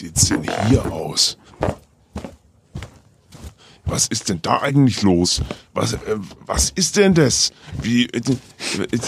sieht's denn hier aus? Was ist denn da eigentlich los? Was, äh, was ist denn das? Wie. Äh, äh,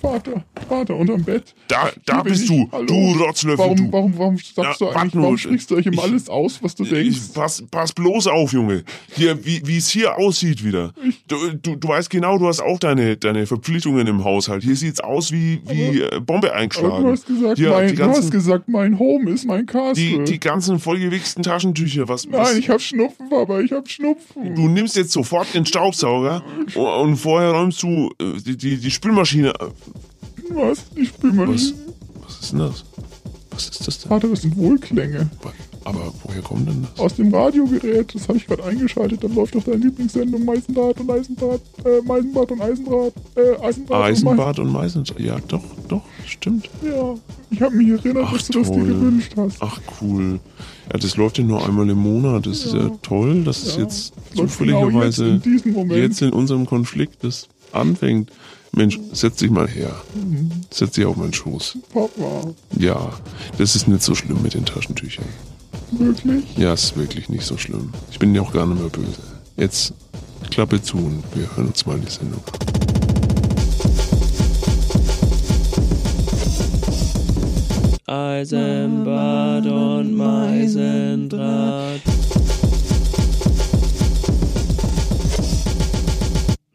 Vater, Vater unterm Bett. Da, da bist ich. du, Hallo. du Rotzlöffel. Warum, warum, warum sagst Ja, du eigentlich, nur, warum sprichst du euch immer alles aus, was du denkst? Ich, pass, pass bloß auf, Junge. Hier, wie es hier aussieht wieder. Du, du, du weißt genau, du hast auch deine, deine Verpflichtungen im Haushalt. Hier sieht's aus wie, wie äh, Bombe Aber eingeschlagen. du hast gesagt, Hier, mein, die du hast ganzen, gesagt, mein Home ist mein Castle. die, die ganzen vollgewichsten Taschentücher. Was, was, Nein, ich hab Schnupfen, Papa, ich hab Schnupfen. Du nimmst jetzt sofort den Staubsauger und- vorher räumst du äh, die, die, die Spülmaschine. Was? Ich bin mal Was? Was ist denn das? Was ist das denn? Vater, das sind Wohlklänge. Aber woher kommt denn das? Aus dem Radiogerät, das habe ich gerade eingeschaltet, dann läuft doch deine Lieblingssendung Meisendraht und Eisendraht, äh, Meisenbad und Eisendraht, äh, Eisendraht Eisenbad und Meisendraht. Ja, doch, doch, stimmt. und. Ja, ich habe mich erinnert, Ach, dass du das dir toll. gewünscht hast. Ach, cool. Ja, das läuft ja nur einmal im Monat. Das ist ja toll, dass es Ja, jetzt läuft genau zufälligerweise jetzt in diesem Moment. jetzt in unserem Konflikt das anfängt. Mensch, setz dich mal her. Setz dich auf meinen Schoß. Papa, Ja, das ist nicht so schlimm mit den Taschentüchern. wirklich? Ja, ist wirklich nicht so schlimm. Ich bin ja auch gar nicht mehr böse. Jetzt Klappe zu und wir hören uns mal die Sendung. Eisenbad und Meisendraht.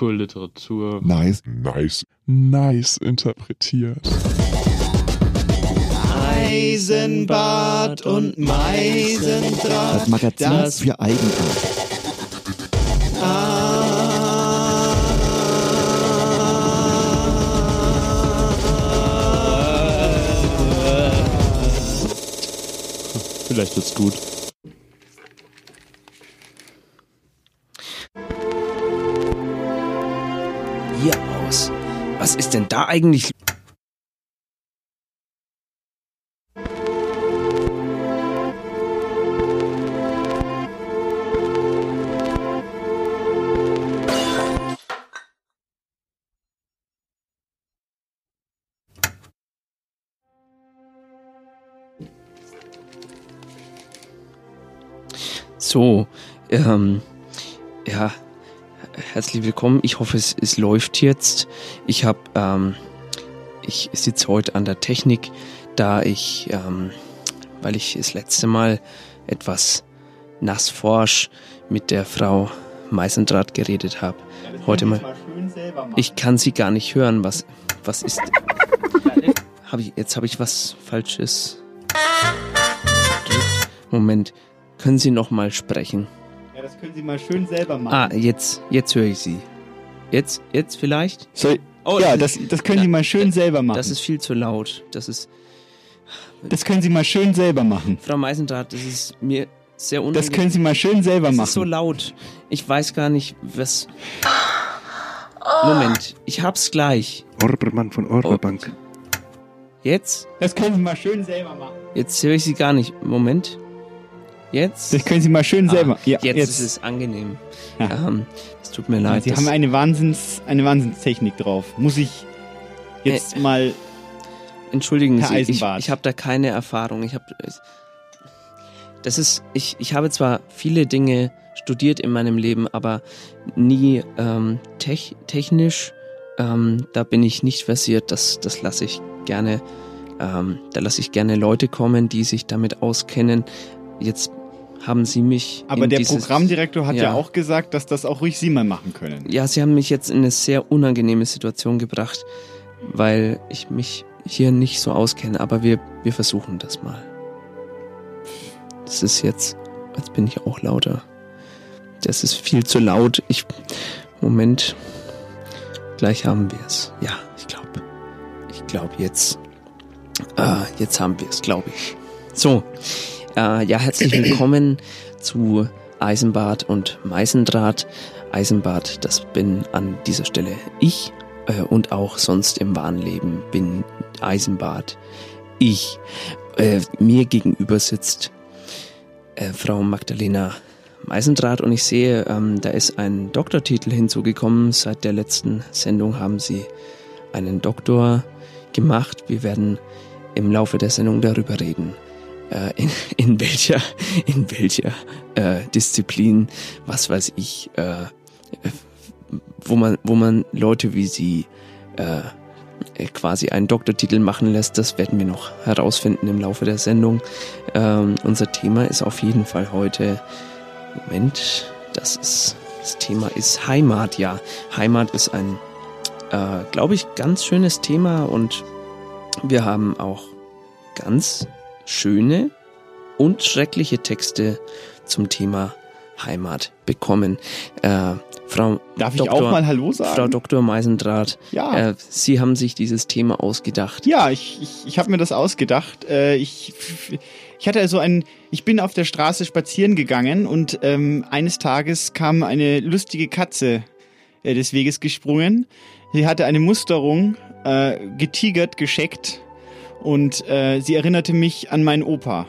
Cool Literatur. Nice. Nice. Nice interpretiert. Eisenbad und Meisendraht. Das Magazin Das- für Eigenart. Vielleicht wird's gut. Aus. Was ist denn da eigentlich? So, ähm, ja, herzlich willkommen. Ich hoffe, es, es läuft jetzt. Ich habe, ähm, ich sitze heute an der Technik, da ich, ähm, weil ich das letzte Mal etwas nassforsch mit der Frau Meisendraht geredet habe. Heute mal. Ich kann sie gar nicht hören. Was, was ist? Hab ich, jetzt habe ich was Falsches. Moment. Können Sie noch mal sprechen? Ja, das können Sie mal schön selber machen. Ah, jetzt, jetzt höre ich Sie. Jetzt, jetzt vielleicht? Soll, Oh, ja, das das, das können Sie mal schön selber machen. Das ist viel zu laut. Das ist, das können Sie mal schön selber machen. Frau Meisendraht, das ist mir sehr unangenehm. Das können Sie mal schön selber Das machen. ist so laut. Ich weiß gar nicht, was. Moment, ich hab's gleich. Orbermann von Orberbank. Jetzt? Das können Sie mal schön selber machen. Jetzt höre ich Sie gar nicht. Moment. Jetzt? Das können Sie mal schön selber. Ja, jetzt, jetzt. ist es angenehm. Ja. Ähm, es tut mir leid. Sie haben eine Wahnsinns, eine Wahnsinnstechnik drauf. Muss ich jetzt mal. Entschuldigen Sie, ich, Eisenbart. ich habe da keine Erfahrung. Ich habe das ist ich ich habe zwar viele Dinge studiert in meinem Leben, aber nie ähm, tech, technisch. Ähm, da bin ich nicht versiert. Das das lasse ich gerne. Ähm, da lasse ich gerne Leute kommen, die sich damit auskennen. Jetzt haben Sie mich. Aber der dieses- Programmdirektor hat ja. auch gesagt, dass das auch ruhig Sie mal machen können. ja, sie haben mich jetzt in eine sehr unangenehme Situation gebracht, weil ich mich hier nicht so auskenne, aber wir, wir versuchen das mal. Das ist jetzt, jetzt bin ich auch lauter. Das ist viel zu laut. Ich, Moment, gleich haben wir es. Ja, ich glaube, ich glaube jetzt, äh, jetzt haben wir es, glaube ich. So, äh, ja, herzlich willkommen zu Eisenbad und Meißendraht. Eisenbad, das bin an dieser Stelle ich äh, und auch sonst im wahren Leben bin Eisenbad ich. Äh, mir gegenüber sitzt äh, Frau Magdalena Meisendraht und ich sehe, ähm, da ist ein Doktortitel hinzugekommen. Seit der letzten Sendung haben Sie einen Doktor gemacht. Wir werden im Laufe der Sendung darüber reden, äh, in, in welcher, in welcher äh, Disziplin, was weiß ich, äh, wo man, wo man Leute wie Sie äh, quasi einen Doktortitel machen lässt, das werden wir noch herausfinden im Laufe der Sendung. Ähm, unser Thema ist auf jeden Fall heute, Moment, das ist, das Thema ist Heimat, ja. Heimat ist ein, äh, glaube ich, ganz schönes Thema und wir haben auch ganz schöne und schreckliche Texte zum Thema Heimat bekommen. Äh, Frau Darf Dr. ich auch mal Hallo sagen? Frau Dr. Meisendraht, Ja. äh, Sie haben sich dieses Thema ausgedacht. Ja, ich, ich, ich habe mir das ausgedacht. Äh, ich, ich hatte also ein, ich bin auf der Straße spazieren gegangen und ähm, eines Tages kam eine lustige Katze äh, des Weges gesprungen. Sie hatte eine Musterung, äh, getigert, gescheckt und äh, sie erinnerte mich an meinen Opa.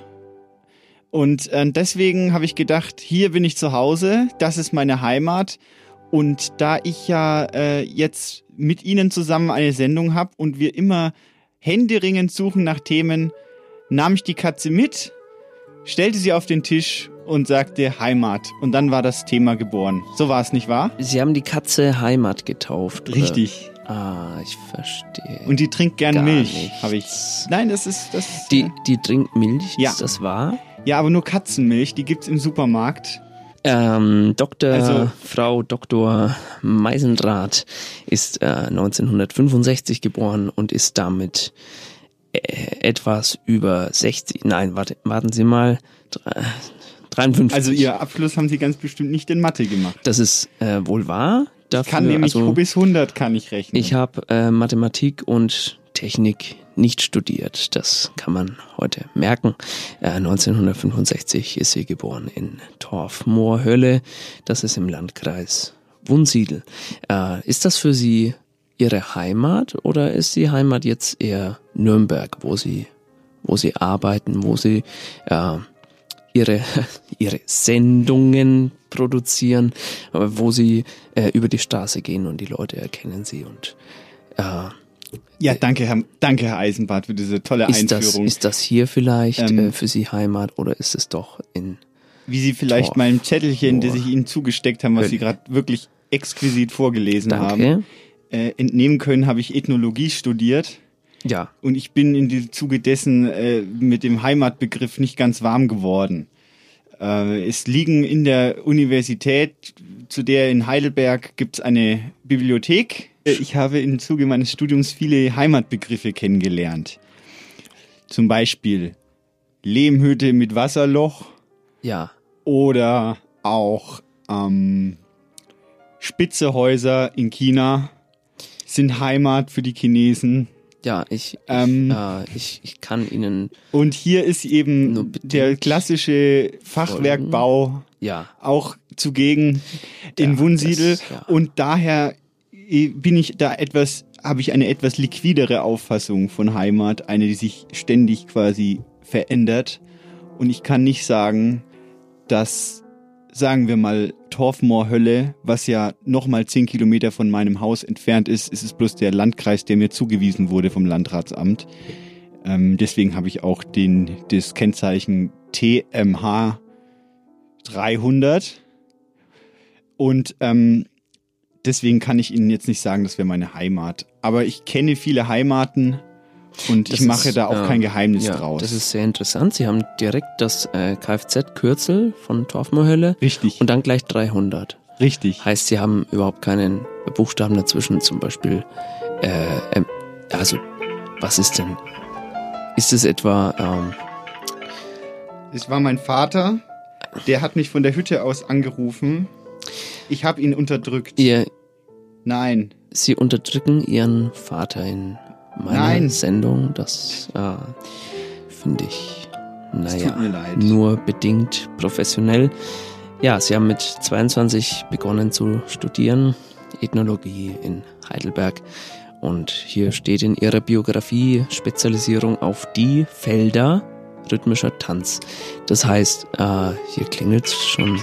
Und äh, deswegen habe ich gedacht, hier bin ich zu Hause, das ist meine Heimat. Und da ich ja äh, jetzt mit Ihnen zusammen eine Sendung habe und wir immer händeringend suchen nach Themen, nahm ich die Katze mit, stellte sie auf den Tisch und sagte Heimat. Und dann war das Thema geboren. So war es, nicht wahr? Sie haben die Katze Heimat getauft. Richtig. Ah, ich verstehe. Und die trinkt gern Gar Milch, habe ich. Nein, das ist das. Die, die trinkt Milch, Ja. ist das wahr? ja, aber nur Katzenmilch, die gibt's im Supermarkt. Ähm, Dr. Also- Frau Dr. Meisendrath ist äh, 1965 geboren und ist damit äh, etwas über 60. Nein, warte, warten Sie mal. Dre- 53. Also ihr Abschluss haben sie ganz bestimmt nicht in Mathe gemacht. Das ist äh, wohl wahr. Dafür, Kann nämlich also, bis 100 kann ich rechnen. Ich habe äh, Mathematik und Technik nicht studiert. Das kann man heute merken. Äh, 1965 ist sie geboren in Torfmoorhölle. Das ist im Landkreis Wunsiedel. Äh, ist das für Sie Ihre Heimat oder ist die Heimat jetzt eher Nürnberg, wo Sie, wo Sie arbeiten, wo Sie äh, ihre, ihre Sendungen produzieren, wo sie äh, über die Straße gehen und die Leute erkennen sie und äh, ja, danke Herr, danke Herr Eisenbart für diese tolle ist, das, Einführung. ist das hier vielleicht Ähm, äh, für Sie Heimat oder ist es doch in Wie Sie vielleicht Torf. meinem Zettelchen, das ich Ihnen zugesteckt haben, was Sie gerade wirklich exquisit vorgelesen haben, Danke. äh, entnehmen können, habe ich Ethnologie studiert. Ja, Und ich bin in dem Zuge dessen äh, mit dem Heimatbegriff nicht ganz warm geworden. Äh, es liegen in der Universität, zu der in Heidelberg gibt es eine Bibliothek. Äh, Ich habe im Zuge meines Studiums viele Heimatbegriffe kennengelernt. Zum Beispiel Lehmhütte mit Wasserloch ja, oder auch ähm, Spitzehäuser in China sind Heimat für die Chinesen. Ja, ich, Ähm, ich, äh, ich, ich kann Ihnen, Und hier ist eben der klassische Fachwerkbau ja, auch zugegen in Ja, Wunsiedel. das- ja. Und daher äh, bin ich da etwas, habe ich eine etwas liquidere Auffassung von Heimat, eine, die sich ständig quasi verändert. Und ich kann nicht sagen, dass, sagen wir mal, Torfmoorhölle, was ja nochmal zehn Kilometer von meinem Haus entfernt ist, ist es bloß der Landkreis, der mir zugewiesen wurde vom Landratsamt. Ähm, deswegen habe ich auch den, das Kennzeichen TMH 300. Und ähm, deswegen kann ich Ihnen jetzt nicht sagen, das wäre meine Heimat. Aber ich kenne viele Heimaten und Das ich mache ist, da auch äh, kein Geheimnis ja, draus. das ist sehr interessant. Sie haben direkt das äh, Kfz-Kürzel von Torfmoorhölle richtig, und dann gleich 300. richtig. Heißt, sie haben überhaupt keinen Buchstaben dazwischen, zum Beispiel, äh, ähm, also, was ist denn? Ist es etwa, ähm, Es war mein Vater, der hat mich von der Hütte aus angerufen. Ich habe ihn unterdrückt. ihr, Nein, sie unterdrücken ihren Vater in meine Nein. Sendung. Das äh, finde ich, naja, nur bedingt professionell. Ja, Sie haben mit 22 begonnen zu studieren, Ethnologie in Heidelberg. Und hier steht in Ihrer Biografie Spezialisierung auf die Felder rhythmischer Tanz. Das heißt, äh, hier klingelt es schon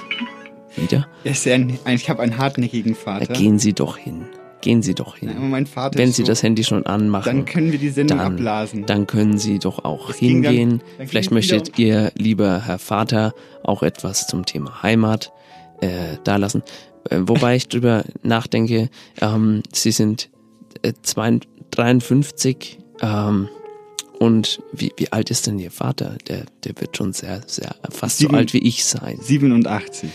wieder. Er ja ein, ich habe einen hartnäckigen Vater. Gehen Sie doch hin. Gehen Sie doch hin. Vater Wenn Sie so, das Handy schon anmachen, Dann können wir die Sendung dann, abblasen. dann können Sie doch auch Es ging dann- hingehen. dann Vielleicht möchtet ihr, lieber Herr Vater, auch etwas zum Thema Heimat äh, da lassen. Äh, wobei ich drüber nachdenke, ähm, Sie sind äh, 52, 53 ähm, und wie, wie alt ist denn Ihr Vater? Der, der wird schon sehr, sehr fast so Sieben- alt wie ich sein. 87.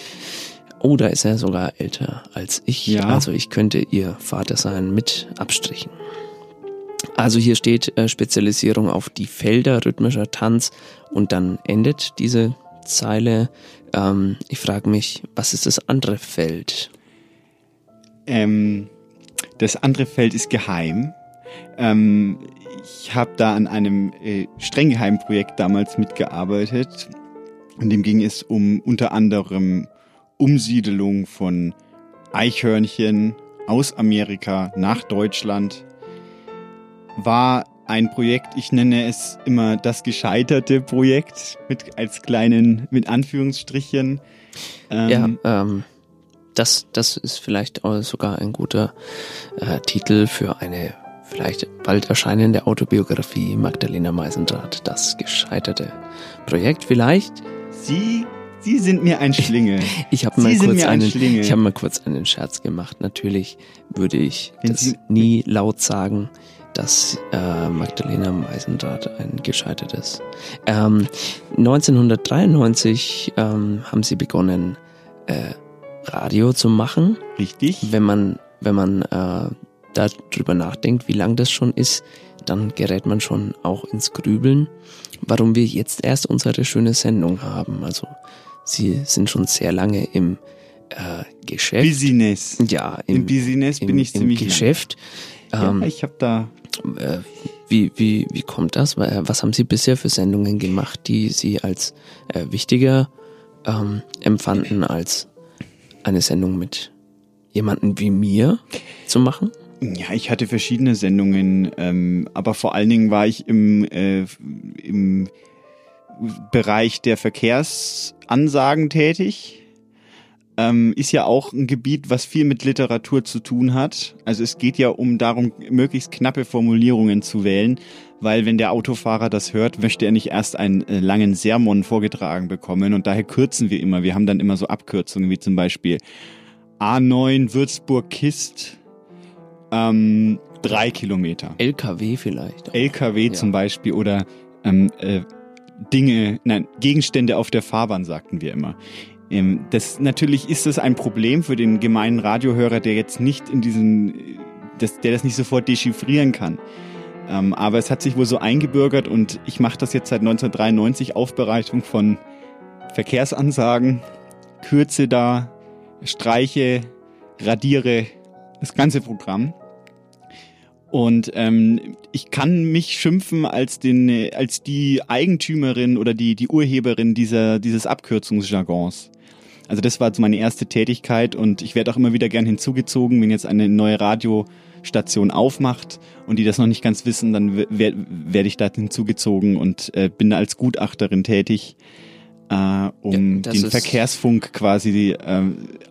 Oder ist er sogar älter als ich? Ja. Also ich könnte ihr Vater sein mit Abstrichen. Also hier steht äh, Spezialisierung auf die Felder rhythmischer Tanz und dann endet diese Zeile. Ähm, ich frage mich, was ist das andere Feld? Ähm, das andere Feld ist geheim. Ähm, ich habe da an einem äh, streng geheimen Projekt damals mitgearbeitet. In dem ging es um unter anderem Umsiedelung von Eichhörnchen aus Amerika nach Deutschland. War ein Projekt, ich nenne es immer das gescheiterte Projekt mit als kleinen mit Anführungsstrichen. Ähm, ja, ähm, das, das ist vielleicht sogar ein guter äh, Titel für eine vielleicht bald erscheinende Autobiografie Magdalena Meisendrath, das gescheiterte Projekt. Vielleicht Sie, Sie sind mir ein Schlingel. Ich habe mal kurz mir ein einen, Schlingel. ich habe mal kurz einen Scherz gemacht. Natürlich würde ich Wenn das Sie- nie laut sagen, dass äh, Magdalena Meisendrath ein gescheitertes. Ähm, 1993 ähm, haben sie begonnen äh, Radio zu machen. Richtig. Wenn man wenn man äh, darüber nachdenkt, wie lang das schon ist, dann gerät man schon auch ins Grübeln, warum wir jetzt erst unsere schöne Sendung haben. Also sie sind schon sehr lange im äh, Geschäft. Business. Ja, Im Business bin im, ich ziemlich im. Geschäft. Ähm, ja, ich habe da äh, wie, wie, wie kommt das? Wa- Was haben Sie bisher für Sendungen gemacht, die Sie als äh, wichtiger ähm, empfanden, als eine Sendung mit jemandem wie mir zu machen? Ja, ich hatte verschiedene Sendungen, ähm, aber vor allen Dingen war ich im, äh, im Bereich der Verkehrsansagen tätig. Ähm, ist ja auch ein Gebiet, was viel mit Literatur zu tun hat. Also es geht ja um darum, möglichst knappe Formulierungen zu wählen, weil wenn der Autofahrer das hört, möchte er nicht erst einen äh, langen Sermon vorgetragen bekommen und daher kürzen wir immer. Wir haben dann immer so Abkürzungen wie zum Beispiel A9 Würzburg-Kist ähm, drei Kilometer. LKW vielleicht. auch. LKW Ja. zum Beispiel oder ähm, äh, Dinge, nein, Gegenstände auf der Fahrbahn, sagten wir immer. Ähm, das, natürlich ist das ein Problem für den gemeinen Radiohörer, der jetzt nicht in diesen, äh, das, der das nicht sofort dechiffrieren kann. Ähm, aber es hat sich wohl so eingebürgert und ich mache das jetzt seit 1993, Aufbereitung von Verkehrsansagen, kürze da, streiche, radiere, das ganze Programm. Und ähm, ich kann mich schimpfen als den, als die Eigentümerin oder die die Urheberin dieser dieses Abkürzungsjargons. Also das war so meine erste Tätigkeit und ich werde auch immer wieder gern hinzugezogen, wenn jetzt eine neue Radiostation aufmacht und die das noch nicht ganz wissen, dann werde werd ich da hinzugezogen und äh, bin als Gutachterin tätig, äh, um Ja, den Verkehrsfunk quasi äh,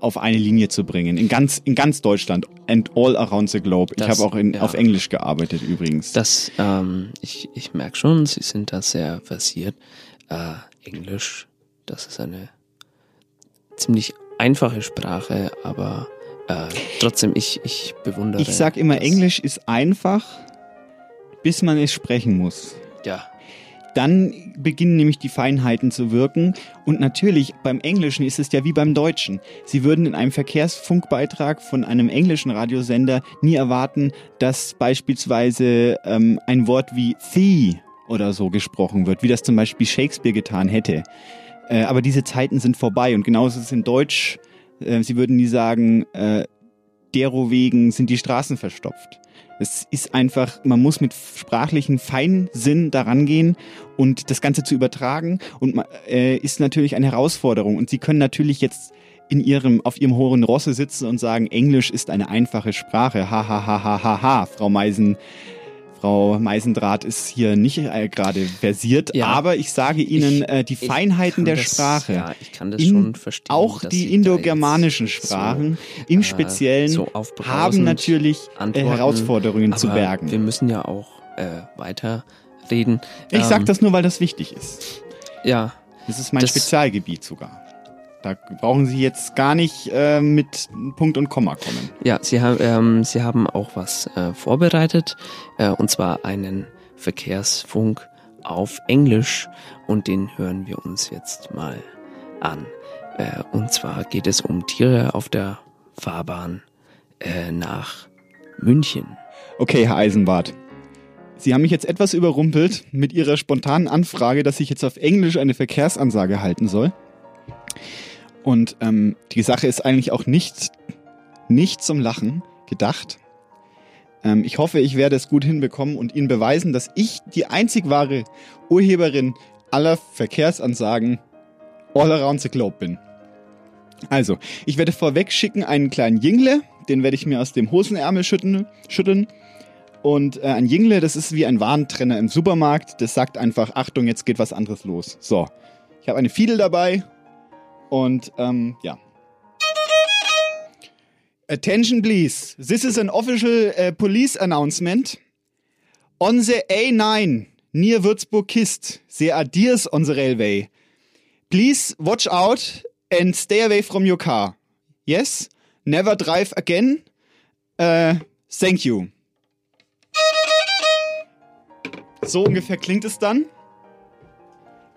auf eine Linie zu bringen. In ganz, in ganz Deutschland and all around the globe. ich Das- habe auch in, ja. auf Englisch gearbeitet übrigens. Das, ähm, ich, ich merke schon, Sie sind da sehr versiert. Äh, Englisch, das ist eine ziemlich einfache Sprache, aber äh, trotzdem, ich, ich bewundere. ich sag immer. Englisch ist einfach, bis man es sprechen muss. Ja, Dann beginnen nämlich die Feinheiten zu wirken. Und natürlich, beim Englischen ist es ja wie beim Deutschen. Sie würden in einem Verkehrsfunkbeitrag von einem englischen Radiosender nie erwarten, dass beispielsweise ähm, ein Wort wie thee oder so gesprochen wird, wie das zum Beispiel Shakespeare getan hätte. Äh, aber diese Zeiten sind vorbei und genauso ist es in Deutsch. Äh, Sie würden nie sagen, äh, derowegen sind die Straßen verstopft. Es ist einfach, man muss mit sprachlichen Feinsinn daran gehen und das Ganze zu übertragen und äh, ist natürlich eine Herausforderung. Und Sie können natürlich jetzt in ihrem, auf ihrem hohen Rosse sitzen und sagen, Englisch ist eine einfache Sprache. Ha, ha, ha, ha, ha, ha. Frau Meisen, Frau Meisendraht ist hier nicht äh, gerade versiert, Ja. aber ich sage Ihnen, Ich- äh, die Feinheiten der das- Sprache, Ja, ich kann das in- schon verstehen. auch die indogermanischen Sprachen so, im äh, Speziellen so haben natürlich äh, antworten, Herausforderungen zu bergen. Wir müssen ja auch äh, weiter reden. Ich Ähm, das nur, weil das wichtig ist. Ja, Das ist mein das- Spezialgebiet sogar. Da brauchen Sie jetzt gar nicht äh, mit Punkt und Komma kommen. Ja, Sie, haben ähm, Sie haben auch was äh, vorbereitet, äh, und zwar einen Verkehrsfunk auf Englisch und den hören wir uns jetzt mal an. Äh, und zwar geht es um Tiere auf der Fahrbahn äh, nach München. Okay, Herr Eisenbart. Sie haben mich jetzt etwas überrumpelt mit Ihrer spontanen Anfrage, dass ich jetzt auf Englisch eine Verkehrsansage halten soll. Und ähm, die Sache ist eigentlich auch nicht, nicht zum Lachen gedacht. Ähm, ich hoffe, ich werde es gut hinbekommen und Ihnen beweisen, dass ich die einzig wahre Urheberin aller Verkehrsansagen all around the globe bin. Also, ich werde vorweg schicken einen kleinen Jingle, den werde ich mir aus dem Hosenärmel schütten, schütteln. Und äh, ein Jingle, das ist wie ein Warentrenner im Supermarkt. Das sagt einfach, Achtung, jetzt geht was anderes los. So, ich habe eine Fiedel dabei und ähm, ja. Attention please, this is an official uh, police announcement. On the A9 near Würzburg Kist, there are deers on the railway. Please watch out and stay away from your car. Yes, never drive again. Uh, thank you. So ungefähr klingt es dann.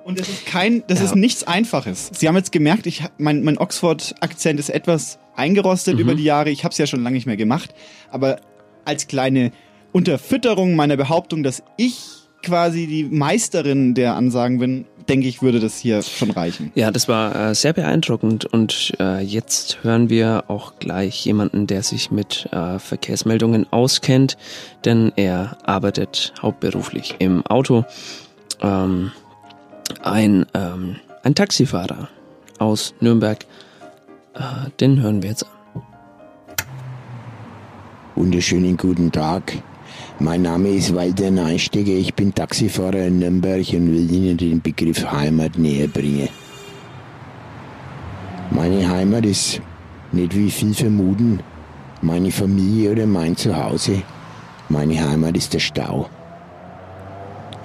Und es ist kein, das Ja. ist nichts Einfaches. Sie haben jetzt gemerkt, ich, mein, mein Oxford-Akzent ist etwas eingerostet Mhm. über die Jahre. Ich habe es ja schon lange nicht mehr gemacht. Aber als kleine Unterfütterung meiner Behauptung, dass ich quasi die Meisterin der Ansagen bin, denke ich, würde das hier schon reichen. Ja, das war äh, sehr beeindruckend und äh, jetzt hören wir auch gleich jemanden, der sich mit äh, Verkehrsmeldungen auskennt, denn er arbeitet hauptberuflich im Auto. Ähm, ein, ähm, ein Taxifahrer aus Nürnberg, äh, den hören wir jetzt an. Wunderschönen guten Tag. Mein Name ist Walter Neistegger. Ich bin Taxifahrer in Nürnberg und will Ihnen den Begriff Heimat näher bringen. Meine Heimat ist nicht wie viel vermuten meine Familie oder mein Zuhause. Meine Heimat ist der Stau.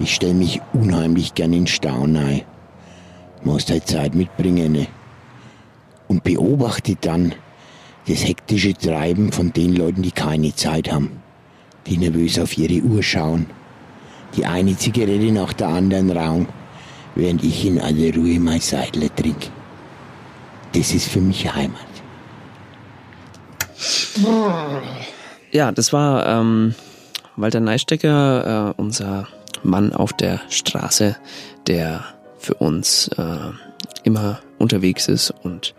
Ich stelle mich unheimlich gern in Stau rein. Muss halt Zeit mitbringen. Ne? Und beobachte dann das hektische Treiben von den Leuten, die keine Zeit haben, die nervös auf ihre Uhr schauen, die eine Zigarette nach der anderen rauchen, während ich in aller Ruhe mein Seidler trinke. Das ist für mich Heimat. Ja, das war ähm, Walter Neistecker, äh, unser Mann auf der Straße, der für uns äh, immer unterwegs ist und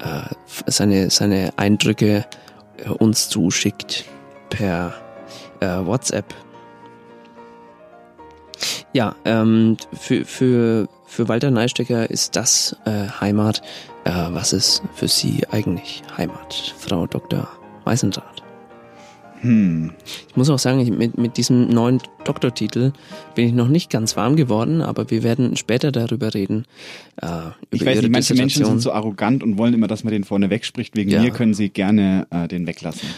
äh, seine, seine Eindrücke äh, uns zuschickt per äh, WhatsApp. Ja, ähm, für, für, für Walter Neistecker ist das äh, Heimat. Äh, was ist für Sie eigentlich Heimat, Frau Dr. Weißendraht? Hm. Ich muss auch sagen, ich, mit, mit diesem neuen Doktortitel bin ich noch nicht ganz warm geworden, aber wir werden später darüber reden. Äh, Ich weiß nicht, manche Menschen sind so arrogant und wollen immer, dass man den vorne wegspricht. Wegen Ja. mir können sie gerne äh, den weglassen.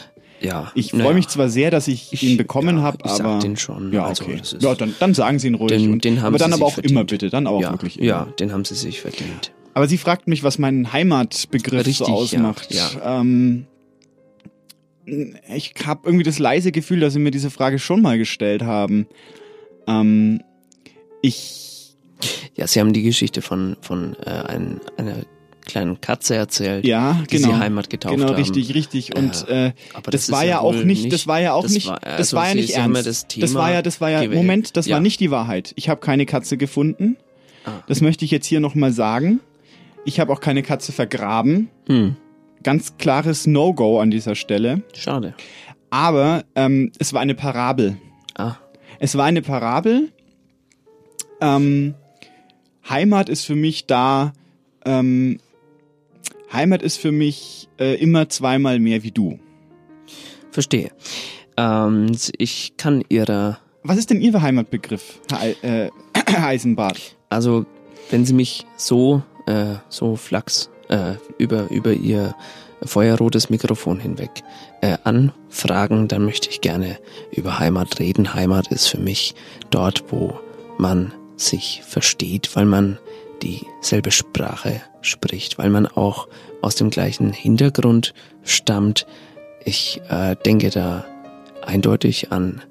Ja, Ich freue mich zwar sehr, dass ich, ihn bekommen ja, habe, ich aber den schon. ja, Also, okay. ist- ja, dann, dann sagen Sie ihn ruhig. Den, und, den haben aber dann Sie aber auch verdient. immer bitte, dann auch ja, wirklich immer. Ja, den haben Sie sich verdient. Aber sie fragt mich, was mein Heimatbegriff Richtig, so ausmacht. ja, Ähm, ich habe irgendwie das leise Gefühl, dass sie mir diese Frage schon mal gestellt haben. Ähm, ich Ja, Sie haben die Geschichte von, von äh, ein, einer kleinen Katze erzählt, ja, die genau. Sie Heimat getauft genau, haben. richtig, richtig. Und äh, aber das, war ja auch nicht, das war ja auch das nicht, war- das also war ja nicht ernst. das das war ja, das war ja, gewählt. Moment, das Ja. war nicht die Wahrheit. Ich habe keine Katze gefunden. Ah. Das möchte ich jetzt hier nochmal sagen. Ich habe auch keine Katze vergraben. Hm. Ganz klares No-Go an dieser Stelle. Schade. Aber ähm, es war eine Parabel. Ah. Es war eine Parabel. Ähm, Heimat ist für mich da. Ähm, Heimat ist für mich äh, immer zweimal mehr wie du. Verstehe. Ähm, ich kann Ihrer. Was ist denn Ihr Heimatbegriff, Herr äh, Eisenbart? Also, wenn Sie mich so, äh, so flachs äh, über, über Ihr feuerrotes Mikrofon hinweg äh, anfragen, dann möchte ich gerne über Heimat reden. Heimat ist für mich dort, wo man sich versteht, weil man dieselbe Sprache spricht, weil man auch aus dem gleichen Hintergrund stammt. Ich äh, denke da eindeutig an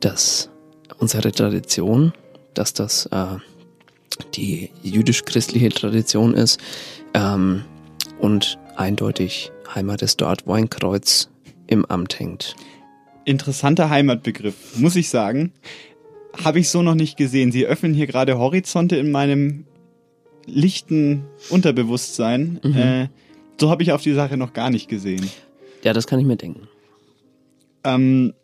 das, unsere Tradition, dass das äh, die jüdisch-christliche Tradition ist ähm, und eindeutig Heimat ist dort, wo ein Kreuz im Amt hängt. Interessanter Heimatbegriff, muss ich sagen. Habe ich so noch nicht gesehen. Sie öffnen hier gerade Horizonte in meinem lichten Unterbewusstsein. Mhm. Äh, so habe ich auf die Sache noch gar nicht gesehen. Ja, das kann ich mir denken. Ähm,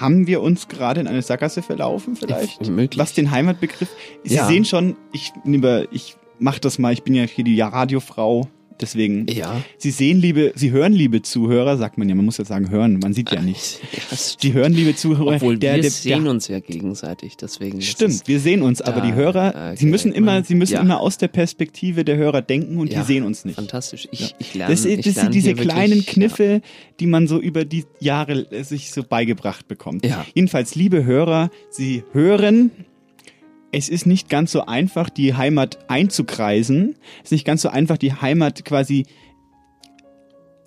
haben wir uns gerade in eine Sackgasse verlaufen vielleicht? möglich. Was den Heimatbegriff? Sie Ja. sehen schon, ich, ich mach das mal, ich bin ja hier die Radiofrau, deswegen. Ja. Sie sehen, liebe, Sie hören, liebe Zuhörer, sagt man ja, man muss ja sagen hören, man sieht ja nichts. Sie hören, liebe Zuhörer, Obwohl der, wir der, sehen der, uns ja gegenseitig, deswegen. Stimmt, wir sehen uns, aber da, die Hörer, sie müssen immer, sie müssen ja. immer aus der Perspektive der Hörer denken und Ja, die sehen uns nicht. Fantastisch. Ich, Ja. ich lerne. Das, ich das sind lerne diese hier wirklich, kleinen Kniffe, die man so über die Jahre äh, sich so beigebracht bekommt. Ja. Jedenfalls, liebe Hörer, Sie hören, es ist nicht ganz so einfach, die Heimat einzukreisen. Es ist nicht ganz so einfach, die Heimat quasi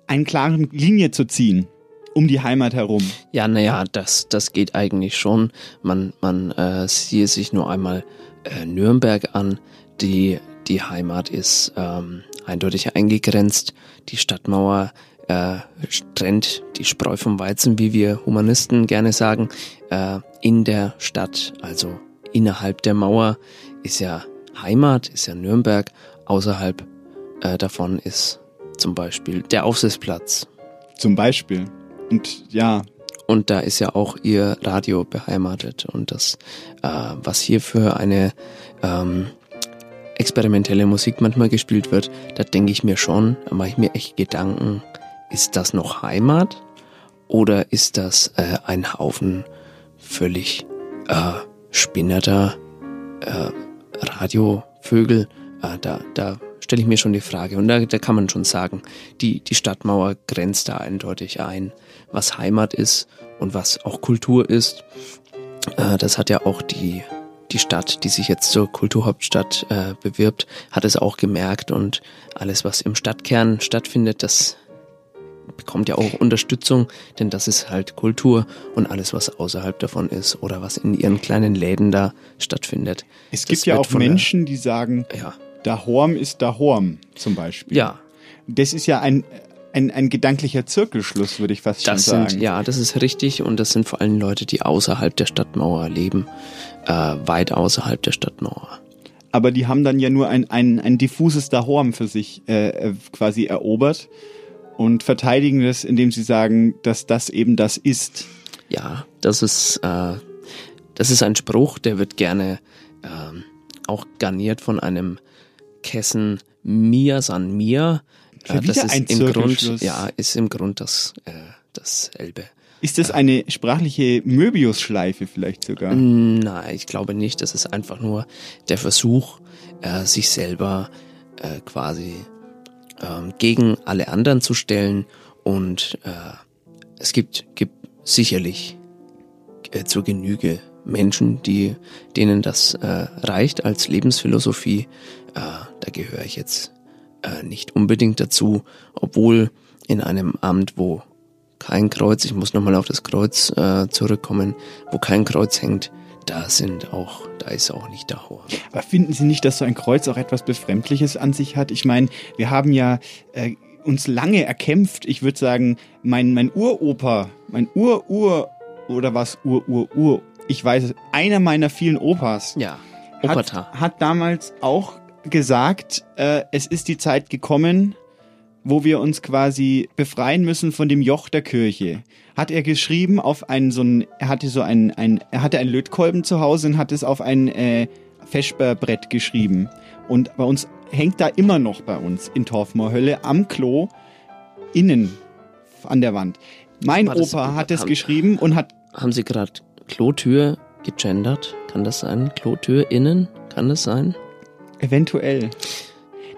einen klaren Linie zu ziehen um die Heimat herum. Ja, naja, das, das geht eigentlich schon. Man, man äh, siehe sich nur einmal äh, Nürnberg an. Die, die Heimat ist ähm, eindeutig eingegrenzt. Die Stadtmauer äh, trennt die Spreu vom Weizen, wie wir Humanisten gerne sagen, äh, in der Stadt. Also innerhalb der Mauer ist ja Heimat, ist ja Nürnberg. Außerhalb äh, davon ist zum Beispiel der Aufsitzplatz. Zum Beispiel. Und ja. Und da ist ja auch ihr Radio beheimatet. Und das, äh, was hier für eine ähm, experimentelle Musik manchmal gespielt wird, da denke ich mir schon, da mache ich mir echt Gedanken, ist das noch Heimat? Oder ist das äh, ein Haufen völlig äh, spinnerter äh, Radiovögel? Äh, da da stelle ich mir schon die Frage. Und da, da kann man schon sagen, die, die Stadtmauer grenzt da eindeutig ein, was Heimat ist und was auch Kultur ist. Äh, das hat ja auch die, die Stadt, die sich jetzt zur Kulturhauptstadt äh, bewirbt, hat es auch gemerkt und alles, was im Stadtkern stattfindet, das bekommt ja auch Unterstützung, denn das ist halt Kultur und alles, was außerhalb davon ist oder was in ihren kleinen Läden da stattfindet. Es gibt ja auch Menschen, die sagen, ja. da Horm ist da Horm zum Beispiel. Ja. Das ist ja ein, ein, ein gedanklicher Zirkelschluss, würde ich fast Das schon sagen. sind, ja, das ist richtig und das sind vor allem Leute, die außerhalb der Stadtmauer leben, äh, weit außerhalb der Stadtmauer. Aber die haben dann ja nur ein, ein, ein diffuses Dahorm für sich äh, äh, quasi erobert und verteidigen das, indem sie sagen, dass das eben das ist. Ja, das ist, äh, das ist ein Spruch, der wird gerne ähm, auch garniert von einem Kessen Mia san Mia. Äh, das ist ein im Grund, ja, ist im Grund das, äh, dasselbe. Ist das eine sprachliche Möbiusschleife vielleicht sogar? Nein, ich glaube nicht. Das ist einfach nur der Versuch, äh, sich selber äh, quasi ähm, gegen alle anderen zu stellen. Und äh, es gibt, gibt sicherlich äh, zur Genüge Menschen, die, denen das äh, reicht als Lebensphilosophie. Äh, da gehöre ich jetzt äh, nicht unbedingt dazu, obwohl in einem Amt, wo kein Kreuz, ich muss nochmal auf das Kreuz äh, zurückkommen, wo kein Kreuz hängt, da sind auch, da ist auch nicht der Horn. Aber finden Sie nicht, dass so ein Kreuz auch etwas Befremdliches an sich hat? Ich meine, wir haben ja äh, uns lange erkämpft. Ich würde sagen, mein, mein Uropa, mein Ur-Ur oder was Ur-Ur-Ur, ich weiß es, einer meiner vielen Opas Ja, hat, Opata. hat damals auch gesagt, äh, es ist die Zeit gekommen, wo wir uns quasi befreien müssen von dem Joch der Kirche. Hat er geschrieben auf einen so ein, er hatte so ein, ein er hatte einen Lötkolben zu Hause und hat es auf ein äh, Feschberbrett geschrieben. Und bei uns hängt da immer noch bei uns in Torfmoorhölle am Klo innen an der Wand. Mein das- Opa hat es geschrieben und hat Haben Sie gerade Klotür gegendert? Kann das sein? Klotür innen? Kann das sein? Eventuell.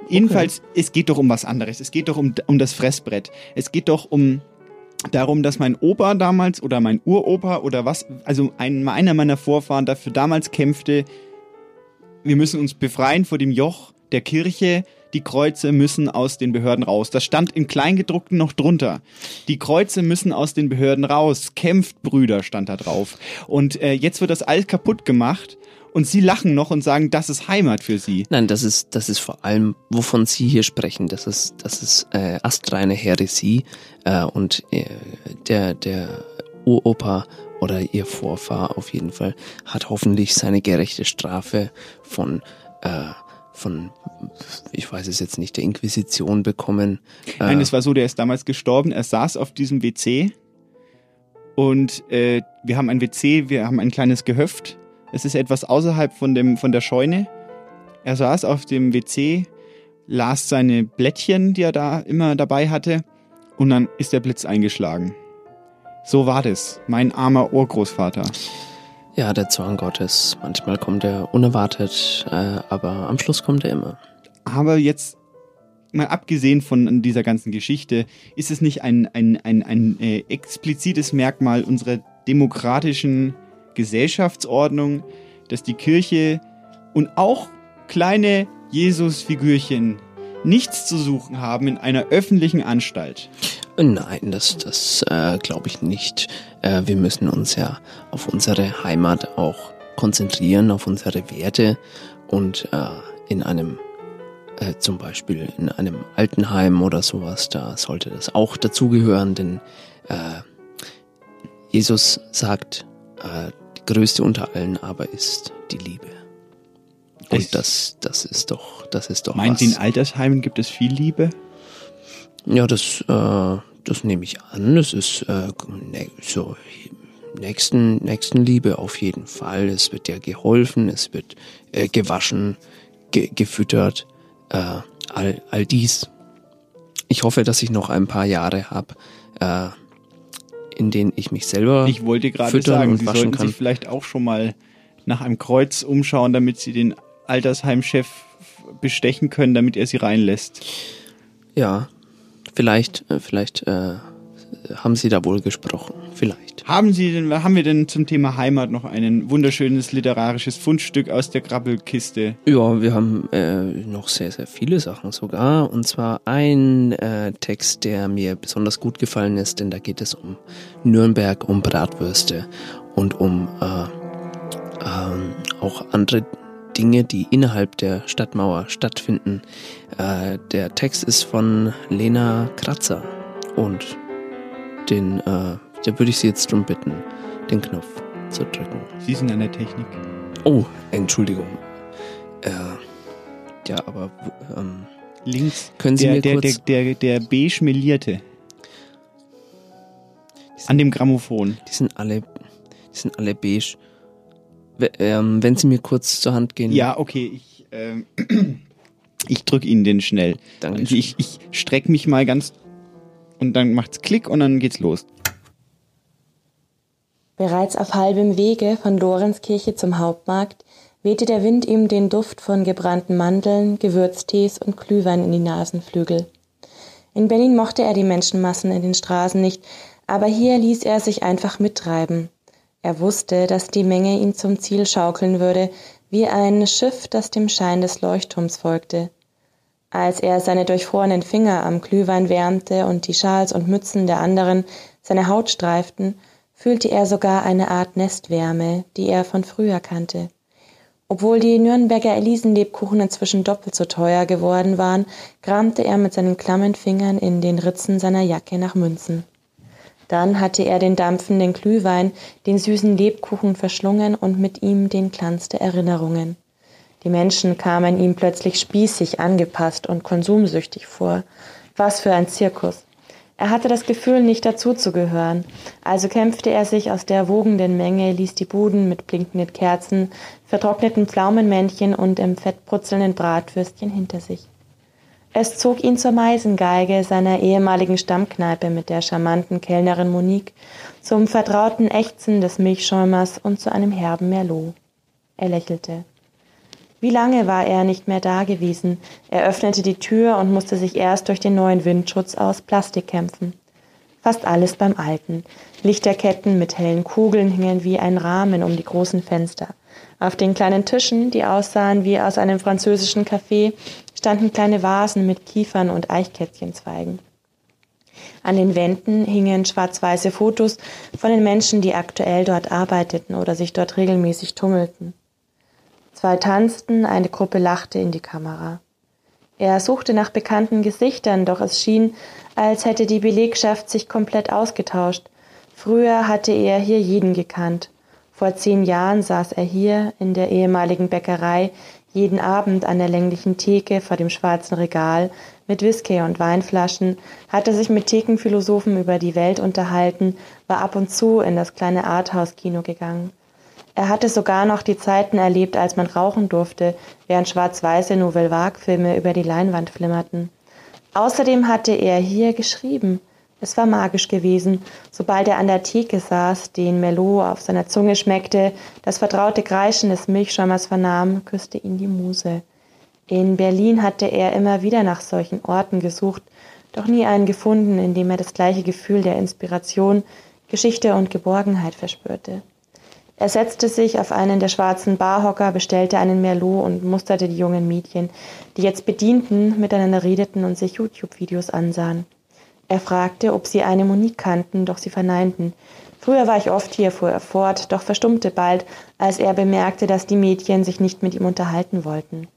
Jedenfalls, es geht doch um was anderes. Es geht doch um, um das Fressbrett. Es geht doch um darum, dass mein Opa damals oder mein Uropa oder was, also ein, einer meiner Vorfahren dafür damals kämpfte, wir müssen uns befreien vor dem Joch der Kirche. Die Kreuze müssen aus den Behörden raus. Das stand im Kleingedruckten noch drunter. Die Kreuze müssen aus den Behörden raus. Kämpft, Brüder, stand da drauf. Und äh, jetzt wird das alles kaputt gemacht. Und sie lachen noch und sagen, das ist Heimat für sie. Nein, das ist, das ist vor allem, wovon Sie hier sprechen. Das ist, das ist äh, astreine Häresie. Äh, und äh, der, der Uropa oder Ihr Vorfahr auf jeden Fall hat hoffentlich seine gerechte Strafe von, äh, von, ich weiß es jetzt nicht, der Inquisition bekommen. Äh, Nein, es war so, der ist damals gestorben. Er saß auf diesem WC und äh, wir haben ein WC, wir haben ein kleines Gehöft. Es ist etwas außerhalb von, dem, von der Scheune. Er saß auf dem WC, las seine Blättchen, die er da immer dabei hatte, und dann ist der Blitz eingeschlagen. So war das, mein armer Urgroßvater. Ja, der Zorn Gottes. Manchmal kommt er unerwartet, äh, aber am Schluss kommt er immer. Aber jetzt, mal abgesehen von dieser ganzen Geschichte, ist es nicht ein, ein, ein, ein äh, explizites Merkmal unserer demokratischen Gesellschaftsordnung, dass die Kirche und auch kleine Jesus-Figürchen nichts zu suchen haben in einer öffentlichen Anstalt. Nein, das, das äh, glaube ich nicht. Äh, wir müssen uns ja auf unsere Heimat auch konzentrieren, auf unsere Werte und äh, in einem, äh, zum Beispiel in einem Altenheim oder sowas, da sollte das auch dazugehören, denn äh, Jesus sagt, äh, größte unter allen aber ist die Liebe. Und Es- das, das ist doch, das ist doch Meinen. Sie, in Altersheimen gibt es viel Liebe? Ja, das, äh, das nehme ich an. Es ist äh, ne, so nächsten, Nächstenliebe auf jeden Fall. Es wird ja geholfen, es wird äh, gewaschen, ge gefüttert, äh, all, all dies. Ich hoffe, dass ich noch ein paar Jahre habe, äh, in denen ich mich selber Ich wollte gerade sagen, und Sie waschen sollten kann. sich vielleicht auch schon mal nach einem Kreuz umschauen, damit Sie den Altersheimchef bestechen können, damit er Sie reinlässt. Ja, vielleicht, äh, vielleicht äh, haben Sie da wohl gesprochen. Vielleicht. Haben Sie denn, haben wir denn zum Thema Heimat noch ein wunderschönes literarisches Fundstück aus der Krabbelkiste? Ja, wir haben äh, noch sehr, sehr viele Sachen sogar. Und zwar ein äh, Text, der mir besonders gut gefallen ist, denn da geht es um Nürnberg, um Bratwürste und um äh, ähm, auch andere Dinge, die innerhalb der Stadtmauer stattfinden. Äh, der Text ist von Lena Kratzer und den, äh, da würde ich Sie jetzt drum bitten, den Knopf zu drücken. Sie sind an der Technik. Oh, Entschuldigung. Äh, ja, aber ähm, Links. Können Sie der, mir der, kurz- der, der, der beige melierte. An dem Grammophon. die sind alle, die sind alle beige. We- ähm, wenn Sie mir kurz zur Hand gehen. Ja, okay, ich, ähm, ich drücke Ihnen den schnell. Danke. Ich, ich strecke mich mal ganz und dann macht's Klick und dann geht's los. Bereits auf halbem Wege von Lorenzkirche zum Hauptmarkt wehte der Wind ihm den Duft von gebrannten Mandeln, Gewürztees und Glühwein in die Nasenflügel. In Berlin mochte er die Menschenmassen in den Straßen nicht, aber hier ließ er sich einfach mittreiben. Er wusste, dass die Menge ihn zum Ziel schaukeln würde, wie ein Schiff, das dem Schein des Leuchtturms folgte. Als er seine durchfrorenen Finger am Glühwein wärmte und die Schals und Mützen der anderen seine Haut streiften, fühlte er sogar eine Art Nestwärme, die er von früher kannte. Obwohl die Nürnberger Elisenlebkuchen inzwischen doppelt so teuer geworden waren, kramte er mit seinen klammen Fingern in den Ritzen seiner Jacke nach Münzen. Dann hatte er den dampfenden Glühwein, den süßen Lebkuchen verschlungen und mit ihm den Glanz der Erinnerungen. Die Menschen kamen ihm plötzlich spießig, angepasst und konsumsüchtig vor. Was für ein Zirkus. Er hatte das Gefühl, nicht dazuzugehören. Also kämpfte er sich aus der wogenden Menge, ließ die Buden mit blinkenden Kerzen, vertrockneten Pflaumenmännchen und im Fett brutzelnden Bratwürstchen hinter sich. Es zog ihn zur Meisengeige seiner ehemaligen Stammkneipe mit der charmanten Kellnerin Monique, zum vertrauten Ächzen des Milchschäumers und zu einem herben Merlot. Er lächelte. Wie lange war er nicht mehr da gewesen? Er öffnete die Tür und musste sich erst durch den neuen Windschutz aus Plastik kämpfen. Fast alles beim Alten. Lichterketten mit hellen Kugeln hingen wie ein Rahmen um die großen Fenster. Auf den kleinen Tischen, die aussahen wie aus einem französischen Café, standen kleine Vasen mit Kiefern und Eichkätzchenzweigen. An den Wänden hingen schwarz-weiße Fotos von den Menschen, die aktuell dort arbeiteten oder sich dort regelmäßig tummelten. Zwei tanzten, eine Gruppe lachte in die Kamera. Er suchte nach bekannten Gesichtern, doch es schien, als hätte die Belegschaft sich komplett ausgetauscht. Früher hatte er hier jeden gekannt. Vor zehn Jahren saß er hier in der ehemaligen Bäckerei jeden Abend an der länglichen Theke vor dem schwarzen Regal mit Whisky und Weinflaschen, hatte sich mit Thekenphilosophen über die Welt unterhalten, war ab und zu in das kleine Arthouse-Kino gegangen. Er hatte sogar noch die Zeiten erlebt, als man rauchen durfte, während schwarz-weiße Nouvelle Vague-Filme über die Leinwand flimmerten. Außerdem hatte er hier geschrieben. Es war magisch gewesen. Sobald er an der Theke saß, den Merlot auf seiner Zunge schmeckte, das vertraute Kreischen des Milchschäumers vernahm, küsste ihn die Muse. In Berlin hatte er immer wieder nach solchen Orten gesucht, doch nie einen gefunden, in dem er das gleiche Gefühl der Inspiration, Geschichte und Geborgenheit verspürte. Er setzte sich auf einen der schwarzen Barhocker, bestellte einen Merlot und musterte die jungen Mädchen, die jetzt bedienten, miteinander redeten und sich YouTube-Videos ansahen. Er fragte, ob sie eine Monique kannten, doch sie verneinten. Früher war ich oft hier, fuhr er fort, doch verstummte bald, als er bemerkte, dass die Mädchen sich nicht mit ihm unterhalten wollten.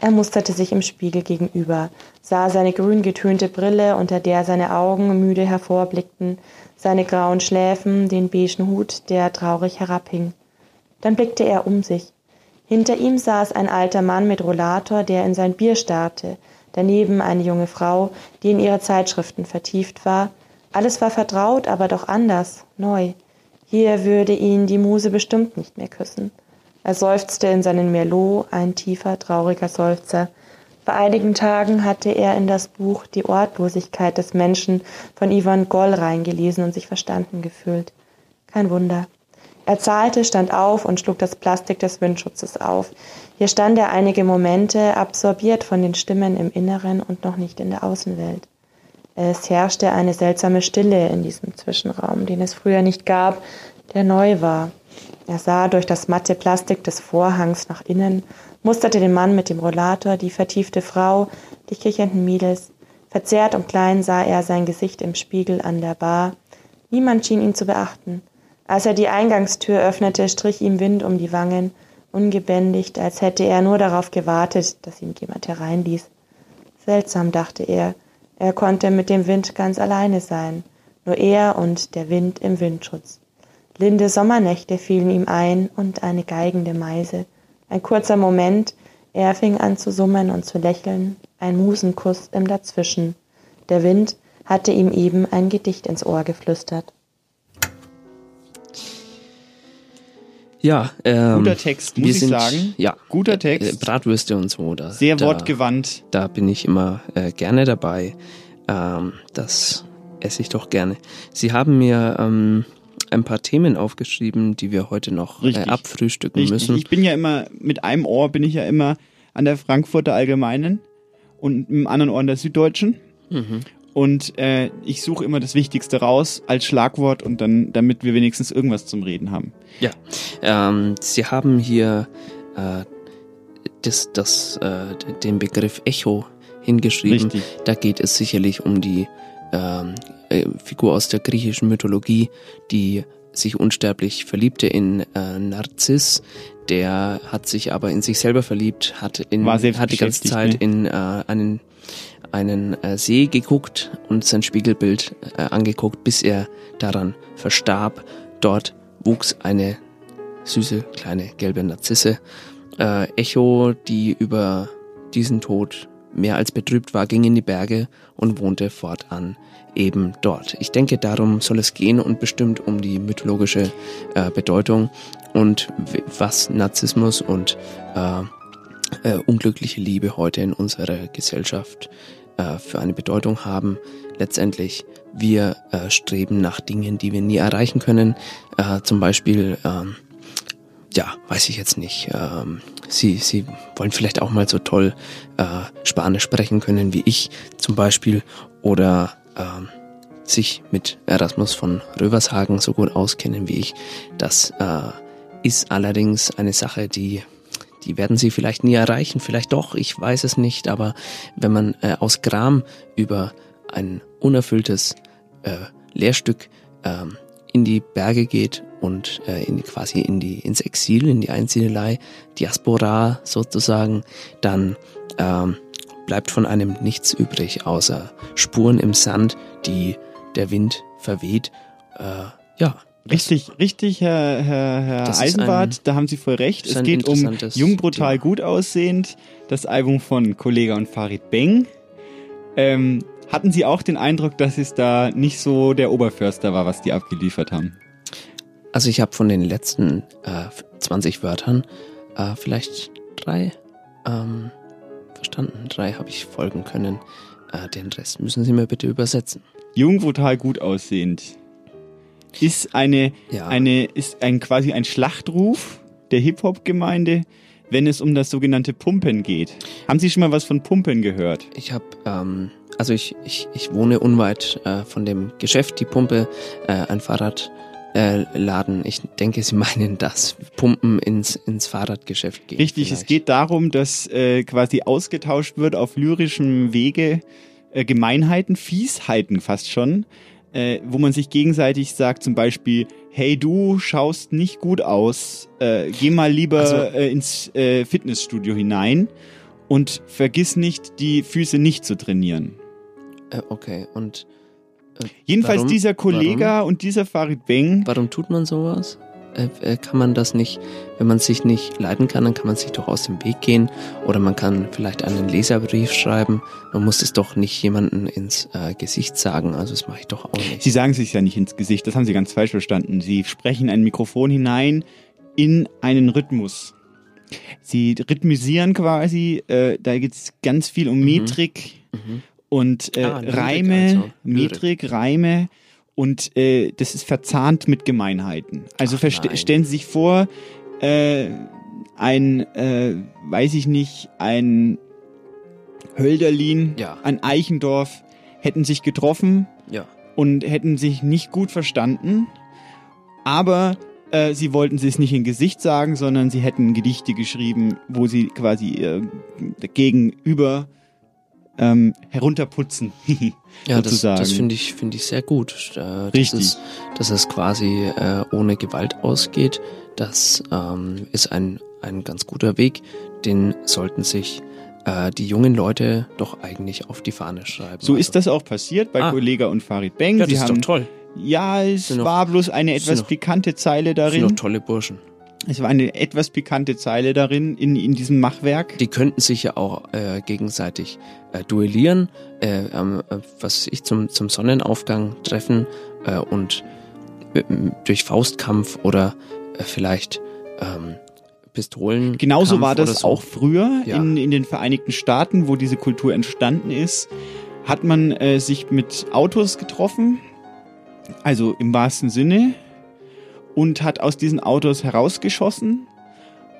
Er musterte sich im Spiegel gegenüber, sah seine grün getönte Brille, unter der seine Augen müde hervorblickten, seine grauen Schläfen, den beigen Hut, der traurig herabhing. Dann blickte er um sich. Hinter ihm saß ein alter Mann mit Rollator, der in sein Bier starrte, daneben eine junge Frau, die in ihre Zeitschriften vertieft war. Alles war vertraut, aber doch anders, neu. Hier würde ihn die Muse bestimmt nicht mehr küssen. Er seufzte in seinen Merlot, ein tiefer, trauriger Seufzer. Vor einigen Tagen hatte er in das Buch Die Ortlosigkeit des Menschen von Ivan Goll reingelesen und sich verstanden gefühlt. Kein Wunder. Er zahlte, stand auf und schlug das Plastik des Windschutzes auf. Hier stand er einige Momente, absorbiert von den Stimmen im Inneren und noch nicht in der Außenwelt. Es herrschte eine seltsame Stille in diesem Zwischenraum, den es früher nicht gab, der neu war. Er sah durch das matte Plastik des Vorhangs nach innen musterte den Mann mit dem Rollator, die vertiefte Frau, die kichernden Mädels. Verzerrt und klein sah er sein Gesicht im Spiegel an der Bar. Niemand schien ihn zu beachten. Als er die Eingangstür öffnete, strich ihm Wind um die Wangen, ungebändigt, als hätte er nur darauf gewartet, dass ihn jemand hereinließ. Seltsam, dachte er, er konnte mit dem Wind ganz alleine sein, nur er und der Wind im Windschutz. Linde Sommernächte fielen ihm ein und eine geigende Meise. Ein kurzer Moment, er fing an zu summen und zu lächeln, ein Musenkuss im Dazwischen. Der Wind hatte ihm eben ein Gedicht ins Ohr geflüstert. Ja, ähm, guter Text, muss wir ich sind, sagen. Ja, guter Text. Äh, Bratwürste und so. Da, Sehr da, wortgewandt. Da bin ich immer äh, gerne dabei. Ähm, das esse ich doch gerne. Sie haben mir ähm, ein paar Themen aufgeschrieben, die wir heute noch äh, abfrühstücken Richtig. müssen. Ich bin ja immer, mit einem Ohr bin ich ja immer an der Frankfurter Allgemeinen und mit dem anderen Ohr an der Süddeutschen. Mhm. Und äh, ich suche immer das Wichtigste raus als Schlagwort und dann, damit wir wenigstens irgendwas zum Reden haben. Ja, ähm, Sie haben hier äh, das, das, äh, den Begriff Echo hingeschrieben. Richtig. Da geht es sicherlich um die ähm, äh, Figur aus der griechischen Mythologie, die sich unsterblich verliebte in äh, Narziss. Der hat sich aber in sich selber verliebt, hat, in, hat die ganze Zeit ne? in äh, einen, einen äh, See geguckt und sein Spiegelbild äh, angeguckt, bis er daran verstarb. Dort wuchs eine süße kleine gelbe Narzisse äh, Echo, die über diesen Tod mehr als betrübt war, ging in die Berge und wohnte fortan eben dort. Ich denke, darum soll es gehen und bestimmt um die mythologische äh, Bedeutung und was Narzissmus und äh, äh, unglückliche Liebe heute in unserer Gesellschaft äh, für eine Bedeutung haben. Letztendlich, wir äh, streben nach Dingen, die wir nie erreichen können. Äh, zum Beispiel, ähm, ja, weiß ich jetzt nicht. Ähm, sie, sie wollen vielleicht auch mal so toll äh, Spanisch sprechen können wie ich zum Beispiel oder ähm, sich mit Erasmus von Rövershagen so gut auskennen wie ich. Das äh, ist allerdings eine Sache, die die werden sie vielleicht nie erreichen, vielleicht doch, ich weiß es nicht, aber wenn man äh, aus Gram über ein unerfülltes äh, Lehrstück ähm, in die Berge geht und äh, in quasi in die ins Exil, in die Einsiedelei, Diaspora sozusagen, dann ähm, bleibt von einem nichts übrig außer Spuren im Sand, die der Wind verweht. Äh, ja, Richtig, richtig, Herr, Herr, Herr Eisenbart, ein- da haben Sie voll recht. Es geht um Jung, brutal, gut aussehend, das Album von Kollega und Farid Beng. Ähm, hatten Sie auch den Eindruck, dass es da nicht so der Oberförster war, was die abgeliefert haben? Also ich habe von den letzten äh, 20 Wörtern äh, vielleicht drei ähm, verstanden. Drei habe ich folgen können. Äh, den Rest müssen Sie mir bitte übersetzen. Jung, brutal, gut aussehend ist eine, Ja. eine, ist ein quasi ein Schlachtruf der Hip-Hop-Gemeinde, wenn es um das sogenannte Pumpen geht. Haben Sie schon mal was von Pumpen gehört? Ich habe, ähm, also ich, ich, ich wohne unweit äh, von dem Geschäft, die Pumpe, äh, ein Fahrradladen. Äh, ich denke, Sie meinen das. Pumpen ins, ins Fahrradgeschäft gehen. Richtig, es geht darum, dass äh, quasi ausgetauscht wird auf lyrischem Wege äh, Gemeinheiten, Fiesheiten fast schon, äh, wo man sich gegenseitig sagt, zum Beispiel, hey du schaust nicht gut aus, äh, geh mal lieber Also- äh, ins äh, Fitnessstudio hinein und vergiss nicht, die Füße nicht zu trainieren. Äh, okay, und äh, Jedenfalls warum- dieser Kollega und dieser Farid Beng. Warum tut man sowas? Äh, äh, kann man das nicht, wenn man sich nicht leiden kann, dann kann man sich doch aus dem Weg gehen oder man kann vielleicht einen Leserbrief schreiben. Man muss es doch nicht jemanden ins äh, Gesicht sagen, also das mache ich doch auch nicht. Sie sagen sich ja nicht ins Gesicht, das haben Sie ganz falsch verstanden. Sie sprechen ein Mikrofon hinein in einen Rhythmus. Sie rhythmisieren quasi, äh, da geht es ganz viel um Metrik Mhm. Und äh, Ah, Reime, also. Metrik, Reime und äh, das ist verzahnt mit Gemeinheiten. Also Ach, stellen Sie sich vor, äh, ein, äh, weiß ich nicht, ein Hölderlin, Ja. ein Eichendorf hätten sich getroffen Ja. und hätten sich nicht gut verstanden, aber äh, sie wollten sie es nicht in Gesicht sagen, sondern sie hätten Gedichte geschrieben, wo sie quasi äh, gegenüber ähm, herunterputzen. Ja, das, sozusagen. das finde ich, finde ich sehr gut. Äh, Richtig. Dass es, dass es quasi äh, ohne Gewalt ausgeht, das ähm, ist ein, ein ganz guter Weg. Den sollten sich äh, die jungen Leute doch eigentlich auf die Fahne schreiben. So ist das auch passiert bei Ah. Kollega und Farid Beng. Ja, sie das ist haben, doch toll. Ja, es Sind noch- war bloß eine etwas noch- pikante Zeile Das sind doch darin. tolle Burschen. Es war eine etwas pikante Zeile darin in, in diesem Machwerk. Die könnten sich ja auch äh, gegenseitig äh, duellieren, äh, äh, was ich zum, zum Sonnenaufgang treffen äh, und äh, durch Faustkampf oder vielleicht ähm, Pistolen. Genauso war das so. auch früher Ja. in, in den Vereinigten Staaten, wo diese Kultur entstanden ist. Hat man sich mit Autos getroffen, also im wahrsten Sinne, und hat aus diesen Autos herausgeschossen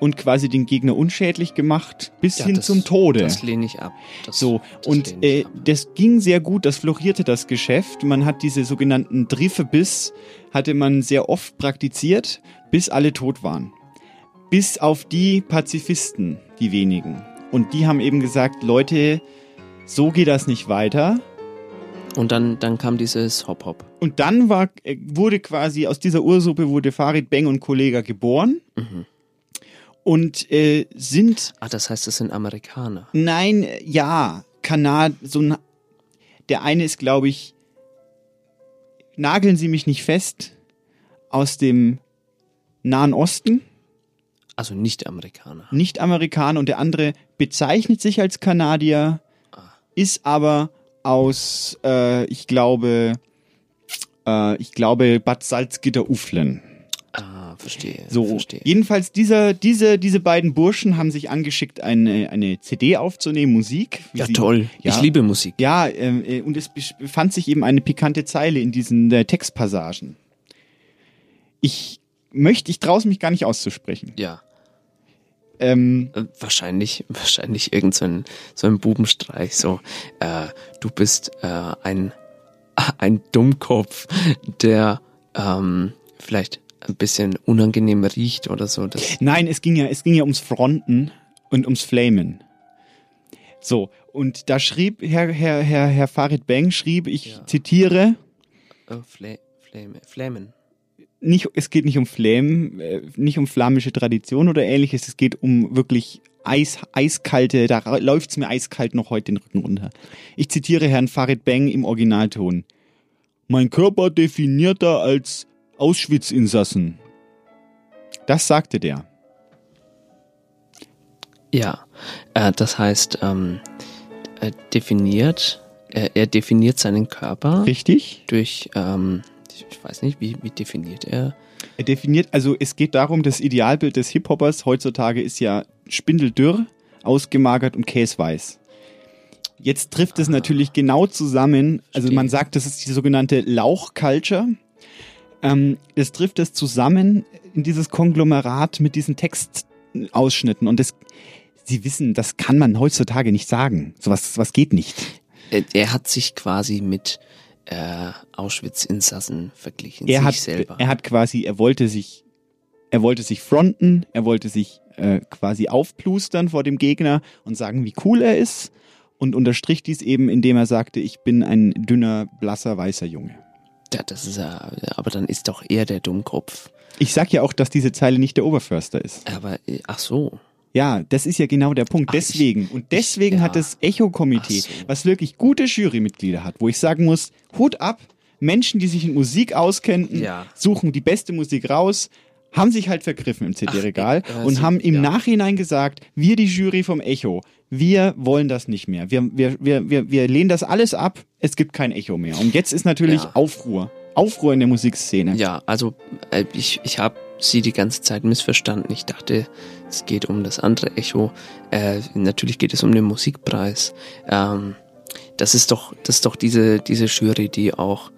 und quasi den Gegner unschädlich gemacht, bis Ja, hin das- zum Tode. Das lehne ich ab. Das, So, das und äh, das ging sehr gut, das florierte das Geschäft. Man hat diese sogenannten Driffe-Biss, hatte man sehr oft praktiziert, bis alle tot waren. Bis auf die Pazifisten, die wenigen. Und die haben eben gesagt, Leute, so geht das nicht weiter. Und dann, dann kam dieses Hop-Hop. Und dann war, äh, wurde quasi aus dieser Ursuppe wurde Farid Beng und Kollega geboren Mhm. und äh, sind Ah, das heißt, das sind Amerikaner. Nein, äh, ja, Kanad, so ein, der eine ist, glaube ich, nageln Sie mich nicht fest, aus dem Nahen Osten. Also nicht Amerikaner. nicht Amerikaner und der andere bezeichnet sich als Kanadier, ist aber aus, äh, ich glaube, äh, ich glaube Bad Salzgitter-Uflen. Ah, verstehe. So, verstehe. jedenfalls dieser, diese, diese beiden Burschen haben sich angeschickt, eine, eine CD aufzunehmen, Musik. Ja, sie- toll. Ja, Ich liebe Musik. Ja, ähm, äh, und es bef- befand sich eben eine pikante Zeile in diesen äh, Textpassagen. Ich möchte, ich traue es mich gar nicht auszusprechen. Ja. Ähm, Äh, Wahrscheinlich, wahrscheinlich irgend so ein, so ein Bubenstreich, so, äh, du bist äh, ein, ein Dummkopf, der ähm, vielleicht ein bisschen unangenehm riecht oder so. Nein, es ging ja, es ging ja ums Fronten und ums Flamen. So, und da schrieb Herr, Herr, Herr, Herr Farid Beng, schrieb, ich zitiere, äh, Fla Flame, Flamen. Nicht, es geht nicht um Flamen, äh, nicht um flamische Tradition oder ähnliches, es geht um wirklich Eis, eiskalte, da ra- läuft's mir eiskalt noch heute den Rücken runter. Ich zitiere Herrn Farid Beng im Originalton. Mein Körper definierter als Auschwitz-Insassen. Das sagte der. Ja, äh, das heißt, ähm, äh, definiert, äh, er definiert seinen Körper. Richtig. Durch, ähm, ich weiß nicht, wie, wie definiert er? Er definiert, also es geht darum, das Idealbild des Hip-Hoppers heutzutage ist ja spindeldürr, ausgemagert und käseweiß. Jetzt trifft es natürlich genau zusammen, also man sagt, das ist die sogenannte Lauch-Culture. Ähm, es trifft es zusammen in dieses Konglomerat mit diesen Textausschnitten und das, Sie wissen, das kann man heutzutage nicht sagen. Sowas was geht nicht. Er hat sich quasi mit äh, Auschwitz-Insassen verglichen, er sich hat, selber. er hat quasi, er wollte sich, er wollte sich fronten, er wollte sich äh, quasi aufplustern vor dem Gegner und sagen, wie cool er ist und unterstrich dies eben, indem er sagte, ich bin ein dünner, blasser, weißer Junge. ja, das ist ja, aber dann ist doch er der Dummkopf. Ich sag ja auch, dass diese Zeile nicht der Oberförster ist. Aber, äh, ach so. Ja, das ist ja genau der Punkt. Deswegen. und deswegen hat das Echo-Komitee, was wirklich gute Jurymitglieder hat, wo ich sagen muss, Hut ab, Menschen, die sich in Musik auskennen, Ja. suchen die beste Musik raus, haben sich halt vergriffen im CD-Regal äh, und sie- haben im ja. Nachhinein gesagt, wir die Jury vom Echo, wir wollen das nicht mehr. Wir, wir, wir, wir, wir lehnen das alles ab, es gibt kein Echo mehr. Und jetzt ist natürlich Ja. Aufruhr. Aufruhr in der Musikszene. Ja, also äh, ich, ich habe sie die ganze Zeit missverstanden. Ich dachte, es geht um das andere Echo. Äh, natürlich geht es um den Musikpreis. Ähm, das ist doch, das ist doch diese, diese Jury, die auch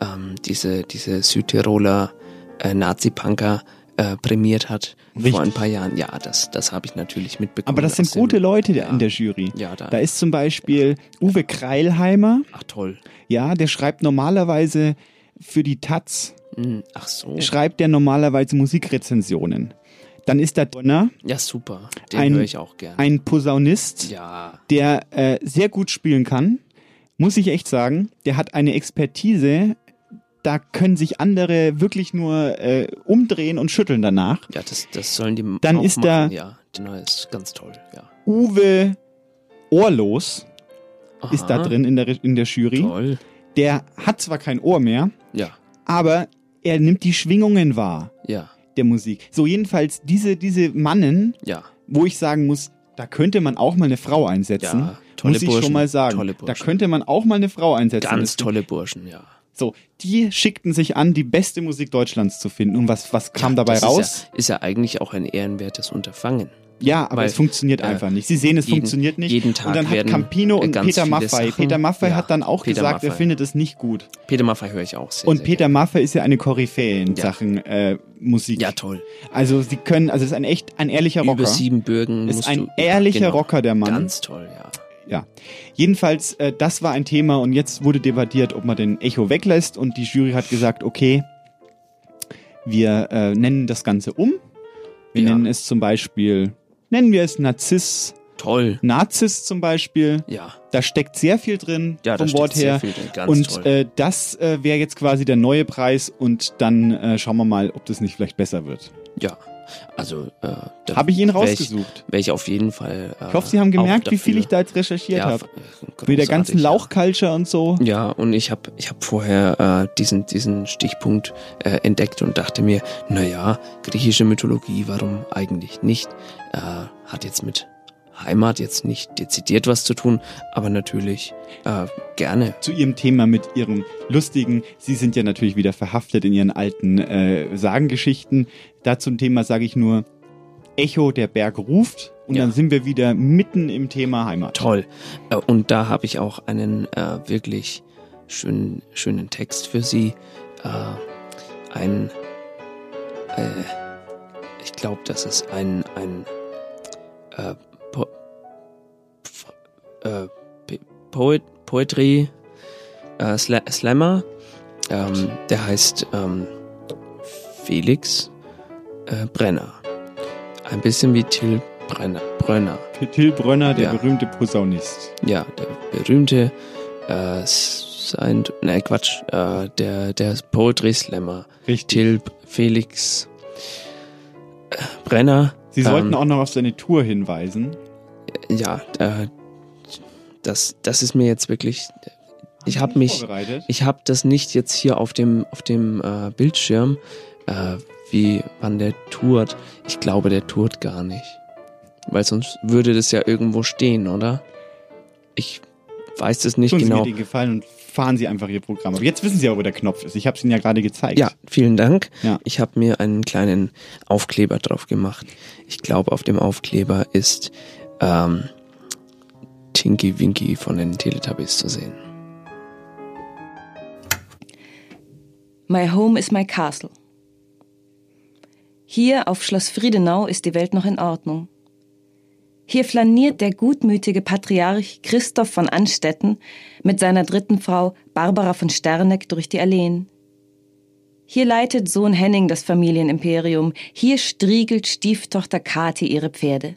ähm, diese, diese Südtiroler äh, Nazi-Punker äh, prämiert hat Richtig. vor ein paar Jahren. Ja, das, das habe ich natürlich mitbekommen. Aber das sind aus dem- gute Leute in der Jury. Ja, da- da ist zum Beispiel Uwe Kreilheimer. Ach toll. Ja, der schreibt normalerweise für die Taz, Ach so. schreibt der normalerweise Musikrezensionen. Dann ist da Donner, Ja, super. Den ein, höre ich auch gern. ein Posaunist, Ja. der äh, sehr gut spielen kann. Muss ich echt sagen. Der hat eine Expertise, da können sich andere wirklich nur äh, umdrehen und schütteln danach. Ja, das, das sollen die Dann auch ist machen. da- Ja, genau, ist ganz toll, ja. Uwe Ohrlos ist da Aha. drin in der, in der Jury. Toll. Der hat zwar kein Ohr mehr, Ja, aber er nimmt die Schwingungen wahr ja, der Musik. So jedenfalls diese, diese Mannen, ja. wo ich sagen muss, da könnte man auch mal eine Frau einsetzen. Ja, tolle muss ich Burschen, schon mal sagen. da könnte man auch mal eine Frau einsetzen. Ganz tolle Burschen, ja. So, die schickten sich an, die beste Musik Deutschlands zu finden. Und was, was kam dabei das raus? Ist ja, ist ja eigentlich auch ein ehrenwertes Unterfangen. Ja, aber es funktioniert äh, einfach nicht. Sie sehen, es jeden- funktioniert nicht. jeden Tag und dann hat Campino und Peter Maffei. Peter Maffei Ja, hat dann auch Peter gesagt, er Maffay. findet es nicht gut. Peter Maffay höre ich auch sehr, Und sehr Peter Maffei ist ja eine Koryphäe in Ja. Sachen äh, Musik. Ja, toll. Also sie können, also es ist ein echt ein ehrlicher Rocker. Über sieben Bürgen ist musst ein du, ehrlicher genau. Rocker, der Mann. Ganz toll, ja. Ja. Jedenfalls, äh, das war ein Thema und jetzt wurde debattiert, ob man den Echo weglässt und die Jury hat gesagt, okay, wir äh, nennen das Ganze um. Wir Ja. nennen es zum Beispiel, nennen wir es Narziss. Toll. Nazis zum Beispiel. Ja. Da steckt sehr viel drin Ja, vom Wort sehr her. viel drin. Ganz und. Äh, das äh, wäre jetzt quasi der neue Preis und dann äh, schauen wir mal, ob das nicht vielleicht besser wird. Ja. Also äh, da Habe ich ihn rausgesucht. Wäre ich auf jeden Fall. Äh, Ich hoffe, Sie haben gemerkt, wie viel ich da jetzt recherchiert Ja, habe. f- Mit der ganzen. Lauchculture und so. Ja, und ich habe ich hab vorher äh, diesen, diesen Stichpunkt äh, entdeckt und dachte mir, naja, griechische Mythologie, warum eigentlich nicht? Äh, hat jetzt mit Heimat jetzt nicht dezidiert was zu tun, aber natürlich äh, gerne. Zu Ihrem Thema mit Ihrem lustigen, Sie sind ja natürlich wieder verhaftet in Ihren alten äh, Sagengeschichten. Da zum Thema sage ich nur, Echo, der Berg ruft. Und Ja. dann sind wir wieder mitten im Thema Heimat. Toll. Äh, und da habe ich auch einen äh, wirklich schönen, schönen Text für Sie. Äh, ein, äh, ich glaube, das ist ein, ein äh, Poet, Poetry äh, Sla Slammer. Ähm, der heißt ähm, Felix äh, Brenner. Ein bisschen wie Till Brenner. Brenner. Till Brönner, der Ja. berühmte Posaunist. Ja, der berühmte äh, sein, ne Quatsch, äh, der der Poetry Slammer. Richtig. Till Felix äh, Brenner. Sie sollten ähm, auch noch auf seine Tour hinweisen. ja, äh, das das ist mir jetzt wirklich ich habe mich ich habe das nicht jetzt hier auf dem auf dem äh, Bildschirm äh, wie wann der tourt. Ich glaube, der tourt gar nicht. Weil sonst würde das ja irgendwo stehen, oder? Ich weiß das nicht Tun Sie genau. mir den Gefallen und fahren Sie einfach Ihr Programm. Aber jetzt wissen Sie auch, wo der Knopf ist. Ich habe es Ihnen ja gerade gezeigt. Ja, vielen Dank. Ja. Ich habe mir einen kleinen Aufkleber drauf gemacht. Ich glaube, auf dem Aufkleber ist ähm, Tinky Winky von den Teletubbies zu sehen. My home is my castle. Hier auf Schloss Friedenau ist die Welt noch in Ordnung. Hier flaniert der gutmütige Patriarch Christoph von Anstetten mit seiner dritten Frau Barbara von Sterneck durch die Alleen. Hier leitet Sohn Henning das Familienimperium, hier striegelt Stieftochter Kathi ihre Pferde.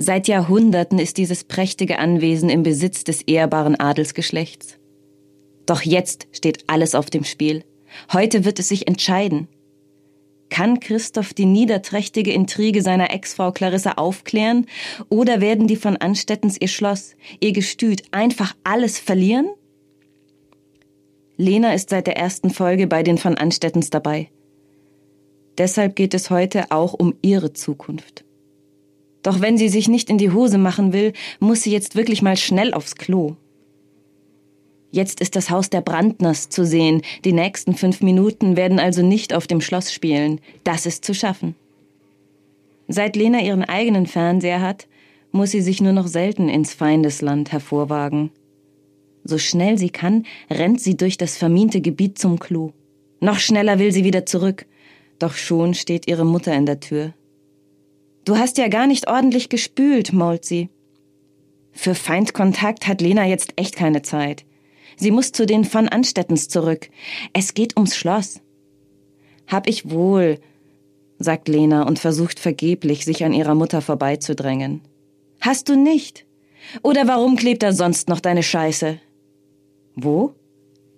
Seit Jahrhunderten ist dieses prächtige Anwesen im Besitz des ehrbaren Adelsgeschlechts. Doch jetzt steht alles auf dem Spiel. Heute wird es sich entscheiden. Kann Christoph die niederträchtige Intrige seiner Ex-Frau Clarissa aufklären oder werden die von Anstettens ihr Schloss, ihr Gestüt einfach alles verlieren? Lena ist seit der ersten Folge bei den von Anstettens dabei. Deshalb geht es heute auch um ihre Zukunft. Doch wenn sie sich nicht in die Hose machen will, muss sie jetzt wirklich mal schnell aufs Klo. Jetzt ist das Haus der Brandners zu sehen. Die nächsten fünf Minuten werden also nicht auf dem Schloss spielen. Das ist zu schaffen. Seit Lena ihren eigenen Fernseher hat, muss sie sich nur noch selten ins Feindesland hervorwagen. So schnell sie kann, rennt sie durch das vermiente Gebiet zum Klo. Noch schneller will sie wieder zurück. Doch schon steht ihre Mutter in der Tür. Du hast ja gar nicht ordentlich gespült, mault sie. Für Feindkontakt hat Lena jetzt echt keine Zeit. Sie muss zu den von Anstettens zurück. Es geht ums Schloss. Hab ich wohl, sagt Lena und versucht vergeblich, sich an ihrer Mutter vorbeizudrängen. Hast du nicht? Oder warum klebt da sonst noch deine Scheiße? Wo?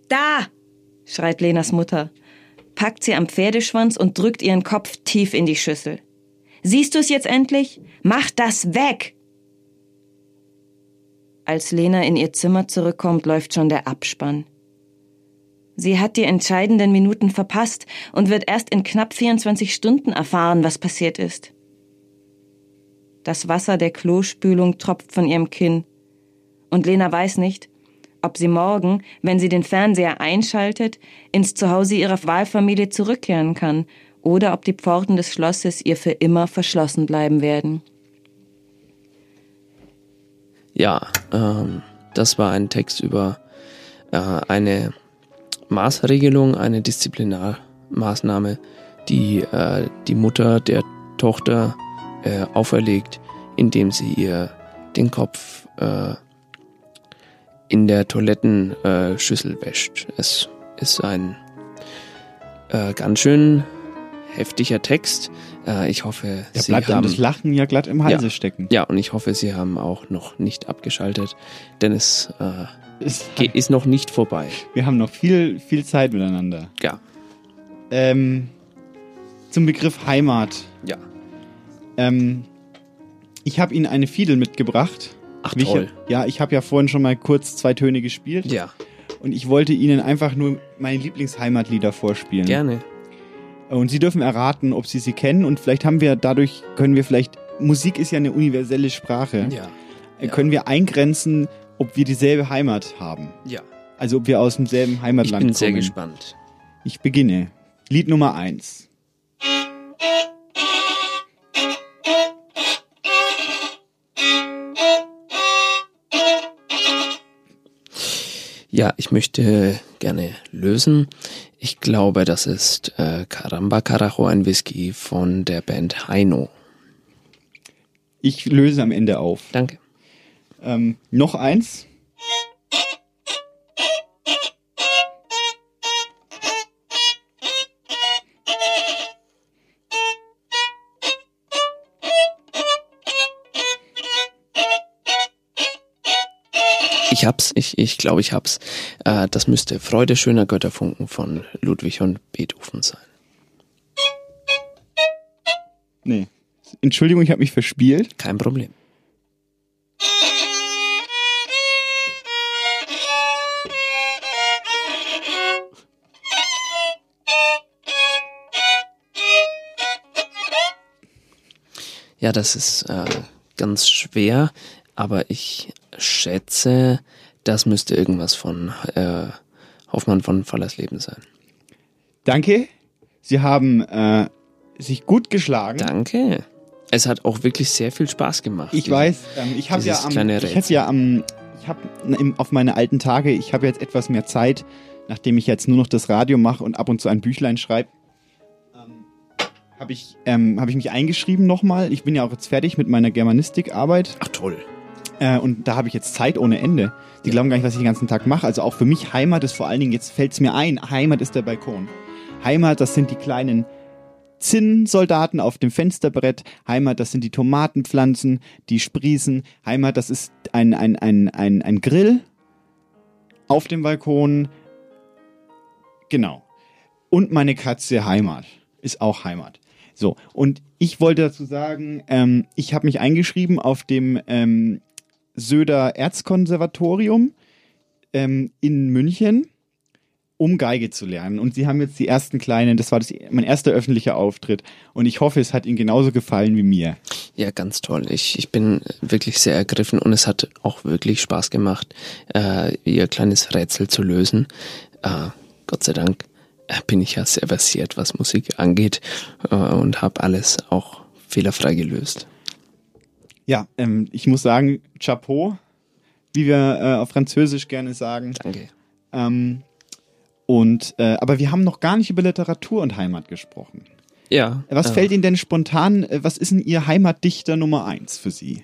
Da! schreit Lenas Mutter, packt sie am Pferdeschwanz und drückt ihren Kopf tief in die Schüssel. Siehst du es jetzt endlich? Mach das weg! Als Lena in ihr Zimmer zurückkommt, läuft schon der Abspann. Sie hat die entscheidenden Minuten verpasst und wird erst in knapp 24 Stunden erfahren, was passiert ist. Das Wasser der Klospülung tropft von ihrem Kinn. Und Lena weiß nicht, ob sie morgen, wenn sie den Fernseher einschaltet, ins Zuhause ihrer Wahlfamilie zurückkehren kann oder ob die Pforten des Schlosses ihr für immer verschlossen bleiben werden. Ja, ähm, das war ein Text über äh, eine Maßregelung, eine Disziplinarmaßnahme, die äh, die Mutter der Tochter äh, auferlegt, indem sie ihr den Kopf äh, in der Toilettenschüssel Schüssel wäscht. Es ist ein äh, ganz schön heftiger Text. Äh, ich hoffe, Da Sie bleibt haben das Lachen ja glatt im Halse ja, stecken. Ja, und ich hoffe, Sie haben auch noch nicht abgeschaltet, denn es äh, geht, ist noch nicht vorbei. Wir haben noch viel, viel Zeit miteinander. Ja. Ähm, zum Begriff Heimat. Ja. Ähm, ich habe Ihnen eine Fiedel mitgebracht. Ach Wie ich- toll. ja, ich habe ja vorhin schon mal kurz zwei Töne gespielt. Ja. Und ich wollte Ihnen einfach nur meine Lieblingsheimatlieder vorspielen. Gerne. Und Sie dürfen erraten, ob Sie sie kennen. Und vielleicht haben wir dadurch, können wir vielleicht, Musik ist ja eine universelle Sprache. Ja. Äh, Können wir eingrenzen, ob wir dieselbe Heimat haben. Ja. Also ob wir aus demselben Ich Heimatland bin sehr kommen. gespannt. Ich beginne. Lied Nummer eins. Ja, ich möchte gerne lösen. Ich glaube, das ist äh, Caramba Carajo, ein Whisky von der Band Heino. Ich löse am Ende auf. Danke. Ähm, noch eins. Ich hab's, ich, ich glaube, ich hab's. Äh, das müsste Freude schöner Götterfunken von Ludwig und Beethoven sein. Nee. Entschuldigung, ich habe mich verspielt. Kein Problem. Ja, das ist äh, ganz schwer, aber ich schätze, das müsste irgendwas von äh, Hoffmann von Fallersleben sein. Danke. Sie haben äh, sich gut geschlagen. Danke. Es hat auch wirklich sehr viel Spaß gemacht. Ich diese- weiß, ähm, ich habe ja am, ich hätte ja am, ich habe auf meine alten Tage, ich habe jetzt etwas mehr Zeit, nachdem ich jetzt nur noch das Radio mache und ab und zu ein Büchlein schreibe, ähm, habe ich, ähm, habe ich mich eingeschrieben nochmal. Ich bin ja auch jetzt fertig mit meiner Germanistikarbeit. Ach toll. Äh, und da habe ich jetzt Zeit ohne Ende. Die glauben gar nicht, was ich den ganzen Tag mache. Also auch für mich Heimat ist vor allen Dingen, jetzt fällt es mir ein, Heimat ist der Balkon. Heimat, das sind die kleinen Zinnsoldaten auf dem Fensterbrett. Heimat, das sind die Tomatenpflanzen, die sprießen. Heimat, das ist ein, ein, ein, ein, ein Grill auf dem Balkon. Genau. Und meine Katze Heimat ist auch Heimat. So, und ich wollte dazu sagen, ähm, ich habe mich eingeschrieben auf dem ähm, Söder Erzkonservatorium ähm, in München, um Geige zu lernen. Und sie haben jetzt die ersten kleinen, das war das, mein erster öffentlicher Auftritt. Und ich hoffe, es hat ihnen genauso gefallen wie mir. Ja, ganz toll. Ich, ich bin wirklich sehr ergriffen und es hat auch wirklich Spaß gemacht, äh, ihr kleines Rätsel zu lösen. Äh, Gott sei Dank äh, bin ich ja sehr versiert, was Musik angeht äh, und habe alles auch fehlerfrei gelöst. Ja, ähm, ich muss sagen, Chapeau, wie wir äh, auf Französisch gerne sagen. Danke. Ähm, und, äh, aber wir haben noch gar nicht über Literatur und Heimat gesprochen. Ja. Was äh, fällt Ihnen denn spontan, äh, was ist denn Ihr Heimatdichter Nummer eins für Sie?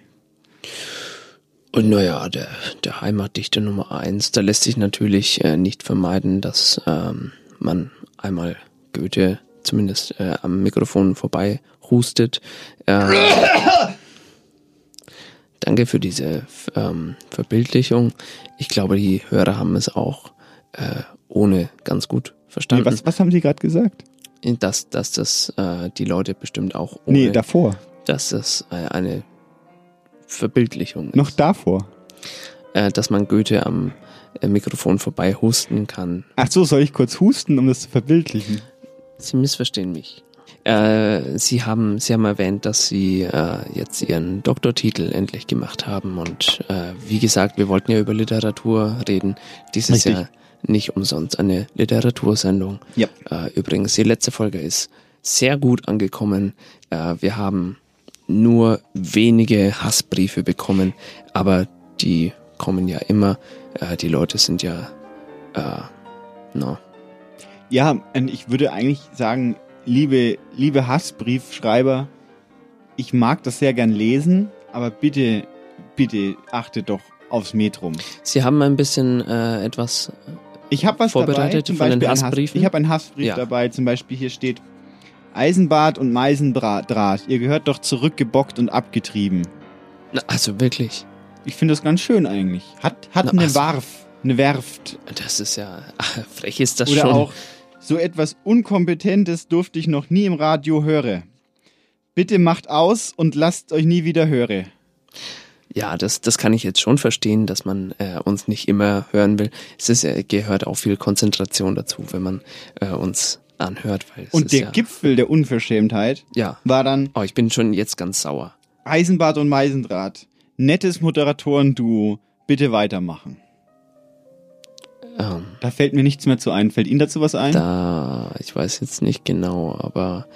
Und naja, der, der Heimatdichter Nummer eins, da lässt sich natürlich äh, nicht vermeiden, dass ähm, man einmal Goethe zumindest äh, am Mikrofon vorbei hustet. Äh, danke für diese ähm, Verbildlichung. Ich glaube, die Hörer haben es auch äh, ohne ganz gut verstanden. Nee, was, was haben Sie gerade gesagt? dass, dass das äh, die Leute bestimmt auch ohne, Nee, davor. dass das äh, eine Verbildlichung ist. Noch davor. Äh, dass man Goethe am äh, Mikrofon vorbei husten kann. Ach so, soll ich kurz husten, um das zu verbildlichen? Sie missverstehen mich. Äh, Sie haben, Sie haben erwähnt, dass Sie äh, jetzt Ihren Doktortitel endlich gemacht haben und äh, wie gesagt, wir wollten ja über Literatur reden. Dies ist Richtig. ja nicht umsonst eine Literatursendung. Ja. Äh, übrigens, die letzte Folge ist sehr gut angekommen. Äh, wir haben nur wenige Hassbriefe bekommen, aber die kommen ja immer. Äh, die Leute sind ja, äh, no. Ja, ich würde eigentlich sagen, liebe, liebe Hassbriefschreiber, ich mag das sehr gern lesen, aber bitte, bitte achte doch aufs Metrum. Sie haben ein bisschen äh, etwas Ich habe was dabei, vorbereitet zum von den ein Hass, Hassbriefen. ich habe einen Hassbrief Ja. dabei, zum Beispiel hier steht Eisenbad und Meisendraht, ihr gehört doch zurückgebockt und abgetrieben. Na, also wirklich. Ich finde das ganz schön eigentlich. Hat, hat Na, eine also- Warf, eine Werft. Das ist ja frech ist das Oder schon. auch So etwas Unkompetentes durfte ich noch nie im Radio hören. Bitte macht aus und lasst euch nie wieder hören. Ja, das, das kann ich jetzt schon verstehen, dass man äh, uns nicht immer hören will. Es ist, äh, gehört auch viel Konzentration dazu, wenn man äh, uns anhört. Weil es Und ist der ja, Gipfel der Unverschämtheit ja. war dann Oh, ich bin schon jetzt ganz sauer. Eisenbart und Meisendraht. Nettes Moderatoren-Duo. Bitte weitermachen. Ähm, Da fällt mir nichts mehr zu ein. Fällt Ihnen dazu was ein? da, ich weiß jetzt nicht genau, aber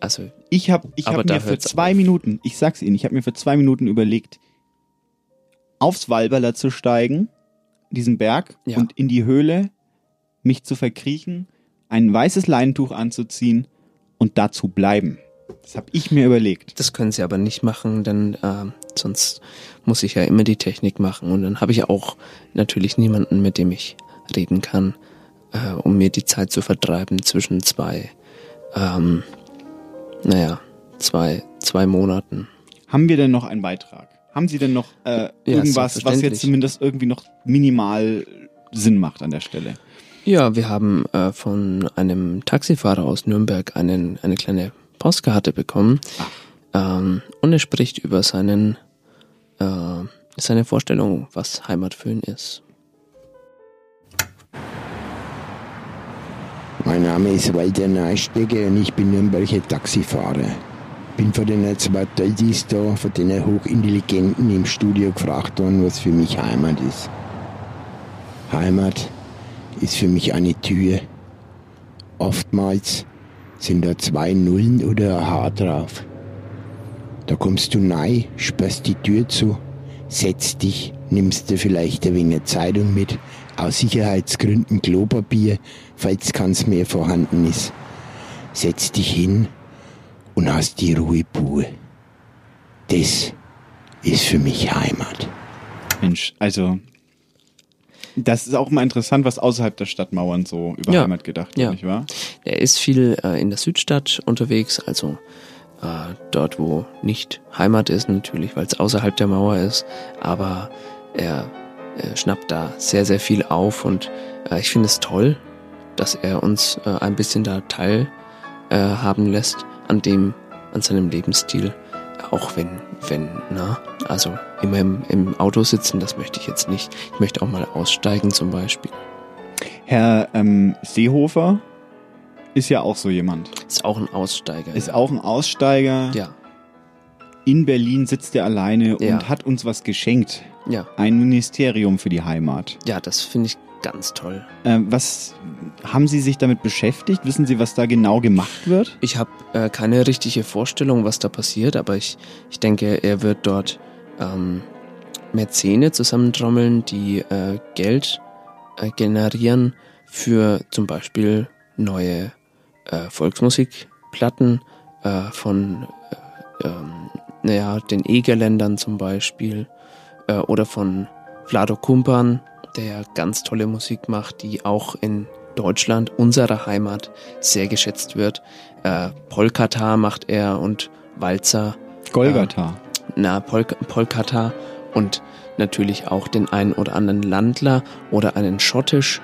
also Ich habe ich hab mir für zwei Minuten, ich sag's Ihnen, ich habe mir für zwei Minuten überlegt, aufs Walberler zu steigen, diesen Berg, Ja. und in die Höhle mich zu verkriechen, ein weißes Leinentuch anzuziehen und da zu bleiben. Das habe ich mir überlegt. Das können sie aber nicht machen, denn ähm, sonst muss ich ja immer die Technik machen und dann habe ich auch natürlich niemanden, mit dem ich reden kann, äh, um mir die Zeit zu vertreiben zwischen zwei, ähm, naja, zwei, zwei Monaten. Haben wir denn noch einen Beitrag? Haben Sie denn noch äh, irgendwas, was selbstverständlich. jetzt zumindest irgendwie noch minimal Sinn macht an der Stelle? Ja, wir haben äh, von einem Taxifahrer aus Nürnberg einen, eine kleine Postkarte bekommen ähm, und er spricht über seinen, äh, seine Vorstellung, was Heimat für ihn ist. Mein Name ist Walter Neustege und ich bin Nürnberger Taxifahrer. Bin von den zwei Teildis da, von den Hochintelligenten im Studio gefragt worden, was für mich Heimat ist. Heimat ist für mich eine Tür. Oftmals sind da zwei Nullen oder ein H drauf. Da kommst du rein, sperrst die Tür zu, setzt dich, nimmst dir vielleicht ein wenig Zeitung mit, aus Sicherheitsgründen Klopapier, falls keins mehr vorhanden ist. Setzt dich hin und hast die Ruhe pur. Das ist für mich Heimat. Mensch, also das ist auch mal interessant, was außerhalb der Stadtmauern so über Ja. Heimat gedacht wird, Ja. nicht wahr? Er ist viel äh, in der Südstadt unterwegs, also äh, dort, wo nicht Heimat ist natürlich, weil es außerhalb der Mauer ist, aber er, er schnappt da sehr, sehr viel auf und äh, ich finde es toll, dass er uns äh, ein bisschen da teil äh, haben lässt an dem, an seinem Lebensstil, auch wenn, wenn, na, also immer im, im Auto sitzen, das möchte ich jetzt nicht. Ich möchte auch mal aussteigen zum Beispiel. Herr ähm, Seehofer ist ja auch so jemand. Ist auch ein Aussteiger. Ist auch ein Aussteiger. Ja. In Berlin sitzt er alleine Ja. und hat uns was geschenkt. Ja. Ein Ministerium für die Heimat. Ja, das finde ich ganz toll. Ähm, was haben Sie sich damit beschäftigt? Wissen Sie, was da genau gemacht wird? Ich habe äh, keine richtige Vorstellung, was da passiert, aber ich, ich denke, er wird dort ähm, Mäzene zusammentrommeln, die äh, Geld äh, generieren für zum Beispiel neue äh, Volksmusikplatten äh, von äh, ähm, naja, den Egerländern zum Beispiel oder von Vlado Kumpan, der ganz tolle Musik macht, die auch in Deutschland, unserer Heimat, sehr geschätzt wird. Äh, Polkata macht er und Walzer. Golgatha. Äh, na, Pol Polkata und natürlich auch den einen oder anderen Landler oder einen Schottisch.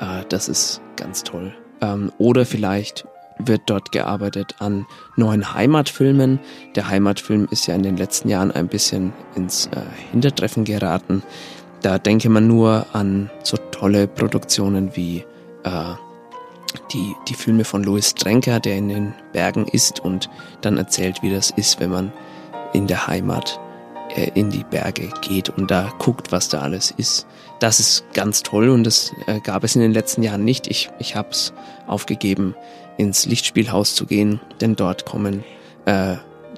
Äh, das ist ganz toll. Ähm, oder vielleicht wird dort gearbeitet an neuen Heimatfilmen. Der Heimatfilm ist ja in den letzten Jahren ein bisschen ins äh, Hintertreffen geraten. Da denke man nur an so tolle Produktionen wie äh, die, die Filme von Louis Strenker, der in den Bergen ist und dann erzählt, wie das ist, wenn man in der Heimat äh, in die Berge geht und da guckt, was da alles ist. Das ist ganz toll und das äh, gab es in den letzten Jahren nicht. Ich, ich habe es aufgegeben, ins Lichtspielhaus zu gehen, denn dort kommen äh,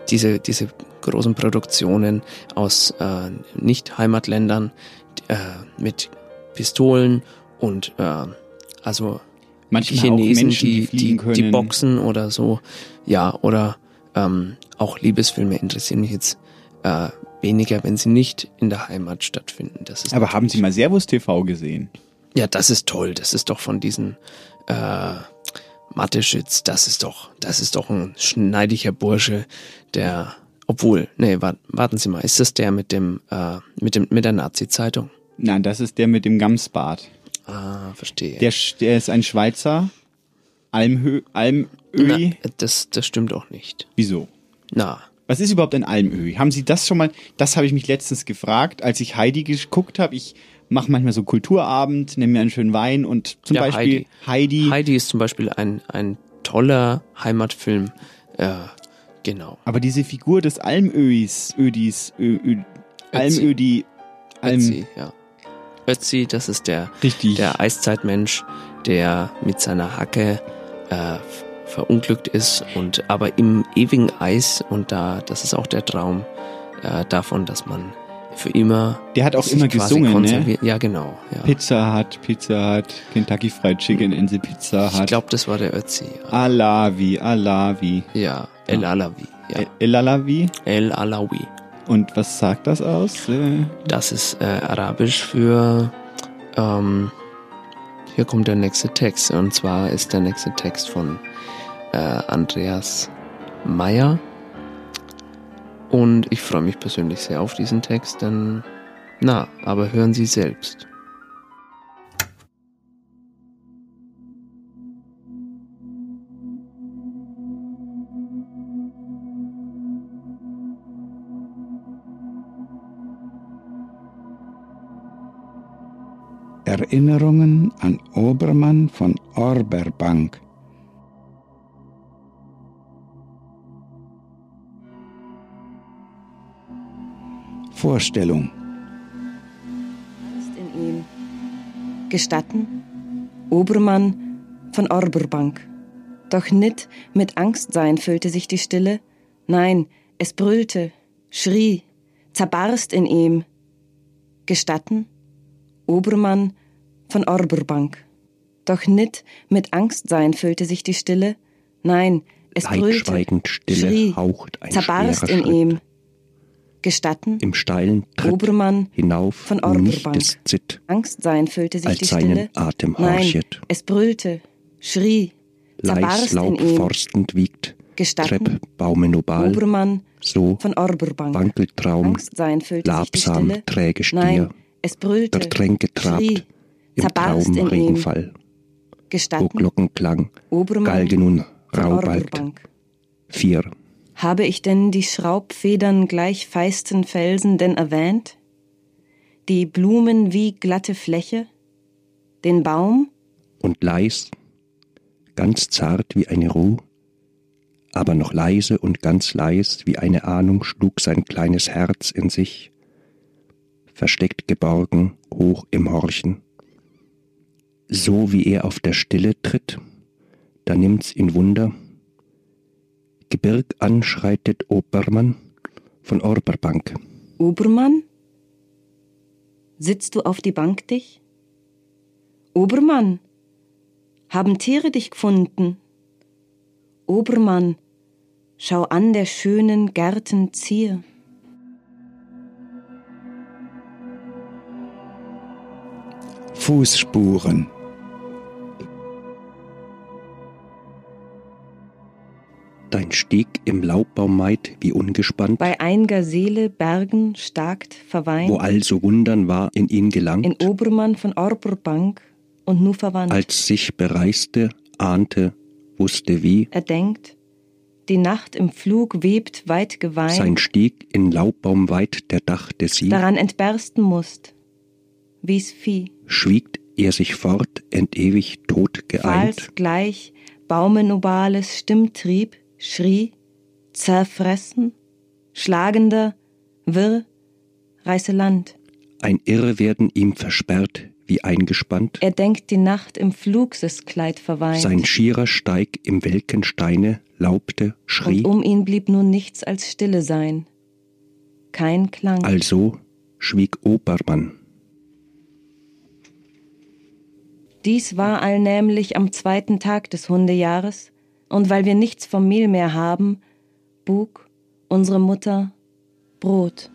diese, diese großen Produktionen aus äh, Nicht-Heimatländern äh, mit Pistolen und äh, also Manchmal auch Chinesen, Menschen, die die, die, die boxen oder so. Ja, oder ähm, auch Liebesfilme interessieren mich jetzt äh, weniger, wenn sie nicht in der Heimat stattfinden. Das ist Aber haben Sie mal Servus TV gesehen? ja, das ist toll. Das ist doch von diesen äh, Mateschitz. Das ist doch, das ist doch ein schneidiger Bursche, der, obwohl, nee, wart, warten Sie mal, ist das der mit dem, äh, mit dem, mit der Nazi-Zeitung? Nein, das ist der mit dem Gamsbart. Ah, verstehe. Der, der ist ein Schweizer Almhö Almöhi? Na, das, das stimmt auch nicht. Wieso? Na, Was ist überhaupt ein Almöhi? Haben Sie das schon mal? Das habe ich mich letztens gefragt, als ich Heidi geguckt habe. Ich mache manchmal so Kulturabend, nehme mir einen schönen Wein und zum Ja, Beispiel Heidi. Heidi ist zum Beispiel ein, ein toller Heimatfilm. Äh, genau. Aber diese Figur des Almöhis, Ödis, Ö, Ö, Almödi, Alm, Ötzi, ja. Ötzi, das ist der, Richtig. der Eiszeitmensch, der mit seiner Hacke äh, verunglückt ist und aber im ewigen Eis und da, das ist auch der Traum äh, davon, dass man für immer. Der hat auch immer gesungen, ne? Ja, genau. Ja. Pizza hat, Pizza hat, Kentucky Fried Chicken, Insel Pizza Ich hat. glaube, das war der Ötzi. Ja, Alawi, Alawi. ja El Alawi. Ja. El Alawi? El Alawi. Und was sagt das aus? Das ist äh, arabisch für. Ähm, hier kommt der nächste Text. Und zwar ist der nächste Text von äh, Andreas Meyer. Und ich freue mich persönlich sehr auf diesen Text, denn. Na, aber hören Sie selbst. Erinnerungen an Obermann von Orberbank. Vorstellung. in ihm. Gestatten, Obermann von Orberbank. Doch nit mit Angstsein füllte sich die Stille, nein, es brüllte, schrie, zerbarst in ihm. Gestatten, Obermann von Orberbank. Doch nit mit Angstsein füllte sich die Stille, nein, es brüllte, Stille schrie, haucht ein zerbarst in Schritt. ihm. Gestatten, Im steilen Tritt Obermann hinauf von nicht Orberbank. es zitt, Angstsein füllte sich die Stille. Atem Nein, horchet. es brüllte, schrie, zerbarst in Laub ihm. forstend wiegt, Gestatten, Trepp Baume nobal, Obermann so von Orberbank. wankelt Traum, Angstsein füllte sich die labsam Stille. träge Stier, Nein, es brüllte, der Tränke trabt, schrie, im zerbarst Traum in ihm. Regenfall, wo Glockenklang, Galgen nun Raubald, vier, Habe ich denn die Schraubfedern gleich feisten Felsen denn erwähnt? Die Blumen wie glatte Fläche? Den Baum? und leis, ganz zart wie eine Ruh, aber noch leise und ganz leis wie eine Ahnung schlug sein kleines Herz in sich, versteckt geborgen, hoch im Horchen. So wie er auf der Stille tritt, da nimmt's ihn Wunder. Gebirg anschreitet Obermann von Orberbank. Obermann? Sitzt du auf die Bank dich? Obermann, haben Tiere dich gefunden? Obermann, schau an der schönen Gärten Zier. Fußspuren. Dein Stieg im Laubbaum meid wie ungespannt, Bei einiger Seele Bergen starkt verweint, wo also Wundern war in ihn gelangt. in Obermann von Orberbank und nu verwandt. als sich bereiste, ahnte, wusste wie, er denkt, die Nacht im Flug webt weit geweint, sein Stieg in Laubbaum weit, der dachte sie, daran entbersten musst, wie's Vieh. schwiegt er sich fort, entewig tot geeint, Fahls gleich, baumenobales Stimmtrieb, schrie, zerfressen, schlagender, wirr, reiße Land. ein Irrwerden ihm versperrt, wie eingespannt, Er denkt die Nacht im Flugseskleid verweint, sein schierer Steig im welken Steine laubte, schrie, und um ihn blieb nun nichts als Stille sein. Kein Klang. also schwieg Obermann, Dies war allnämlich am zweiten Tag des Hundejahres, und weil wir nichts vom Mehl mehr haben, bug unsere Mutter Brot.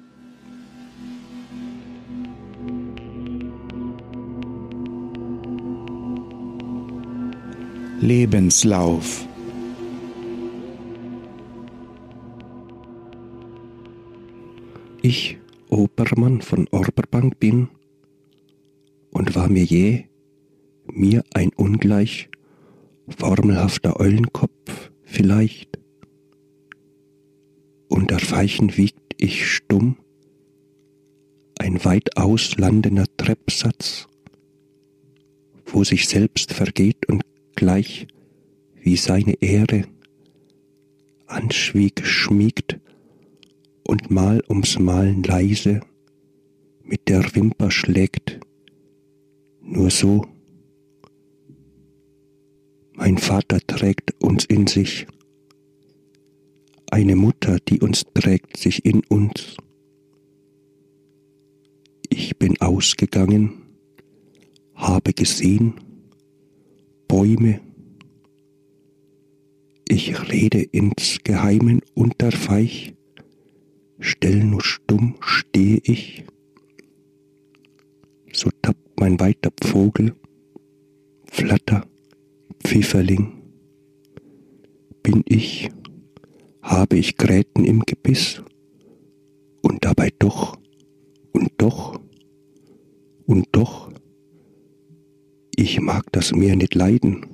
Lebenslauf. ich, Obermann von Orberbank bin, und war mir je, mir ein ungleich, formelhafter Eulenkopf vielleicht. Unter Feichen wiegt ich stumm, ein weit auslandender Treppsatz, wo sich selbst vergeht und gleich wie seine Ehre anschwieg schmiegt und mal ums Malen leise mit der Wimper schlägt, nur so. Mein Vater trägt uns in sich, eine Mutter, die uns trägt sich in uns. Ich bin ausgegangen, habe gesehen, Bäume, ich rede ins Geheimen unter Feich, still nur stumm stehe ich, so tappt mein weiter Vogel, Flatter, Pfifferling, bin ich, habe ich Gräten im Gebiss, und dabei doch, und doch, und doch, ich mag das Meer nicht leiden,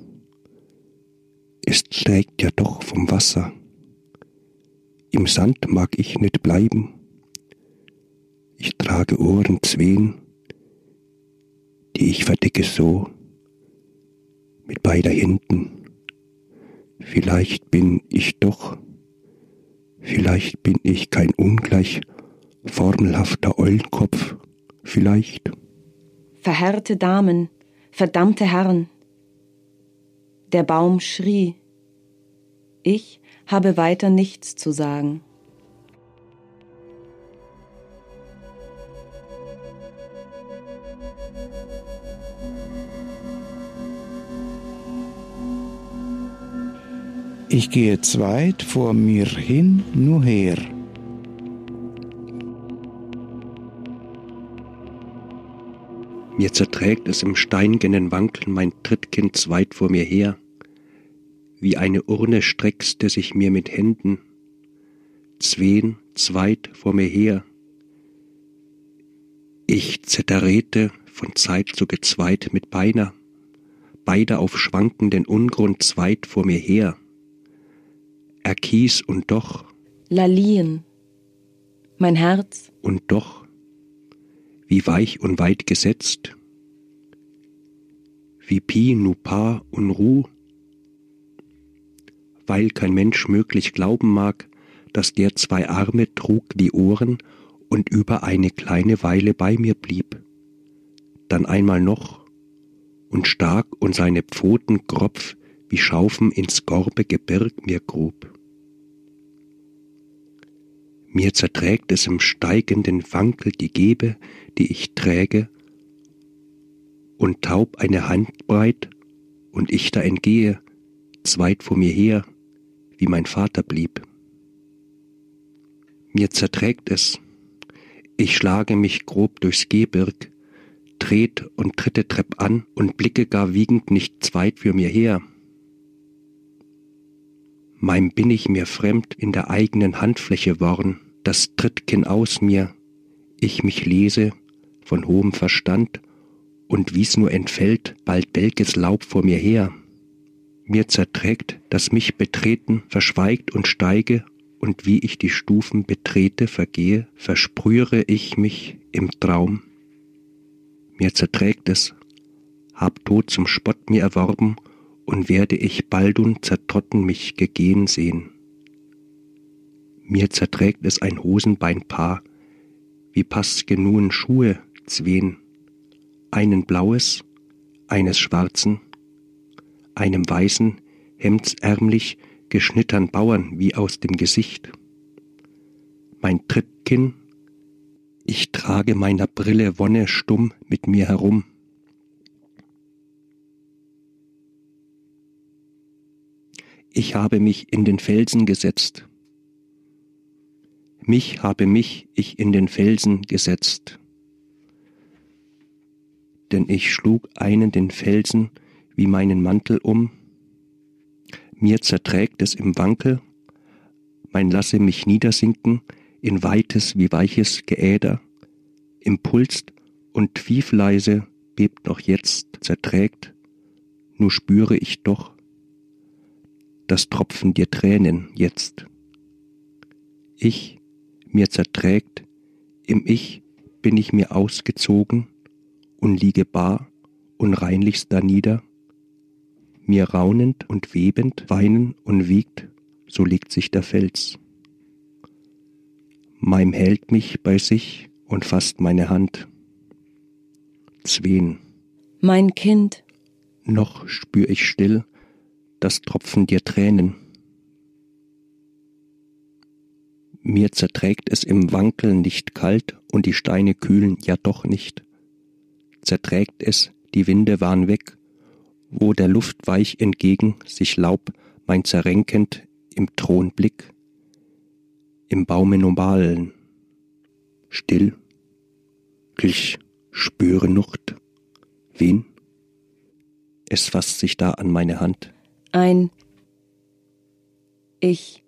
es trägt ja doch vom Wasser, im Sand mag ich nicht bleiben, ich trage Ohren zween, die ich verdecke so mit beider Händen. Vielleicht bin ich doch, vielleicht bin ich kein ungleich formelhafter Eulenkopf, vielleicht. Verhärte Damen, verdammte Herren. Der Baum schrie. Ich habe weiter nichts zu sagen. Ich gehe zweit vor mir hin, nur her. Mir zerträgt es im steingenen Wankeln mein Trittkind zweit vor mir her. Wie eine Urne streckste sich mir mit Händen, zween, zweit vor mir her. Ich zerterrete von Zeit zu gezweit mit Beiner, beide auf schwankenden Ungrund zweit vor mir her. Erkies und doch. Lalien, mein Herz. Und doch, wie weich und weit gesetzt, wie Pi, Nupa und Ru, weil kein Mensch möglich glauben mag, dass der zwei Arme trug wie Ohren und über eine kleine Weile bei mir blieb, dann einmal noch und stark und seine Pfoten grob wie Schaufen ins Gorbe Gebirg mir grub. Mir zerträgt es im steigenden Wankel die Gebe, die ich träge, und taub eine Handbreit, und ich da entgehe, zweit vor mir her, wie mein Vater blieb. Mir zerträgt es, ich schlage mich grob durchs Gebirg, tret und tritte Trepp an und blicke gar wiegend nicht zweit für mir her. Meinem bin ich mir fremd in der eigenen Handfläche worn, das Trittkin aus mir, ich mich lese von hohem Verstand, und wie's nur entfällt, bald welkes Laub vor mir her. Mir zerträgt, das mich betreten, verschweigt und steige, und wie ich die Stufen betrete, vergehe, versprühere ich mich im Traum. Mir zerträgt es, hab Tod zum Spott mir erworben, und werde ich baldun zertrotten mich gegehen sehen. Mir zerträgt es ein Hosenbeinpaar, wie passt genuen Schuhe zween, einen blaues, eines schwarzen, einem weißen, hemdsärmlich geschnittern Bauern wie aus dem Gesicht. Mein Trittkin, ich trage meiner Brille Wonne stumm mit mir herum. Ich habe mich in den Felsen gesetzt. Mich habe mich ich in den Felsen gesetzt. Denn ich schlug einen den Felsen wie meinen Mantel um. Mir zerträgt es im Wankel, mein lasse mich niedersinken in weites wie weiches Geäder, impulst und fiefleise bebt noch jetzt zerträgt, nur spüre ich doch das tropfen dir Tränen jetzt. Ich, mir zerträgt, im Ich bin ich mir ausgezogen und liege bar und reinlichst danieder, mir raunend und webend weinen und wiegt, so legt sich der Fels. Meim hält mich bei sich und fasst meine Hand. Zween. Mein Kind. Noch spür ich still, das Tropfen dir Tränen. Mir zerträgt es im Wankeln nicht kalt und die Steine kühlen ja doch nicht. Zerträgt es, die Winde waren weg, wo der Luft weich entgegen sich Laub mein zerrenkend im Thronblick, im Baume Nobalen, still, glich spüre Nucht, wen? Es fasst sich da an meine Hand. Ein Ich.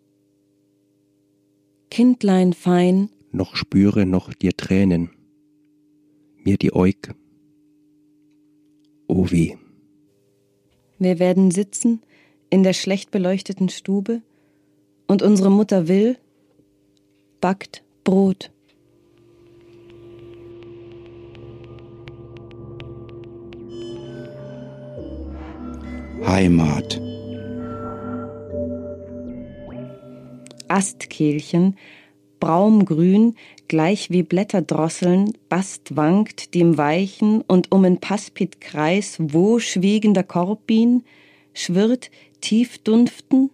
Kindlein fein. Noch spüre noch dir Tränen, mir die Äug. Oh weh. Wir werden sitzen in der schlecht beleuchteten Stube und unsere Mutter will, backt Brot. Heimat. Astkehlchen, braumgrün, gleich wie Blätterdrosseln, Bast wankt dem weichen und um en Paspitkreis wo schwiegender Korbin, schwirrt tief dunften,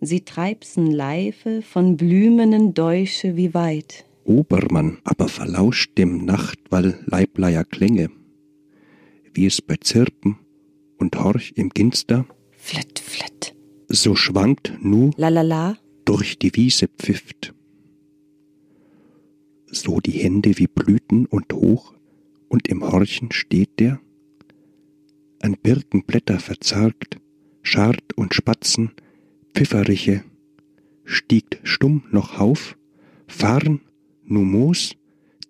sie treibsen Leife von blümenen Deutsche wie weit. Obermann aber verlauscht dem Nachtwall Leibleier Klänge, wie es bei Zirpen und horch im Ginster. Flitt, flitt. So schwankt nu Lalala. Durch die Wiese pfifft. So die Hände wie Blüten und hoch, und im Horchen steht der, an Birkenblätter verzarkt, Schart und Spatzen, Pfifferriche, stiegt stumm noch auf, Farn, nu Moos,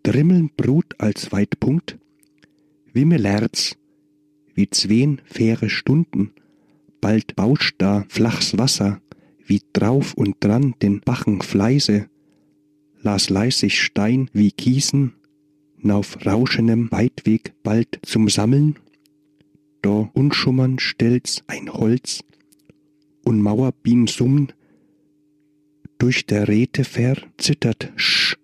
Drimmeln Brut als Weitpunkt, Wimmelerz, wie zween faire Stunden, bald bauscht da flachs Wasser, wie drauf und dran den Bachen Fleiße, las leisig Stein wie Kiesen, nauf rauschendem Weitweg bald zum Sammeln, da unschummern stellt's ein Holz, und Mauerbien summen, durch der Räte verzittert sch,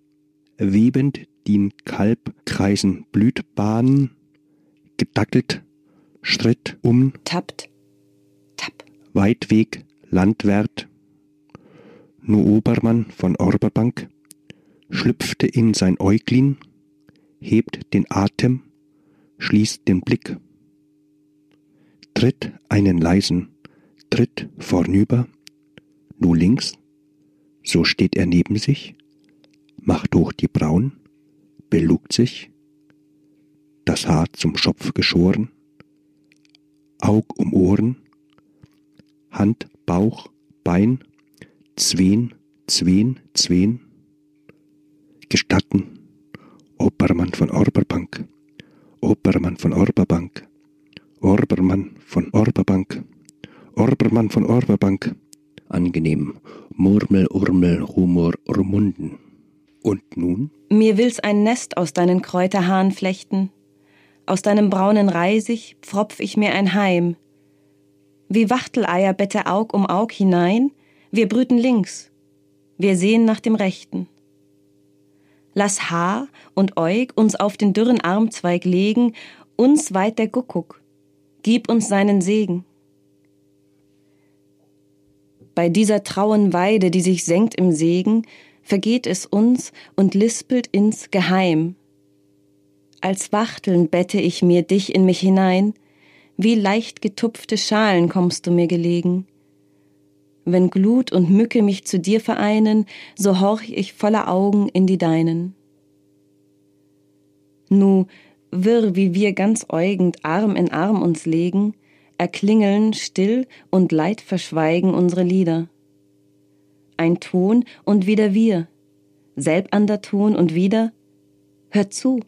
webend dien Kalbkreisen Blütbahnen, gedackelt Schritt um, tappt, Weitweg Landwert, nur Obermann von Orberbank, schlüpfte in sein Äuglin, hebt den Atem, schließt den Blick, tritt einen leisen Tritt vornüber, nu links, so steht er neben sich, macht hoch die Brauen, belugt sich, das Haar zum Schopf geschoren, Aug um Ohren, Hand, Bauch, Bein, Zween, Zween, Zween, gestatten, Obermann von Orberbank, Obermann von Orberbank, Orbermann von Orberbank, Orbermann von Orberbank, angenehm, Murmel, Urmel, Rumor, Urmunden. Und nun? Mir will's ein Nest aus deinen Kräuterhaaren flechten, aus deinem braunen Reisig pfropf ich mir ein Heim. Wie Wachteleier bette Aug um Aug hinein, wir brüten links, wir sehen nach dem Rechten. Lass Haar und Eug uns auf den dürren Armzweig legen, uns weit der Guckuck, gib uns seinen Segen. Bei dieser trauen Weide, die sich senkt im Segen, vergeht es uns und lispelt ins Geheim. Als Wachteln bette ich mir dich in mich hinein, wie leicht getupfte Schalen kommst du mir gelegen. Wenn Glut und Mücke mich zu dir vereinen, so horch ich voller Augen in die deinen. Nu, wirr wie wir ganz äugend Arm in Arm uns legen, erklingeln still und leid verschweigen unsere Lieder. Ein Ton und wieder wir, selbander Ton und wieder, hör zu,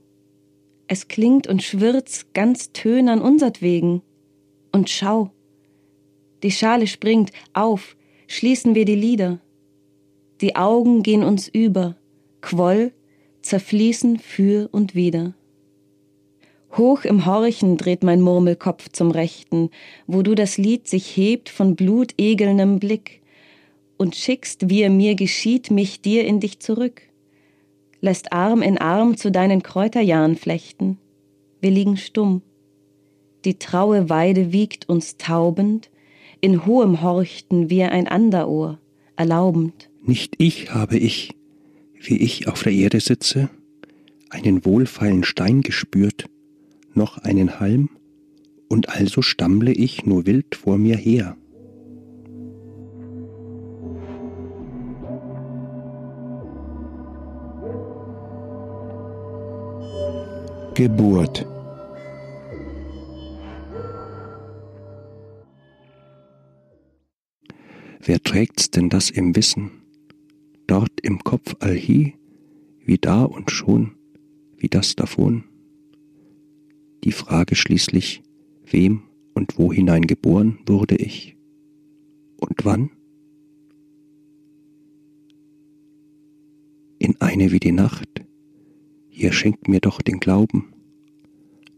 es klingt und schwirrt ganz tönern unsertwegen. Und schau, Die Schale springt auf, schließen wir die Lider. Die Augen gehen uns über, Quoll zerfließen für und wieder. Hoch im Horchen dreht mein Murmelkopf zum Rechten, wo du das Lied sich hebt von blutegelndem Blick und schickst, wie er mir geschieht, mich dir in dich zurück. Lässt Arm in Arm zu deinen Kräuterjahren flechten. Wir liegen stumm. Die traue Weide wiegt uns taubend, in hohem Horchten wir ein Anderohr, erlaubend. Nicht ich habe ich, wie ich auf der Erde sitze, einen wohlfeilen Stein gespürt, noch einen Halm, und also stammle ich nur wild vor mir her. Geburt. Wer trägt's denn das im Wissen? Dort im Kopf allhie, wie da und schon, wie das davon? Die Frage schließlich, wem und wo hinein geboren wurde ich? Und wann? In eine wie die Nacht, hier schenkt mir doch den Glauben,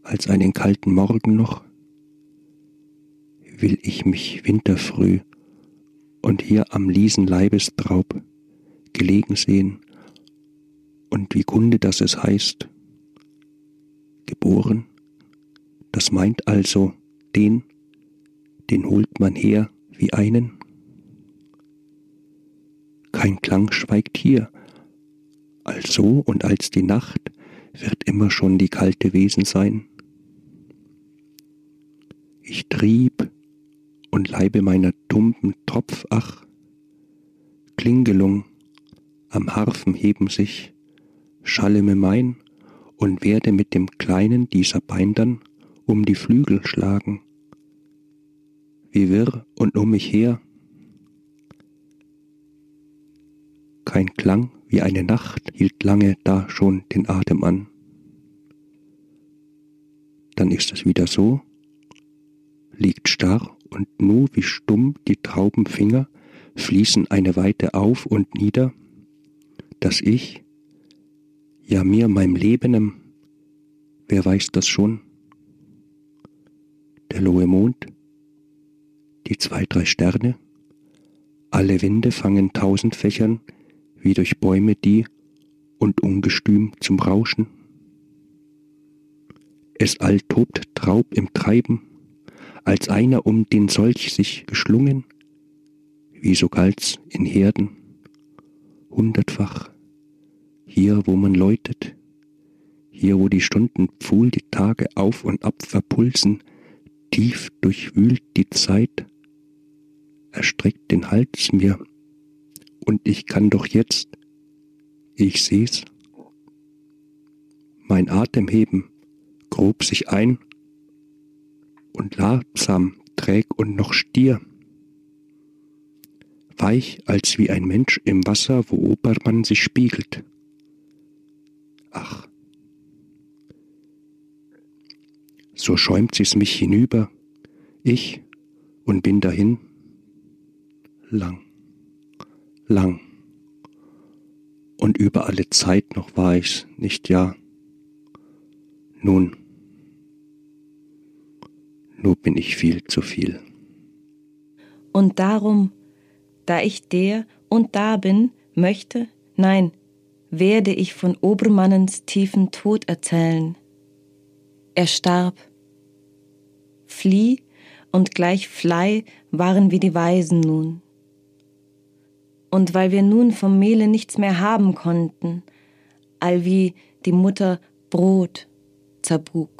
als einen kalten Morgen noch, will ich mich winterfrüh und hier am Liesen Leibestraub gelegen sehen und wie Kunde, dass es heißt, geboren, das meint also den, den holt man her wie einen. Kein Klang schweigt hier, also und als die Nacht wird immer schon die kalte Wesen sein. Ich trieb Leibe meiner tumpen Tropf, ach, Klingelung am Harfen heben sich, schalle mir mein und werde mit dem kleinen dieser Beindern um die Flügel schlagen. Wie wirr und um mich her, kein Klang wie eine Nacht hielt lange da schon den Atem an. Dann ist es wieder so, liegt starr und nur wie stumm die Traubenfinger fließen eine Weite auf und nieder, dass ich, ja mir meinem Lebenem, wer weiß das schon, der lohe Mond, die zwei, drei Sterne, alle Winde fangen tausend Fächern, wie durch Bäume die und ungestüm zum Rauschen. Es all tobt Traub im Treiben, als einer um den Solch sich geschlungen, wie so galt's in Herden, hundertfach, hier wo man läutet, hier wo die Stunden pfuhl die Tage auf und ab verpulsen, tief durchwühlt die Zeit, erstreckt den Hals mir und ich kann doch jetzt, ich seh's, mein Atem heben, grob sich ein und langsam, träg und noch stier, weich als wie ein Mensch im Wasser, wo Obermann sich spiegelt. Ach, so schäumt sie's mich hinüber, ich und bin dahin lang lang. Und über alle Zeit noch war ich's nicht ja. Nun, nur bin ich viel zu viel. Und darum, da ich der und da bin, möchte, nein, werde ich von Obermannens tiefen Tod erzählen. Er starb. Flieh und gleich Flei waren wie die Weisen nun und weil wir nun vom Mehle nichts mehr haben konnten, allwie die Mutter Brot zerbrug.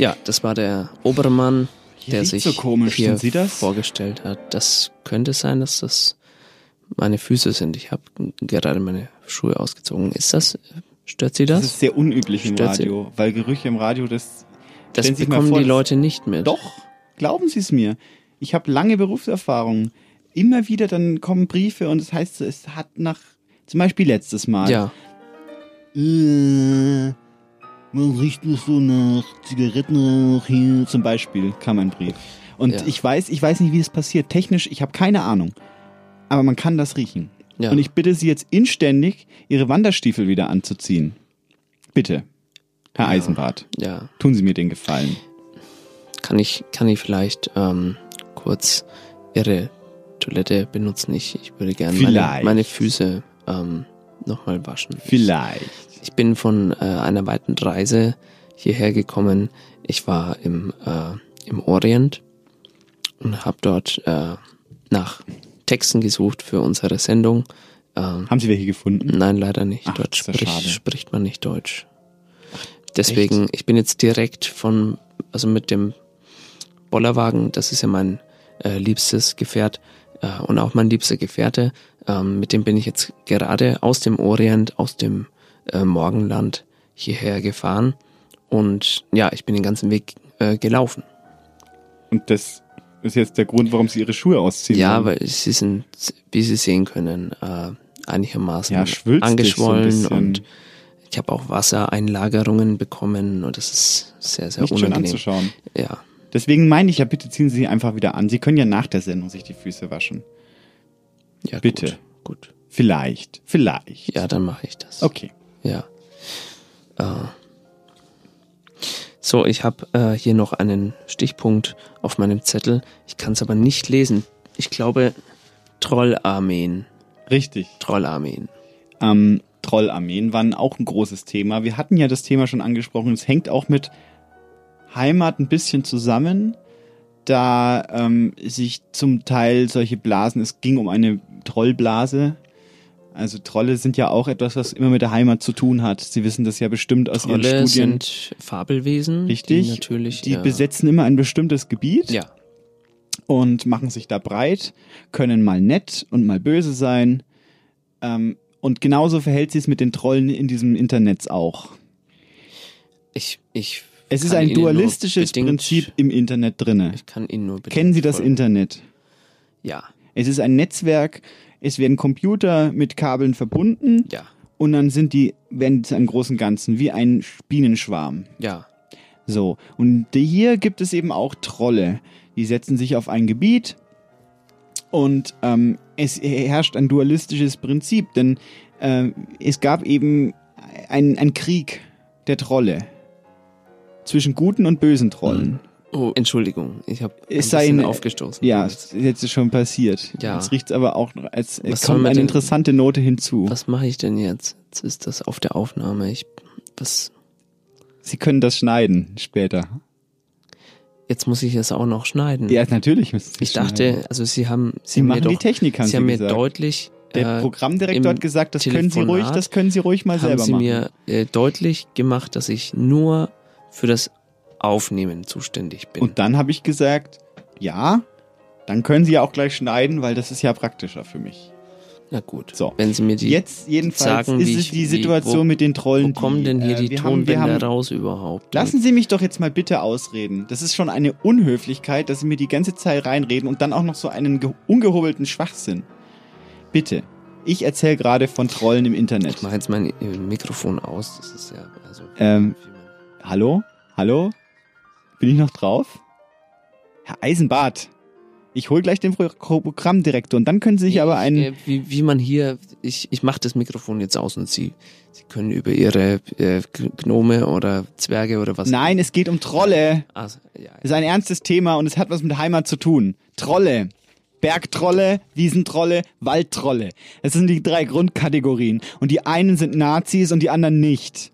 Ja, das war der Obermann Hier der sich so komisch. hier Sie das? vorgestellt hat. Das könnte sein, dass das meine Füße sind. Ich habe gerade meine Schuhe ausgezogen. Ist das? Stört Sie das? Das ist sehr unüblich im Stört Sie- Radio, weil Gerüche im Radio, das Das Sie bekommen vor, die das- Leute nicht mit. Doch, glauben Sie es mir. Ich habe lange Berufserfahrung. Immer wieder dann kommen Briefe und es heißt, so, es hat nach, zum Beispiel letztes Mal. Ja. Äh, man riecht nur so nach Zigarettenrauch hier. Zum Beispiel kam ein Brief. Und Ja. ich weiß, ich weiß nicht, wie es passiert. Technisch, ich habe keine Ahnung. Aber man kann das riechen. Ja. Und ich bitte Sie jetzt inständig, Ihre Wanderstiefel wieder anzuziehen. Bitte. Herr Ja. Eisenbart. Ja. Tun Sie mir den Gefallen. Kann ich, kann ich vielleicht ähm, kurz Ihre Toilette benutzen? Ich, ich würde gerne meine, meine Füße ähm, nochmal waschen. Vielleicht. Ich bin von äh, einer weiten Reise hierher gekommen. Ich war im, äh, im Orient und habe dort äh, nach Texten gesucht für unsere Sendung. Ähm, Haben Sie welche gefunden? Nein, leider nicht. Ach, dort ja spricht, man nicht Deutsch. Deswegen, ich bin jetzt direkt von, also mit dem Bollerwagen, das ist ja mein äh, liebstes Gefährt äh, und auch mein liebster Gefährte, ähm, mit dem bin ich jetzt gerade aus dem Orient, aus dem äh, Morgenland hierher gefahren und ja, ich bin den ganzen Weg äh, gelaufen. Und das ist jetzt der Grund, warum Sie Ihre Schuhe ausziehen. Ja, wollen. weil sie sind, wie Sie sehen können, äh, einigermaßen Ja, so angeschwollen bisschen. und ich habe auch Wassereinlagerungen bekommen und das ist sehr, sehr Nicht schön unangenehm. anzuschauen. Ja. Deswegen meine ich ja, bitte ziehen Sie sie einfach wieder an. Sie können ja nach der Sendung sich die Füße waschen. Ja, bitte. Gut. gut. Vielleicht. Vielleicht. Ja, dann mache ich das. Okay. Ja. Äh. So, ich habe äh, hier noch einen Stichpunkt auf meinem Zettel. Ich kann es aber nicht lesen. Ich glaube Trollarmeen. Richtig. Trollarmeen. Ähm, Trollarmeen waren auch ein großes Thema. Wir hatten ja das Thema schon angesprochen. Es hängt auch mit Heimat ein bisschen zusammen, da ähm, sich zum Teil solche Blasen, es ging um eine Trollblase. Also Trolle sind ja auch etwas, was immer mit der Heimat zu tun hat. Sie wissen das ja bestimmt aus Trolle ihren Studien. sind Fabelwesen. Richtig. Die natürlich. Die ja, besetzen immer ein bestimmtes Gebiet. Ja. Und machen sich da breit, können mal nett und mal böse sein. Ähm, und genauso verhält sie es mit den Trollen in diesem Internet auch. Ich, ich Es ist ein dualistisches bedingt- Prinzip im Internet drinne. Ich kann Ihnen nur Kennen Sie das folgen. Internet? Ja. Es ist ein Netzwerk, es werden Computer mit Kabeln verbunden. Ja. Und dann sind die, werden zu einem großen Ganzen, wie ein Bienenschwarm. Ja. So, und hier gibt es eben auch Trolle. Die setzen sich auf ein Gebiet und ähm, es herrscht ein dualistisches Prinzip, denn ähm, es gab eben einen Krieg der Trolle zwischen guten und bösen Trollen. Oh, Entschuldigung, ich habe ein Es sei bisschen aufgestoßen. Ja, es ist jetzt schon passiert. Ja. Jetzt riecht es aber auch noch, als es Was kommt eine denn- interessante Note hinzu. Was mache ich denn jetzt? Jetzt ist das auf der Aufnahme. Ich, was, Sie können das schneiden später. jetzt muss ich es auch noch schneiden. Ja, natürlich müssen Sie Ich dachte, schneiden. also Sie haben, Sie, Sie haben machen mir die doch, Technik, haben Sie Sie haben mir gesagt. deutlich, Der äh, Programmdirektor hat gesagt, das können Sie ruhig, das können Sie ruhig mal haben selber Sie machen. mir äh, deutlich gemacht, dass ich nur für das Aufnehmen zuständig bin. Und dann habe ich gesagt, ja, dann können Sie ja auch gleich schneiden, weil das ist ja praktischer für mich. Na gut, So. wenn Sie mir die Jetzt jedenfalls sagen, ist wie es ich- die wie- Situation wo- mit den Trollen. Wo kommen denn hier äh, die wir haben- Tonbänder haben- raus überhaupt? Lassen Sie mich doch jetzt mal bitte ausreden. Das ist schon eine Unhöflichkeit, dass Sie mir die ganze Zeit reinreden und dann auch noch so einen ge- ungehobelten Schwachsinn. Bitte. Ich erzähle gerade von Trollen im Internet. Ich mache jetzt mein äh, Mikrofon aus. Das ist ja also. Ähm, hallo? Hallo? Bin ich noch drauf? Herr Eisenbart, ich hole gleich den Pro Programmdirektor und dann können Sie sich aber einen... Äh, wie, wie man hier, ich, ich mache das Mikrofon jetzt aus und Sie, Sie können über Ihre äh, Gnome oder Zwerge oder was. Nein, es geht um Trolle. Also, ja, Das ist ein ernstes Thema und es hat was mit Heimat zu tun. Trolle. Bergtrolle, Wiesentrolle, Waldtrolle. Das sind die drei Grundkategorien. Und die einen sind Nazis und die anderen nicht.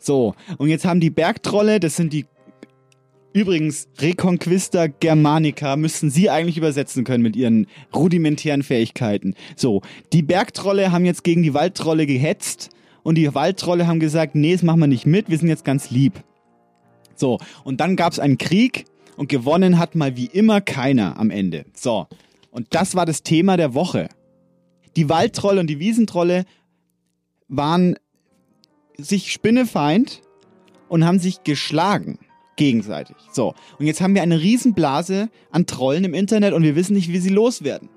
So, und jetzt haben die Bergtrolle, das sind die übrigens Reconquista Germanica, müssten sie eigentlich übersetzen können mit ihren rudimentären Fähigkeiten. So, die Bergtrolle haben jetzt gegen die Waldtrolle gehetzt und die Waldtrolle haben gesagt, nee, das machen wir nicht mit, wir sind jetzt ganz lieb. So, und dann gab es einen Krieg und gewonnen hat mal wie immer keiner am Ende. So, und das war das Thema der Woche. Die Waldtrolle und die Wiesentrolle waren sich Spinnefeind und haben sich geschlagen gegenseitig. So, und jetzt haben wir eine Riesenblase an Trollen im Internet und wir wissen nicht, wie sie loswerden.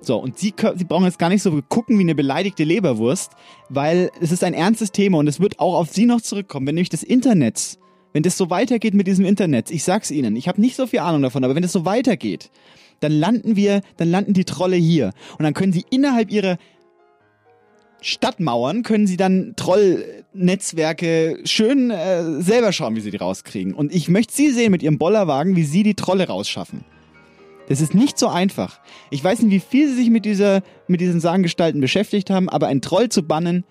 So, und sie, sie brauchen jetzt gar nicht so gucken wie eine beleidigte Leberwurst, weil es ist ein ernstes Thema und es wird auch auf sie noch zurückkommen. Wenn nämlich das Internet, wenn das so weitergeht mit diesem Internet, ich sag's Ihnen, ich habe nicht so viel Ahnung davon, aber wenn das so weitergeht, dann landen wir, dann landen die Trolle hier. Und dann können sie innerhalb ihrer Stadtmauern, können sie dann Trollnetzwerke schön äh, selber schauen, wie sie die rauskriegen. Und ich möchte sie sehen mit ihrem Bollerwagen, wie sie die Trolle rausschaffen. Das ist nicht so einfach. Ich weiß nicht, wie viel sie sich mit dieser, mit diesen Sagengestalten beschäftigt haben, aber einen Troll zu bannen,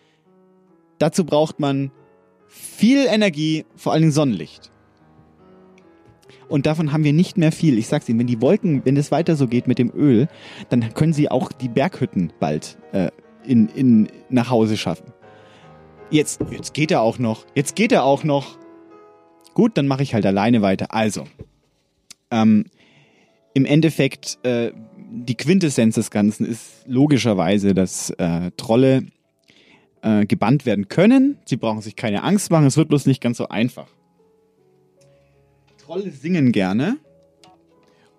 dazu braucht man viel Energie, vor allen Dingen Sonnenlicht. Und davon haben wir nicht mehr viel. Ich sag's Ihnen, wenn die Wolken, wenn es weiter so geht mit dem Öl, dann können sie auch die Berghütten bald äh, in, in, nach Hause schaffen. Jetzt, jetzt geht er auch noch. Jetzt geht er auch noch. Gut, dann mache ich halt alleine weiter. Also, ähm, im Endeffekt, äh, die Quintessenz des Ganzen ist logischerweise, dass äh, Trolle äh, gebannt werden können. Sie brauchen sich keine Angst machen, es wird bloß nicht ganz so einfach. Trolle singen gerne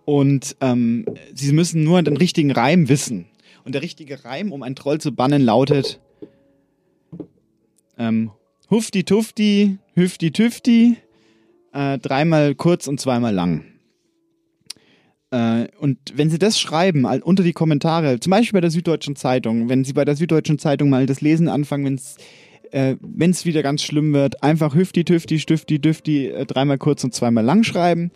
und ähm, sie müssen nur den richtigen Reim wissen. Und der richtige Reim, um einen Troll zu bannen, lautet ähm, Hufti Tufti, Hüfti Tüfti, äh, dreimal kurz und zweimal lang. Äh, und wenn Sie das schreiben, unter die Kommentare, zum Beispiel bei der Süddeutschen Zeitung, wenn Sie bei der Süddeutschen Zeitung mal das Lesen anfangen, wenn es äh, wieder ganz schlimm wird, einfach Hüfti, Tüfti, Stifti, Düfti, äh, dreimal kurz und zweimal lang schreiben.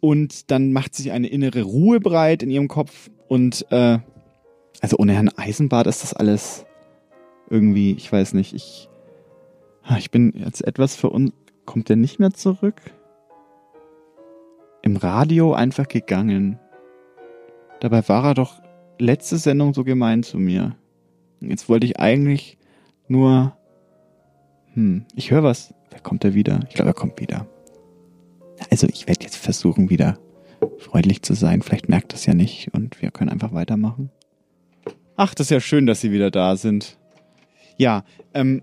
Und dann macht sich eine innere Ruhe breit in ihrem Kopf. Und äh, also ohne Herrn Eisenbart ist das alles irgendwie, ich weiß nicht, ich, ah, ich bin jetzt etwas verun... Kommt der nicht mehr zurück? Im Radio einfach gegangen. Dabei war er doch letzte Sendung so gemein zu mir. Jetzt wollte ich eigentlich nur. Hm, ich höre was. Wer kommt er wieder? Ich glaube, er kommt wieder. Also ich werde jetzt versuchen, wieder freundlich zu sein. Vielleicht merkt das ja nicht und wir können einfach weitermachen. Ach, das ist ja schön, dass Sie wieder da sind. Ja, ähm,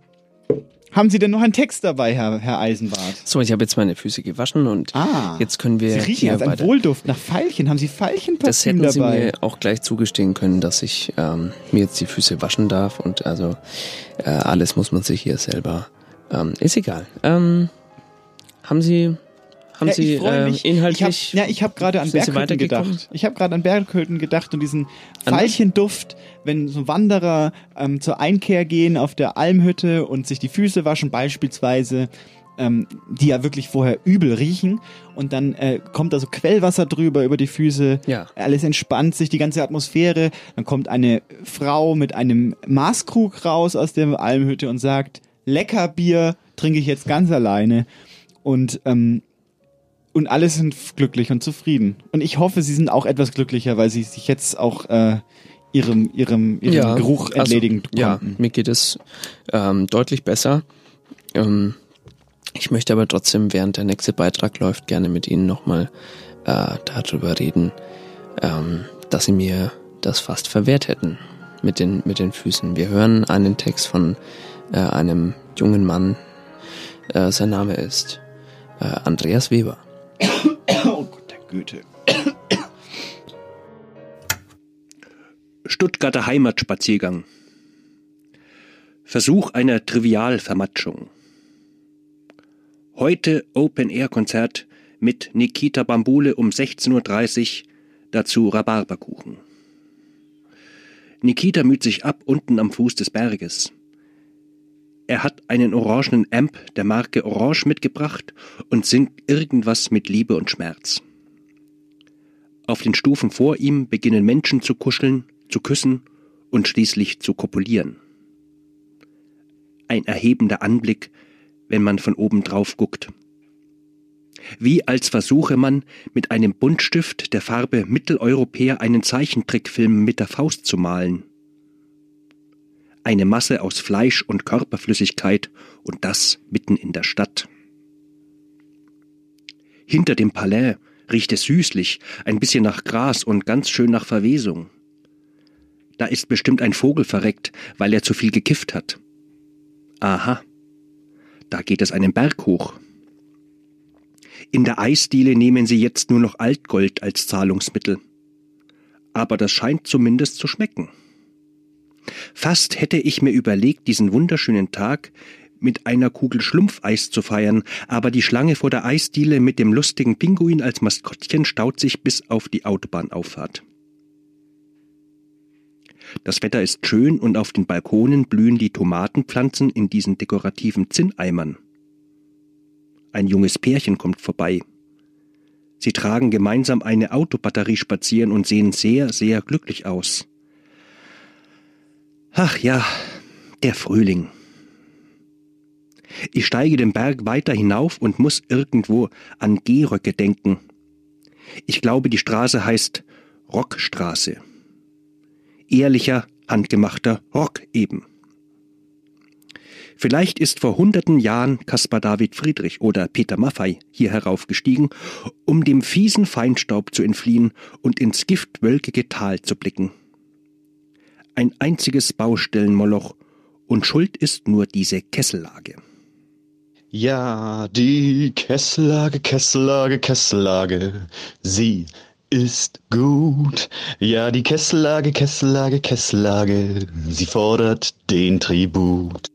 haben Sie denn noch einen Text dabei, Herr, Herr Eisenbart? So, ich habe jetzt meine Füße gewaschen und Ah. jetzt können wir Sie riechen jetzt einen. Wohlduft nach Veilchen. Haben Sie Das Veilchenparfüm hätten Sie dabei? mir auch gleich zugestehen können, dass ich ähm, mir jetzt die Füße waschen darf und also äh, alles muss man sich hier selber. Ähm, ist egal. Ähm, haben Sie haben Ja, Sie äh, inhaltlich? Ich hab, ja, ich habe gerade an Berghütten gedacht. Ich habe gerade an Berghütten gedacht und diesen? Veilchenduft, wenn so Wanderer ähm, zur Einkehr gehen auf der Almhütte und sich die Füße waschen beispielsweise, ähm, die ja wirklich vorher übel riechen und dann äh, kommt da so Quellwasser drüber über die Füße, Ja. alles entspannt sich, die ganze Atmosphäre, dann kommt eine Frau mit einem Maßkrug raus aus der Almhütte und sagt, lecker Bier trinke ich jetzt ganz alleine und ähm, und alle sind glücklich und zufrieden. Und ich hoffe, sie sind auch etwas glücklicher, weil sie sich jetzt auch äh, ihrem, ihrem, ihrem Geruch also, entledigen Ja, konnten. mir geht es ähm, deutlich besser. Ähm, ich möchte aber trotzdem, während der nächste Beitrag läuft, gerne mit Ihnen nochmal äh, darüber reden, ähm, dass Sie mir das fast verwehrt hätten mit den, mit den Füßen. Wir hören einen Text von äh, einem jungen Mann. Äh, sein Name ist äh, Andreas Weber. Oh Gott, der Goethe. Stuttgarter Heimatspaziergang. Versuch einer Trivialvermatschung. Heute Open-Air-Konzert mit Nikita Bambule um 16.30 Uhr, dazu Rhabarberkuchen. Nikita müht sich ab unten am Fuß des Berges. Er hat einen orangenen Amp der Marke Orange mitgebracht und singt irgendwas mit Liebe und Schmerz. Auf den Stufen vor ihm beginnen Menschen zu kuscheln, zu küssen und schließlich zu kopulieren. Ein erhebender Anblick, wenn man von oben drauf guckt. Wie als versuche man, mit einem Buntstift der Farbe Mitteleuropäer einen Zeichentrickfilm mit der Faust zu malen. Eine Masse aus Fleisch und Körperflüssigkeit und das mitten in der Stadt. Hinter dem Palais riecht es süßlich, ein bisschen nach Gras und ganz schön nach Verwesung. Da ist bestimmt ein Vogel verreckt, weil er zu viel gekifft hat. Aha, da geht es einen Berg hoch. In der Eisdiele nehmen sie jetzt nur noch Altgold als Zahlungsmittel. Aber das scheint zumindest zu schmecken. Fast hätte ich mir überlegt, diesen wunderschönen Tag mit einer Kugel Schlumpfeis zu feiern, aber die Schlange vor der Eisdiele mit dem lustigen Pinguin als Maskottchen staut sich bis auf die Autobahnauffahrt. Das Wetter ist schön und auf den Balkonen blühen die Tomatenpflanzen in diesen dekorativen Zinneimern. Ein junges Pärchen kommt vorbei. Sie tragen gemeinsam eine Autobatterie spazieren und sehen sehr, sehr glücklich aus. Ach ja, der Frühling. Ich steige den Berg weiter hinauf und muss irgendwo an Gehröcke denken. Ich glaube, die Straße heißt Rockstraße. Ehrlicher, handgemachter Rock eben. Vielleicht ist vor hunderten Jahren Caspar David Friedrich oder Peter Maffei hier heraufgestiegen, um dem fiesen Feinstaub zu entfliehen und ins giftwölkige Tal zu blicken. Ein einziges Baustellenmoloch und schuld ist nur diese Kessellage. Ja, die Kessellage, Kessellage, Kessellage, sie ist gut. Ja, die Kessellage, Kessellage, Kessellage, sie fordert den Tribut.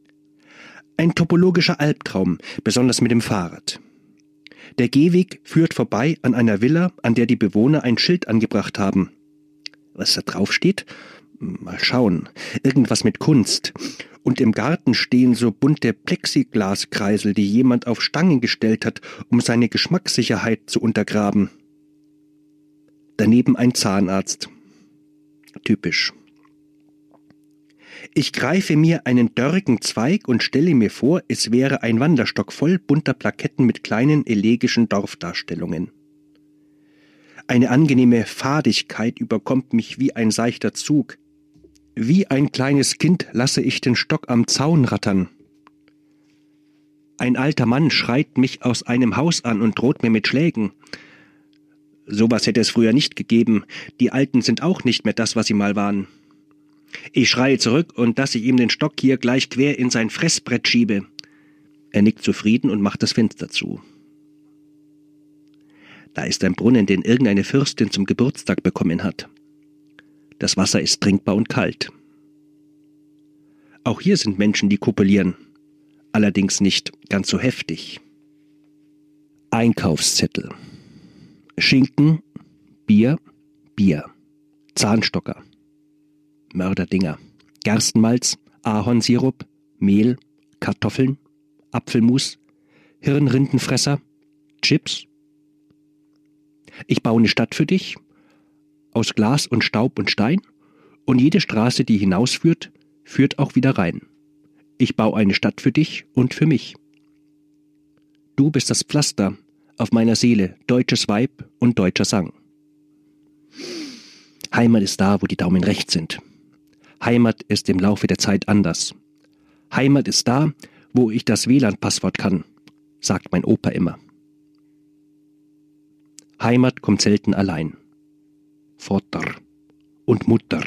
Ein topologischer Albtraum, besonders mit dem Fahrrad. Der Gehweg führt vorbei an einer Villa, an der die Bewohner ein Schild angebracht haben. Was da drauf steht? Mal schauen. Irgendwas mit Kunst. Und im Garten stehen so bunte Plexiglaskreisel, die jemand auf Stangen gestellt hat, um seine Geschmackssicherheit zu untergraben. Daneben ein Zahnarzt. Typisch. Ich greife mir einen dörrigen Zweig und stelle mir vor, es wäre ein Wanderstock voll bunter Plaketten mit kleinen elegischen Dorfdarstellungen. Eine angenehme Fadigkeit überkommt mich wie ein seichter Zug. Wie ein kleines Kind lasse ich den Stock am Zaun rattern. Ein alter Mann schreit mich aus einem Haus an und droht mir mit Schlägen. Sowas hätte es früher nicht gegeben. Die Alten sind auch nicht mehr das, was sie mal waren. Ich schreie zurück und dass ich ihm den Stock hier gleich quer in sein Fressbrett schiebe. Er nickt zufrieden und macht das Fenster zu. Da ist ein Brunnen, den irgendeine Fürstin zum Geburtstag bekommen hat. Das Wasser ist trinkbar und kalt. Auch hier sind Menschen, die kopulieren, allerdings nicht ganz so heftig. Einkaufszettel. Schinken, Bier, Bier. Zahnstocker. Mörderdinger. Gerstenmalz, Ahornsirup, Mehl, Kartoffeln, Apfelmus, Hirnrindenfresser, Chips. Ich baue eine Stadt für dich, aus Glas und Staub und Stein, und jede Straße, die hinausführt, führt auch wieder rein. Ich baue eine Stadt für dich und für mich. Du bist das Pflaster auf meiner Seele, deutsches Weib und deutscher Sang. Heimat ist da, wo die Daumen recht sind. Heimat ist im Laufe der Zeit anders. Heimat ist da, wo ich das WLAN-Passwort kann, sagt mein Opa immer. Heimat kommt selten allein. Vater und Mutter.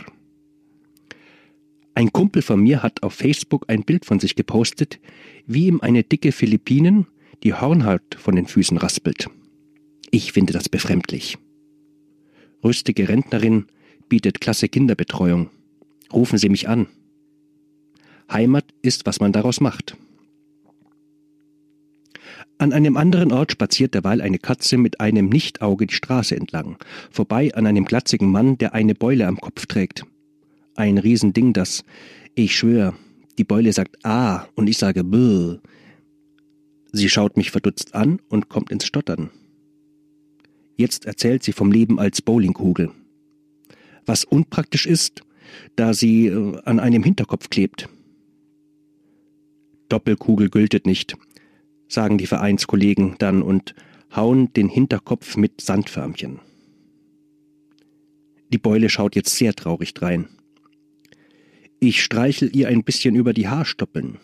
Ein Kumpel von mir hat auf Facebook ein Bild von sich gepostet, wie ihm eine dicke Philippinen die Hornhaut von den Füßen raspelt. Ich finde das befremdlich. Rüstige Rentnerin bietet klasse Kinderbetreuung. Rufen Sie mich an. Heimat ist, was man daraus macht. An einem anderen Ort spaziert derweil eine Katze mit einem Nichtauge die Straße entlang, vorbei an einem glatzigen Mann, der eine Beule am Kopf trägt. Ein Riesending, das, ich schwör, die Beule sagt Ah und ich sage Bäh. Sie schaut mich verdutzt an und kommt ins Stottern. Jetzt erzählt sie vom Leben als Bowlingkugel. Was unpraktisch ist, da sie äh, an einem Hinterkopf klebt. Doppelkugel gültet nicht, sagen die Vereinskollegen dann und hauen den Hinterkopf mit Sandförmchen. Die Beule schaut jetzt sehr traurig drein. Ich streichel ihr ein bisschen über die Haarstoppeln.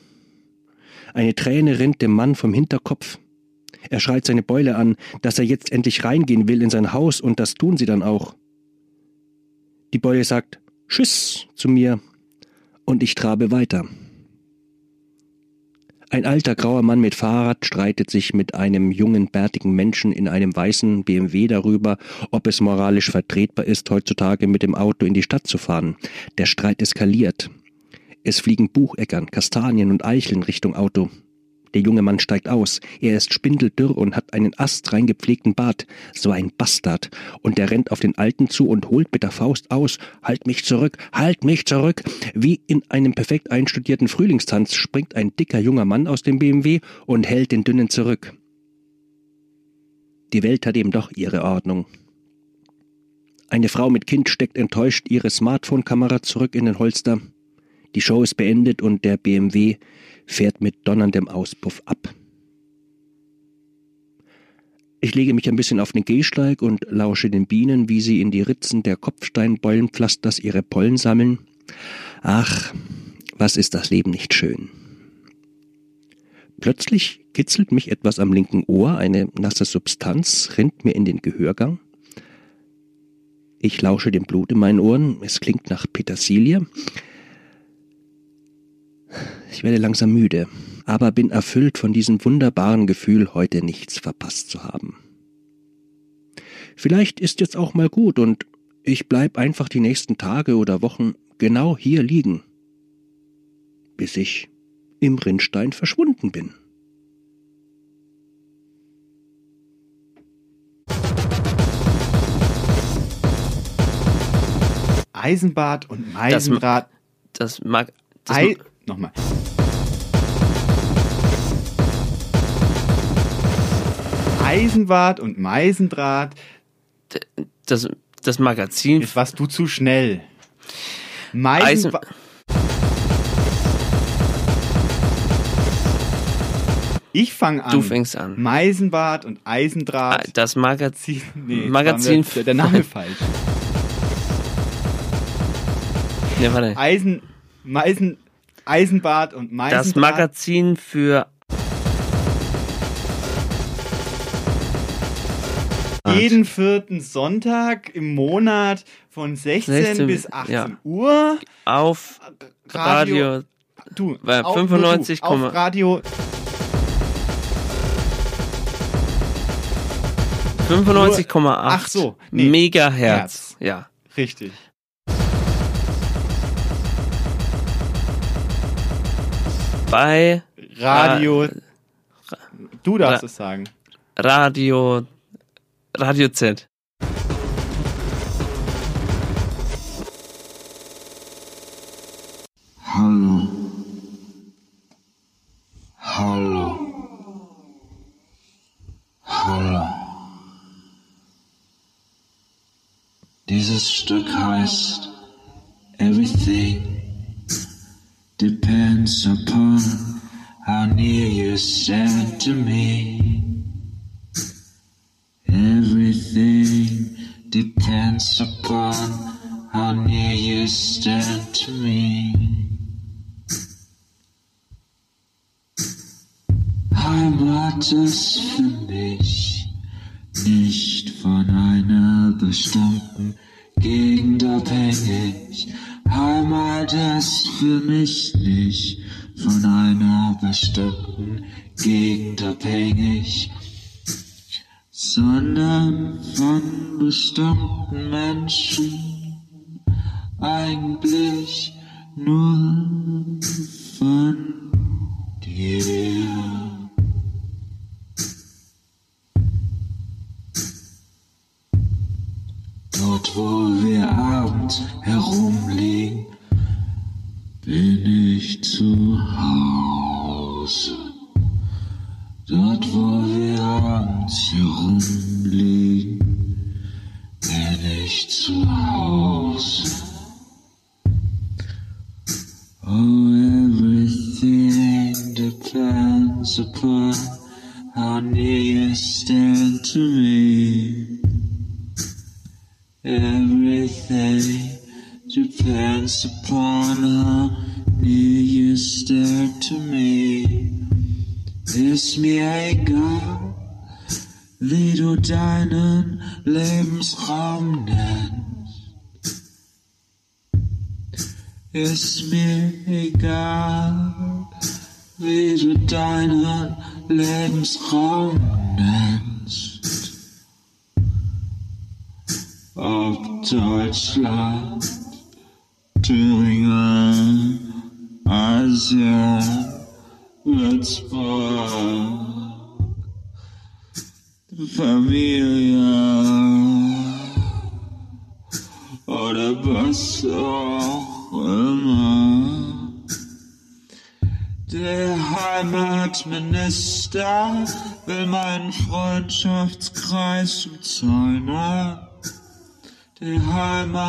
Eine Träne rinnt dem Mann vom Hinterkopf. Er schreit seine Beule an, dass er jetzt endlich reingehen will in sein Haus, und das tun sie dann auch. Die Beule sagt Tschüss zu mir, und ich trabe weiter. Ein alter grauer Mann mit Fahrrad streitet sich mit einem jungen, bärtigen Menschen in einem weißen BMW darüber, ob es moralisch vertretbar ist, heutzutage mit dem Auto in die Stadt zu fahren. Der Streit eskaliert. Es fliegen Bucheckern, Kastanien und Eicheln Richtung Auto. Der junge Mann steigt aus. Er ist spindeldürr und hat einen astrein gepflegten Bart. So ein Bastard. Und er rennt auf den Alten zu und holt mit der Faust aus. Halt mich zurück, halt mich zurück. Wie in einem perfekt einstudierten Frühlingstanz springt ein dicker junger Mann aus dem BMW und hält den Dünnen zurück. Die Welt hat eben doch ihre Ordnung. Eine Frau mit Kind steckt enttäuscht ihre Smartphone-Kamera zurück in den Holster. Die Show ist beendet und der BMW fährt mit donnerndem Auspuff ab. Ich lege mich ein bisschen auf den Gehsteig und lausche den Bienen, wie sie in die Ritzen der Kopfsteinbeulenpflasters ihre Pollen sammeln. Ach, was ist das Leben nicht schön. Plötzlich kitzelt mich etwas am linken Ohr, eine nasse Substanz rinnt mir in den Gehörgang. Ich lausche dem Blut in meinen Ohren, es klingt nach Petersilie. Ich werde langsam müde, aber bin erfüllt von diesem wunderbaren Gefühl, heute nichts verpasst zu haben. Vielleicht ist jetzt auch mal gut und ich bleib einfach die nächsten Tage oder Wochen genau hier liegen, bis ich im Rinnstein verschwunden bin. Eisenbad und Meisendraht. Das, das mag. Das Ei Nochmal. Eisenbad und Meisendraht. Das, das Magazin. Jetzt warst du zu schnell. Meisendraht. Ich fange an. Du fängst an. Meisenbad und Eisendraht. Das Magazin. Nee, Magazin. Wir, der Name falsch. Ja, warte. Eisen, Meisen, Eisenbad und Meisendraht. Das Magazin für jeden vierten Sonntag im Monat von 16, 16 bis 18 ja. Uhr auf Radio, Radio du, bei auf- 95, nur du, auf Radio 95,8 Ach so, nee. Megahertz. Herz. Ja. richtig. Bei Radio Ra- Du darfst Ra- es sagen. Radio Radio Z. Hallo. Hallo. Hallo. Dieses Stück heißt Everything depends upon how near you stand to me. To. Heimat ist für mich nicht von einer bestimmten Gegend abhängig. Heimat ist für mich nicht von einer bestimmten Gegend abhängig, sondern von bestimmten Menschen. Eigentlich nur von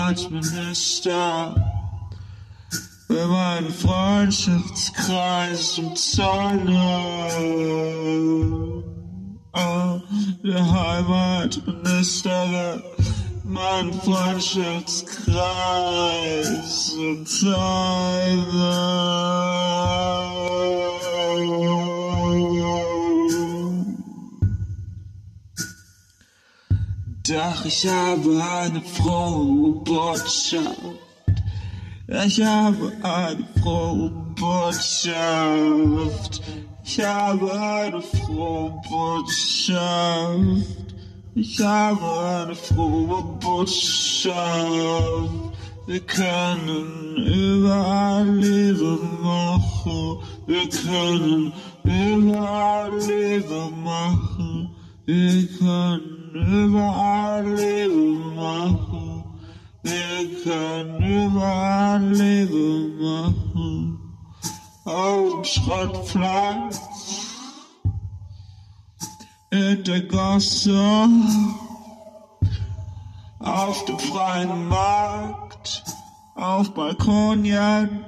Heimatminister will meinen Freundschaftskreis umzäunen. Oh, der Heimatminister will meinen Freundschaftskreis umzäunen. Ich habe eine frohe Botschaft. Ich habe eine frohe Botschaft. Ich habe eine frohe Botschaft. Ich habe eine frohe Botschaft. Wir können überall Liebe machen. Wir können überall Liebe machen. Wir können überall Liebe machen. Wir können überall Liebe machen. Auf dem Schrottplatz. In der Gasse. Auf dem freien Markt. Auf Balkonien.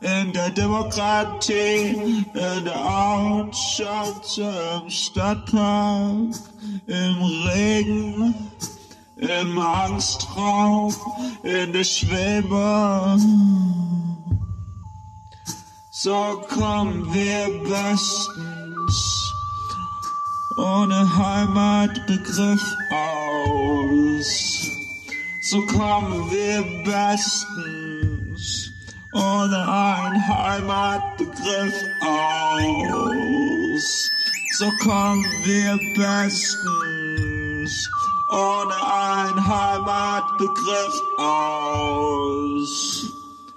In der Demokratie, in der Auenstadt, im Stadtpark, im Regen, im Angstraum, in der Schwebe. So kommen wir bestens ohne Heimatbegriff aus. So kommen wir bestens ohne ein Heimatbegriff aus. So kommen wir bestens ohne ein Heimatbegriff aus.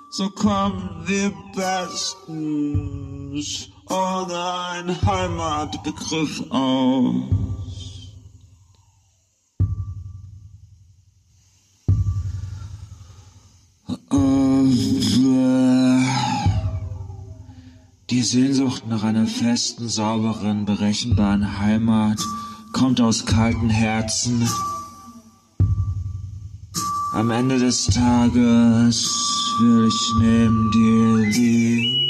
So kommen wir bestens ohne ein Heimatbegriff aus. Die Sehnsucht nach einer festen, sauberen, berechenbaren Heimat kommt aus kalten Herzen. Am Ende des Tages will ich neben dir liegen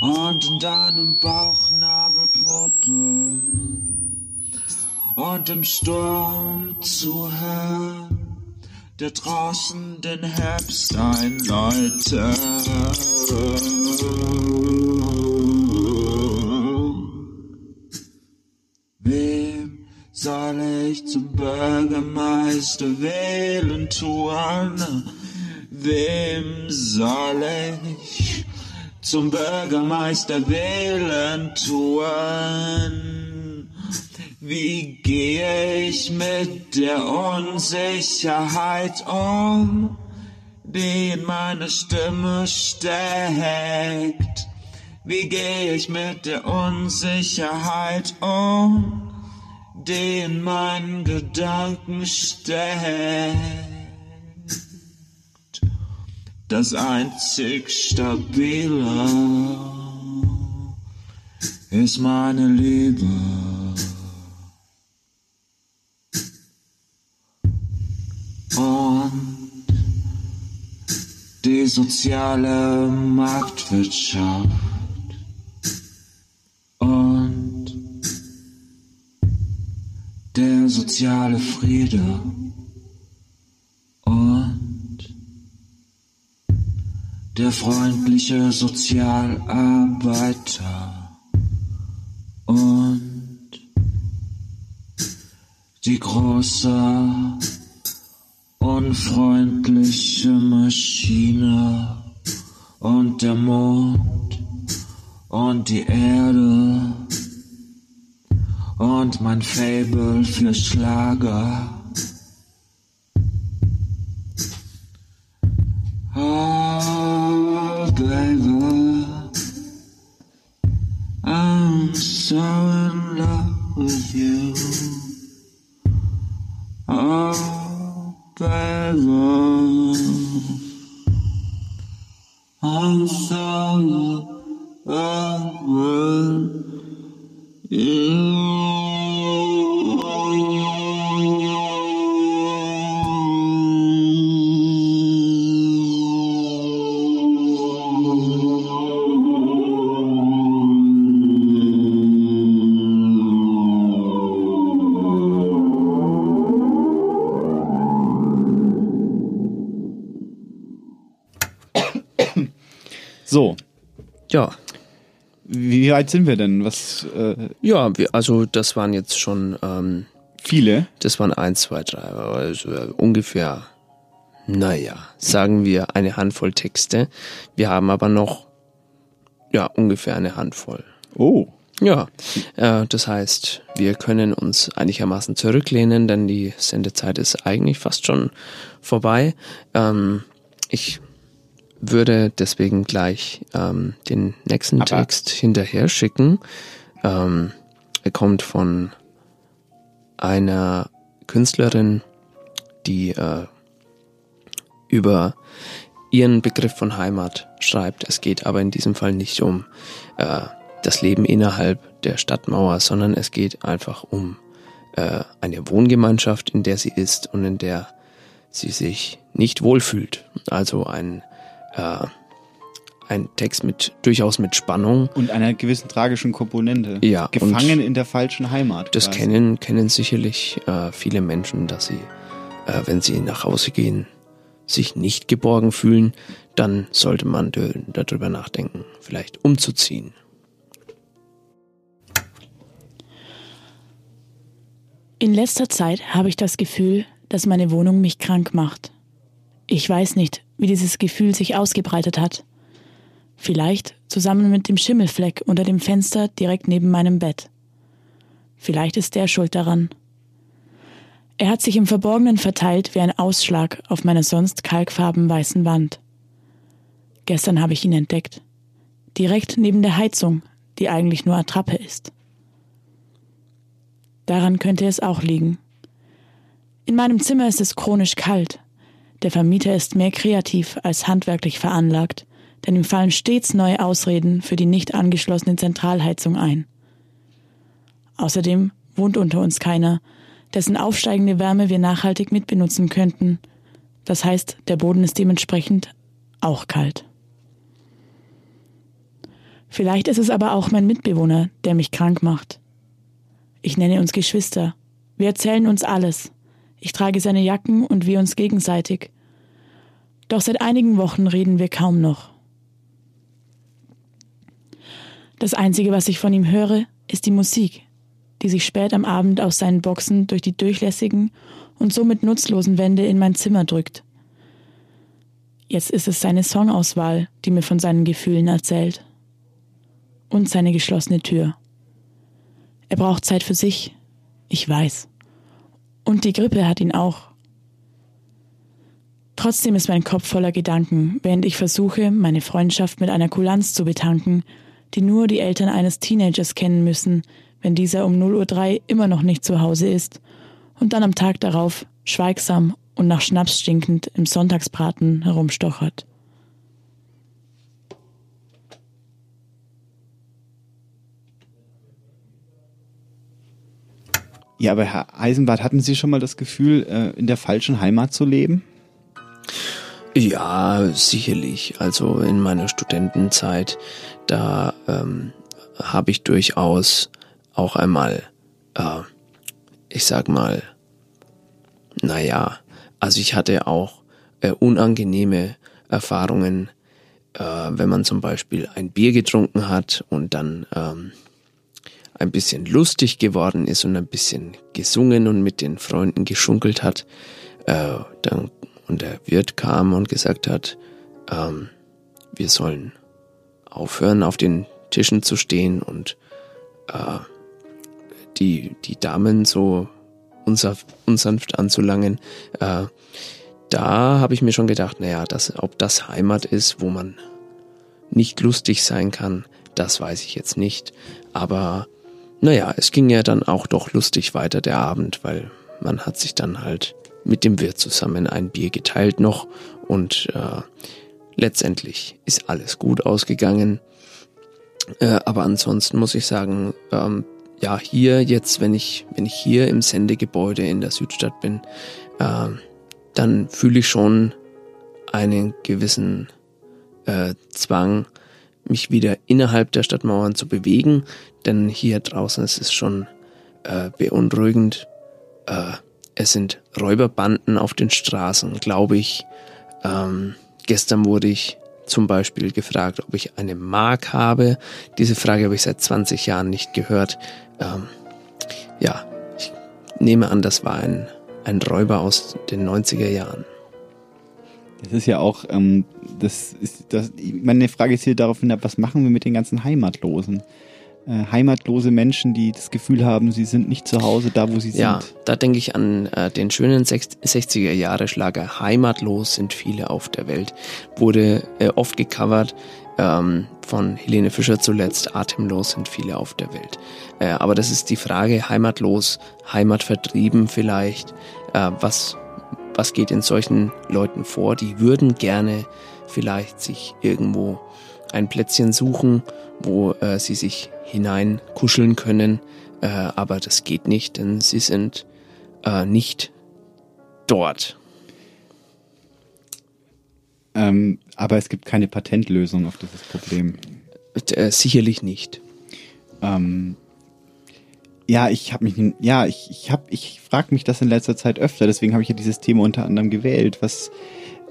und in deinem Bauchnabel poppen und im Sturm zuhören, der draußen den Herbst einläutet. Wem soll ich zum Bürgermeister wählen tun? Wem soll ich zum Bürgermeister wählen tun? Wie gehe ich mit der Unsicherheit um, die in meiner Stimme steckt? Wie gehe ich mit der Unsicherheit um, die in meinen Gedanken steckt? Das einzig Stabile ist meine Liebe. Und die soziale Marktwirtschaft. Und der soziale Friede. Und der freundliche Sozialarbeiter. Und die große unfreundliche Maschine und der Mond und die Erde und mein Fable für Schlager. Oh, baby, I'm so in love with you. Oh, baby, so. Ja. Wie weit sind wir denn? Was? Äh, Ja, wir, also das waren jetzt schon ähm, viele. Das waren eins, zwei, drei, also äh, ungefähr, naja, sagen wir eine Handvoll Texte. Wir haben aber noch ja ungefähr eine Handvoll. Oh. Ja, äh, das heißt, wir können uns einigermaßen zurücklehnen, denn die Sendezeit ist eigentlich fast schon vorbei. Ähm, ich würde deswegen gleich ähm, den nächsten Aber- Text hinterher schicken. Ähm, er kommt von einer Künstlerin, die äh, über ihren Begriff von Heimat schreibt. Es geht aber in diesem Fall nicht um äh, das Leben innerhalb der Stadtmauer, sondern es geht einfach um äh, eine Wohngemeinschaft, in der sie ist und in der sie sich nicht wohlfühlt. Also ein, äh, ein Text mit durchaus mit Spannung. Und einer gewissen tragischen Komponente. Ja, Gefangen in der falschen Heimat. Das quasi. kennen, kennen sicherlich äh, viele Menschen, dass sie, äh, wenn sie nach Hause gehen, sich nicht geborgen fühlen, dann sollte man darüber nachdenken, vielleicht umzuziehen. In letzter Zeit habe ich das Gefühl, dass meine Wohnung mich krank macht. Ich weiß nicht, wie dieses Gefühl sich ausgebreitet hat. Vielleicht zusammen mit dem Schimmelfleck unter dem Fenster direkt neben meinem Bett. Vielleicht ist der schuld daran. Er hat sich im Verborgenen verteilt wie ein Ausschlag auf meiner sonst kalkfarbenweißen Wand. Gestern habe ich ihn entdeckt. Direkt neben der Heizung, die eigentlich nur Attrappe ist. Daran könnte es auch liegen. In meinem Zimmer ist es chronisch kalt. Der Vermieter ist mehr kreativ als handwerklich veranlagt, denn ihm fallen stets neue Ausreden für die nicht angeschlossene Zentralheizung ein. Außerdem wohnt unter uns keiner, dessen aufsteigende Wärme wir nachhaltig mitbenutzen könnten. Das heißt, der Boden ist dementsprechend auch kalt. Vielleicht ist es aber auch mein Mitbewohner, der mich krank macht. Ich nenne uns Geschwister. Wir erzählen uns alles. Ich trage seine Jacken und wir uns gegenseitig. Doch seit einigen Wochen reden wir kaum noch. Das Einzige, was ich von ihm höre, ist die Musik, die sich spät am Abend aus seinen Boxen durch die durchlässigen und somit nutzlosen Wände in mein Zimmer drückt. Jetzt ist es seine Songauswahl, die mir von seinen Gefühlen erzählt. Und seine geschlossene Tür. Er braucht Zeit für sich. Ich weiß. Und die Grippe hat ihn auch. Trotzdem ist mein Kopf voller Gedanken, während ich versuche, meine Freundschaft mit einer Kulanz zu betanken, die nur die Eltern eines Teenagers kennen müssen, wenn dieser um 0.03 Uhr immer noch nicht zu Hause ist und dann am Tag darauf schweigsam und nach Schnaps stinkend im Sonntagsbraten herumstochert. Ja, aber Herr Eisenbart, hatten Sie schon mal das Gefühl, äh, in der falschen Heimat zu leben? Ja, sicherlich. Also in meiner Studentenzeit, da ähm, habe ich durchaus auch einmal, äh, ich sag mal, naja, also ich hatte auch äh, unangenehme Erfahrungen, äh, wenn man zum Beispiel ein Bier getrunken hat und dann ähm, ein bisschen lustig geworden ist und ein bisschen gesungen und mit den Freunden geschunkelt hat, äh, dann, und der Wirt kam und gesagt hat, ähm, wir sollen aufhören, auf den Tischen zu stehen und äh, die, die Damen so unsanft, unsanft anzulangen. Äh, da habe ich mir schon gedacht, naja, dass, ob das Heimat ist, wo man nicht lustig sein kann, das weiß ich jetzt nicht. Aber naja, es ging ja dann auch doch lustig weiter der Abend, weil man hat sich dann halt mit dem Wirt zusammen ein Bier geteilt noch und äh, letztendlich ist alles gut ausgegangen. Äh, aber ansonsten muss ich sagen, ähm, ja, hier jetzt, wenn ich, wenn ich hier im Sendegebäude in der Südstadt bin, äh, dann fühle ich schon einen gewissen äh, Zwang, mich wieder innerhalb der Stadtmauern zu bewegen, denn hier draußen ist es schon äh, beunruhigend. Äh, es sind Räuberbanden auf den Straßen, glaube ich. Ähm, gestern wurde ich zum Beispiel gefragt, ob ich eine Mark habe. Diese Frage habe ich seit 20 Jahren nicht gehört. Ähm, ja, ich nehme an, das war ein, ein Räuber aus den 90er Jahren. Das ist ja auch, ähm, das ist, das, meine Frage ist hier darauf hin, was machen wir mit den ganzen Heimatlosen? Äh, heimatlose Menschen, die das Gefühl haben, sie sind nicht zu Hause da, wo sie ja, sind. Ja, da denke ich an äh, den schönen 60er Jahre Schlager Heimatlos sind viele auf der Welt. Wurde äh, oft gecovert ähm, von Helene Fischer zuletzt. Atemlos sind viele auf der Welt. Äh, aber das ist die Frage, heimatlos, heimatvertrieben vielleicht. Äh, was, was geht in solchen Leuten vor? Die würden gerne vielleicht sich irgendwo ein Plätzchen suchen, wo äh, sie sich hinein kuscheln können, äh, aber das geht nicht, denn sie sind äh, nicht dort. Ähm, aber es gibt keine Patentlösung auf dieses Problem. Äh, sicherlich nicht. Ähm, ja, ich habe mich, ja, ich, ich habe, ich frage mich das in letzter Zeit öfter. Deswegen habe ich ja dieses Thema unter anderem gewählt. Was,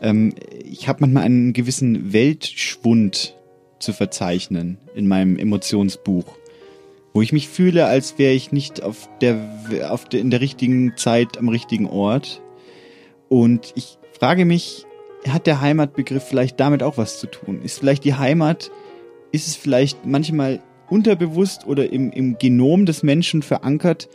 ähm, ich habe manchmal einen gewissen Weltschwund zu verzeichnen in meinem Emotionsbuch, wo ich mich fühle, als wäre ich nicht auf der, auf der, in der richtigen Zeit am richtigen Ort. Und ich frage mich, hat der Heimatbegriff vielleicht damit auch was zu tun? Ist vielleicht die Heimat, ist es vielleicht manchmal unterbewusst oder im, im Genom des Menschen verankert,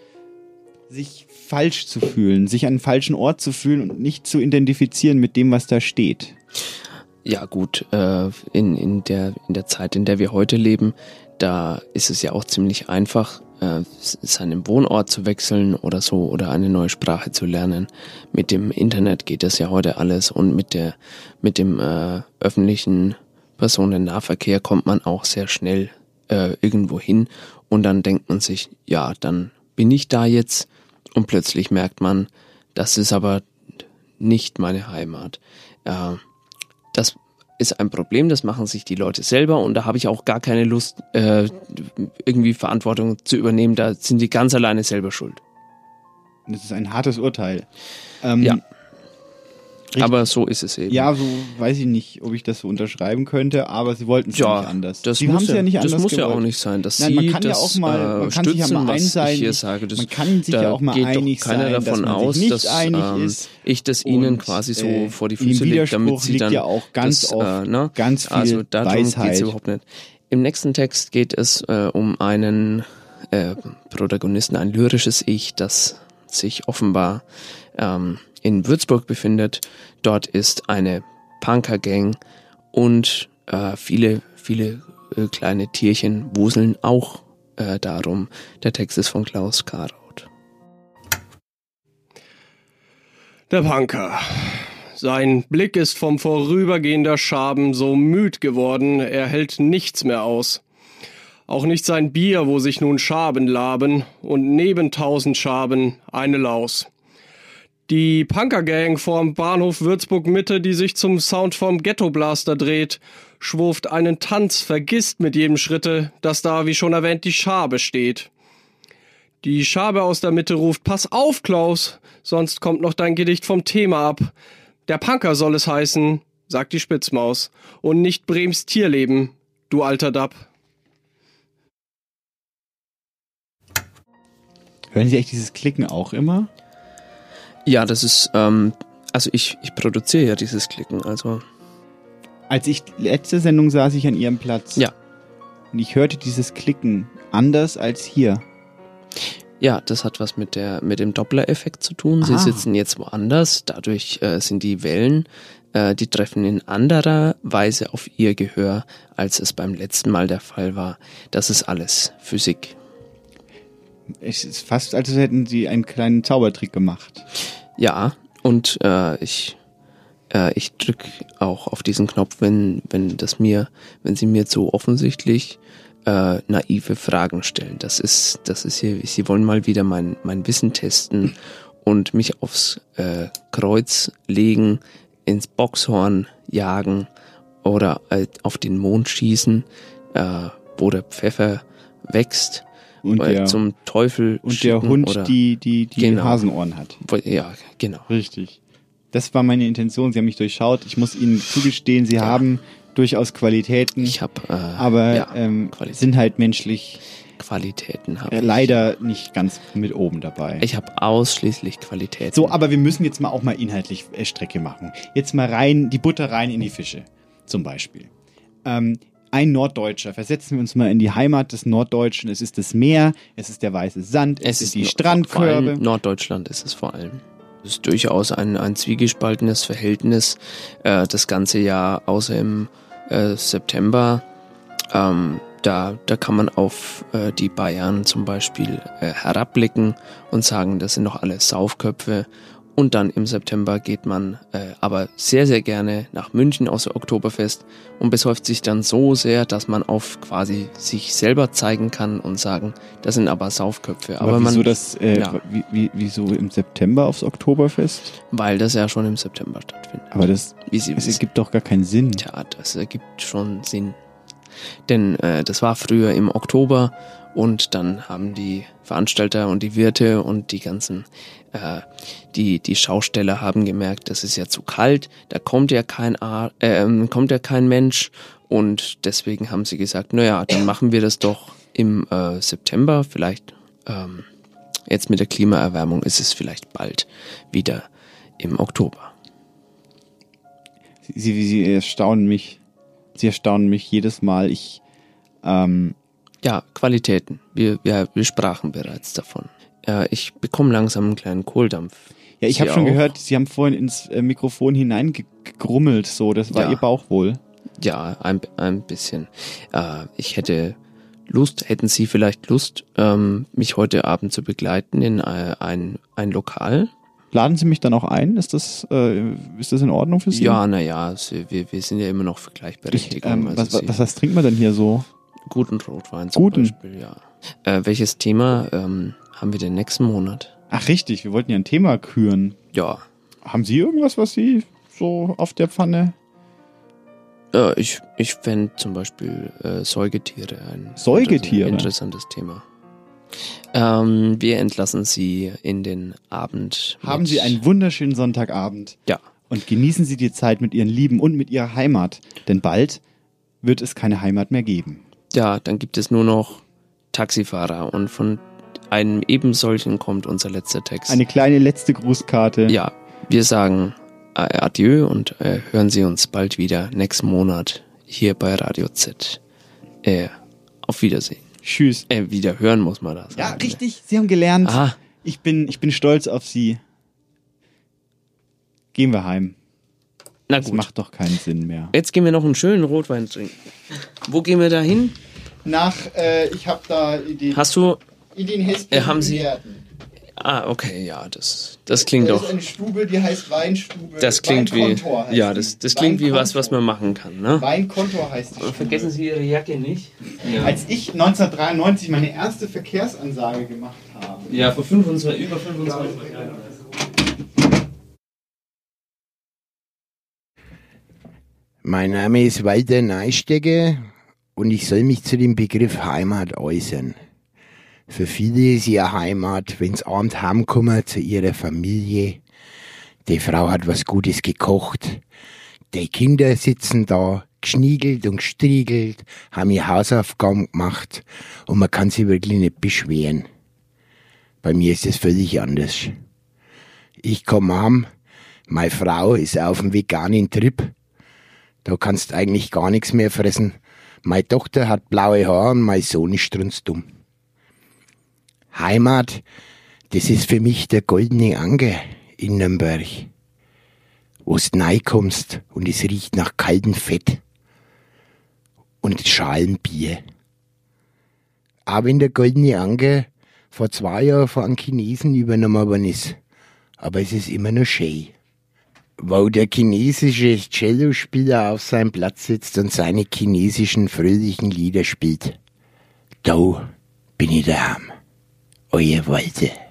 sich falsch zu fühlen, sich an einen falschen Ort zu fühlen und nicht zu identifizieren mit dem, was da steht? Ja gut, äh, in, in, der, in der Zeit, in der wir heute leben, da ist es ja auch ziemlich einfach, äh, seinen Wohnort zu wechseln oder so oder eine neue Sprache zu lernen. Mit dem Internet geht das ja heute alles und mit der mit dem äh, öffentlichen Personennahverkehr kommt man auch sehr schnell äh, irgendwo hin und dann denkt man sich, ja, dann bin ich da jetzt und plötzlich merkt man, das ist aber nicht meine Heimat. Äh, das ist ein Problem, das machen sich die Leute selber und da habe ich auch gar keine Lust, äh, irgendwie Verantwortung zu übernehmen. Da sind die ganz alleine selber schuld. Das ist ein hartes Urteil. Ähm, ja. Aber so ist es eben. Ja, so weiß ich nicht, ob ich das so unterschreiben könnte, aber sie wollten es ja, nicht anders. Das sie muss haben es ja, ja nicht anders Das muss gewollt. ja auch nicht sein, dass Nein, sie man kann das ja auch mal, man kann sich ja stützen, mal einseitig, ich hier sage. Das, man kann sich ja auch mal geht einig doch keiner sein, davon dass man aus, nicht dass einig ähm, ist. ich das ihnen quasi so äh, vor die Füße lege, damit sie dann ja auch ganz das, oft äh, ne? ganz viel also darum geht es überhaupt nicht. Im nächsten Text geht es äh, um einen äh, Protagonisten, ein lyrisches Ich, das sich offenbar ähm, in Würzburg befindet. Dort ist eine Punker-Gang und äh, viele, viele äh, kleine Tierchen wuseln auch äh, darum. Der Text ist von Klaus Karoth. Der Punker. Sein Blick ist vom vorübergehender Schaben so müd geworden, er hält nichts mehr aus. Auch nicht sein Bier, wo sich nun Schaben laben und neben tausend Schaben eine Laus. Die Punkergang vorm Bahnhof Würzburg Mitte, die sich zum Sound vom Ghetto Blaster dreht, schwurft einen Tanz, vergisst mit jedem Schritte, dass da, wie schon erwähnt, die Schabe steht. Die Schabe aus der Mitte ruft, pass auf, Klaus, sonst kommt noch dein Gedicht vom Thema ab. Der Punker soll es heißen, sagt die Spitzmaus, und nicht Brems Tierleben, du alter Dapp. Hören Sie echt dieses Klicken auch immer? Ja, das ist, ähm, also ich, ich produziere ja dieses Klicken, also. Als ich letzte Sendung saß ich an Ihrem Platz. Ja. und ich hörte dieses Klicken anders als hier. Ja, das hat was mit der mit dem Doppler-Effekt zu tun. Sie Ah. sitzen jetzt woanders, dadurch äh, sind die Wellen, äh, die treffen in anderer Weise auf ihr Gehör, als es beim letzten Mal der Fall war. Das ist alles Physik. Es ist fast, als hätten sie einen kleinen Zaubertrick gemacht. Ja, und äh, ich äh, ich drück auch auf diesen Knopf, wenn wenn das mir, wenn sie mir so offensichtlich äh, naive Fragen stellen. Das ist das ist hier. Sie wollen mal wieder mein mein Wissen testen und mich aufs äh, Kreuz legen, ins Boxhorn jagen oder äh, auf den Mond schießen, äh, wo der Pfeffer wächst. Und der- zum Teufel Und der Hund, oder- die, die, die Genau. Hasenohren hat. Ja, genau. Richtig. Das war meine Intention. Sie haben mich durchschaut. Ich muss Ihnen zugestehen, Sie haben durchaus Qualitäten. Ich habe, äh, aber ja, ähm, sind halt menschlich Qualitäten habe äh, ich. leider nicht ganz mit oben dabei. Ich habe ausschließlich Qualität. So, aber wir müssen jetzt mal auch mal inhaltlich äh, Strecke machen. Jetzt mal rein, die Butter rein in die Fische, zum Beispiel. Ähm, ein Norddeutscher, versetzen wir uns mal in die Heimat des Norddeutschen. Es ist das Meer, es ist der weiße Sand, es, ist die no- Strandkörbe. Norddeutschland ist es vor allem. Es ist durchaus ein, ein zwiegespaltenes Verhältnis äh, das ganze Jahr, außer im äh, September. Ähm, da, da kann man auf äh, die Bayern zum Beispiel äh, herabblicken und sagen, das sind doch alle Saufköpfe. Und dann im September geht man äh, aber sehr, sehr gerne nach München aus der Oktoberfest und besäuft sich dann so sehr, dass man auf quasi sich selber zeigen kann und sagen, das sind aber Saufköpfe. Aber, Aber, wieso man, das, äh, ja, wie, wie, wieso im September aufs Oktoberfest? weil das ja schon im September stattfindet. Aber das, Wie Sie es wissen. ergibt doch gar keinen Sinn. Tja, das ergibt schon Sinn. Denn äh, das war früher im Oktober und dann haben die Veranstalter und die Wirte und die ganzen, äh, die, die Schausteller haben gemerkt, das ist ja zu kalt, da kommt ja kein, Ar äh, kommt ja kein Mensch und deswegen haben sie gesagt, naja, dann machen wir das doch im äh, September, vielleicht ähm, jetzt mit der Klimaerwärmung ist es vielleicht bald wieder im Oktober. Sie, sie, sie erstaunen mich. Sie erstaunen mich jedes Mal. Ich, ähm, Ja, Qualitäten. Wir, wir, wir sprachen bereits davon. Äh, ich bekomme langsam einen kleinen Kohldampf. ja, ich habe schon gehört, Sie haben vorhin ins äh, Mikrofon hineingegrummelt, so, das war Ja. Ihr Bauch wohl. Ja, ein, ein bisschen. Äh, ich hätte Lust, hätten Sie vielleicht Lust, ähm, mich heute Abend zu begleiten in äh, ein, ein Lokal? Laden Sie mich dann auch ein? Ist das, äh, ist das in Ordnung für Sie? Ja, naja, wir, wir sind ja immer noch Gleichberechtigung. ähm, also was, was, was trinkt man denn hier so? Guten Rotwein zum Guten. Beispiel, ja. Äh, welches Thema ähm, haben wir den nächsten Monat? Ach richtig, wir wollten ja ein Thema küren. Ja. Haben Sie irgendwas, was Sie so auf der Pfanne? Äh, ich ich fände zum Beispiel äh, Säugetiere ein Säugetiere? interessantes Thema. Ähm, wir entlassen Sie in den Abend. Haben Sie einen wunderschönen Sonntagabend. Ja. Und genießen Sie die Zeit mit Ihren Lieben und mit Ihrer Heimat. Denn bald wird es keine Heimat mehr geben. Ja, dann gibt es nur noch Taxifahrer und von einem eben solchen kommt unser letzter Text. Eine kleine letzte Grußkarte. ja, wir sagen äh, Adieu und äh, hören Sie uns bald wieder nächsten Monat hier bei Radio Z. Äh, auf Wiedersehen. Tschüss. Äh, wieder hören muss man das. Ja, richtig. Sie haben gelernt. Ah. Ich, bin, ich bin stolz auf Sie. Gehen wir heim. Na Das gut. macht doch keinen Sinn mehr. Jetzt gehen wir noch einen schönen Rotwein trinken. Wo gehen wir da hin? Nach, äh, ich habe da Ideen. Hast du. Ideen Hespen Äh, haben Sie- Gärten. Ah, okay, ja, das, das klingt Da doch. ist eine Stube, die heißt Weinstube. Das klingt wie. Weinkontor heißt Ja, das, das klingt wie was, was man machen kann, ne? Weinkontor heißt die. Aber vergessen Sie Ihre Jacke nicht. Als ich 1993 meine erste Verkehrsansage gemacht habe. Ja, vor 25, über 25 Jahren. Mein Name ist Walter Neistegger und ich soll mich zu dem Begriff Heimat äußern. Für viele ist ja Heimat, wenn's abend heimkommen zu ihrer Familie. Die Frau hat was Gutes gekocht. Die Kinder sitzen da, geschniegelt und gestriegelt, haben ihr Hausaufgaben gemacht und man kann sich wirklich nicht beschweren. Bei mir ist es völlig anders. Ich komm heim, meine Frau ist auf dem veganen Trip. Da kannst eigentlich gar nichts mehr fressen. Meine Tochter hat blaue Haare und mein Sohn ist strunzdumm. Heimat, das ist für mich der goldene Anker in Nürnberg. Wo du kommst und es riecht nach kaltem Fett und Schalenbier. Aber wenn der goldene Anker vor zwei Jahren von einem Chinesen übernommen worden ist. Aber es ist immer noch schön. Wo der chinesische Cellospieler auf seinem Platz sitzt und seine chinesischen fröhlichen Lieder spielt. Da bin ich daheim. Euer Walter.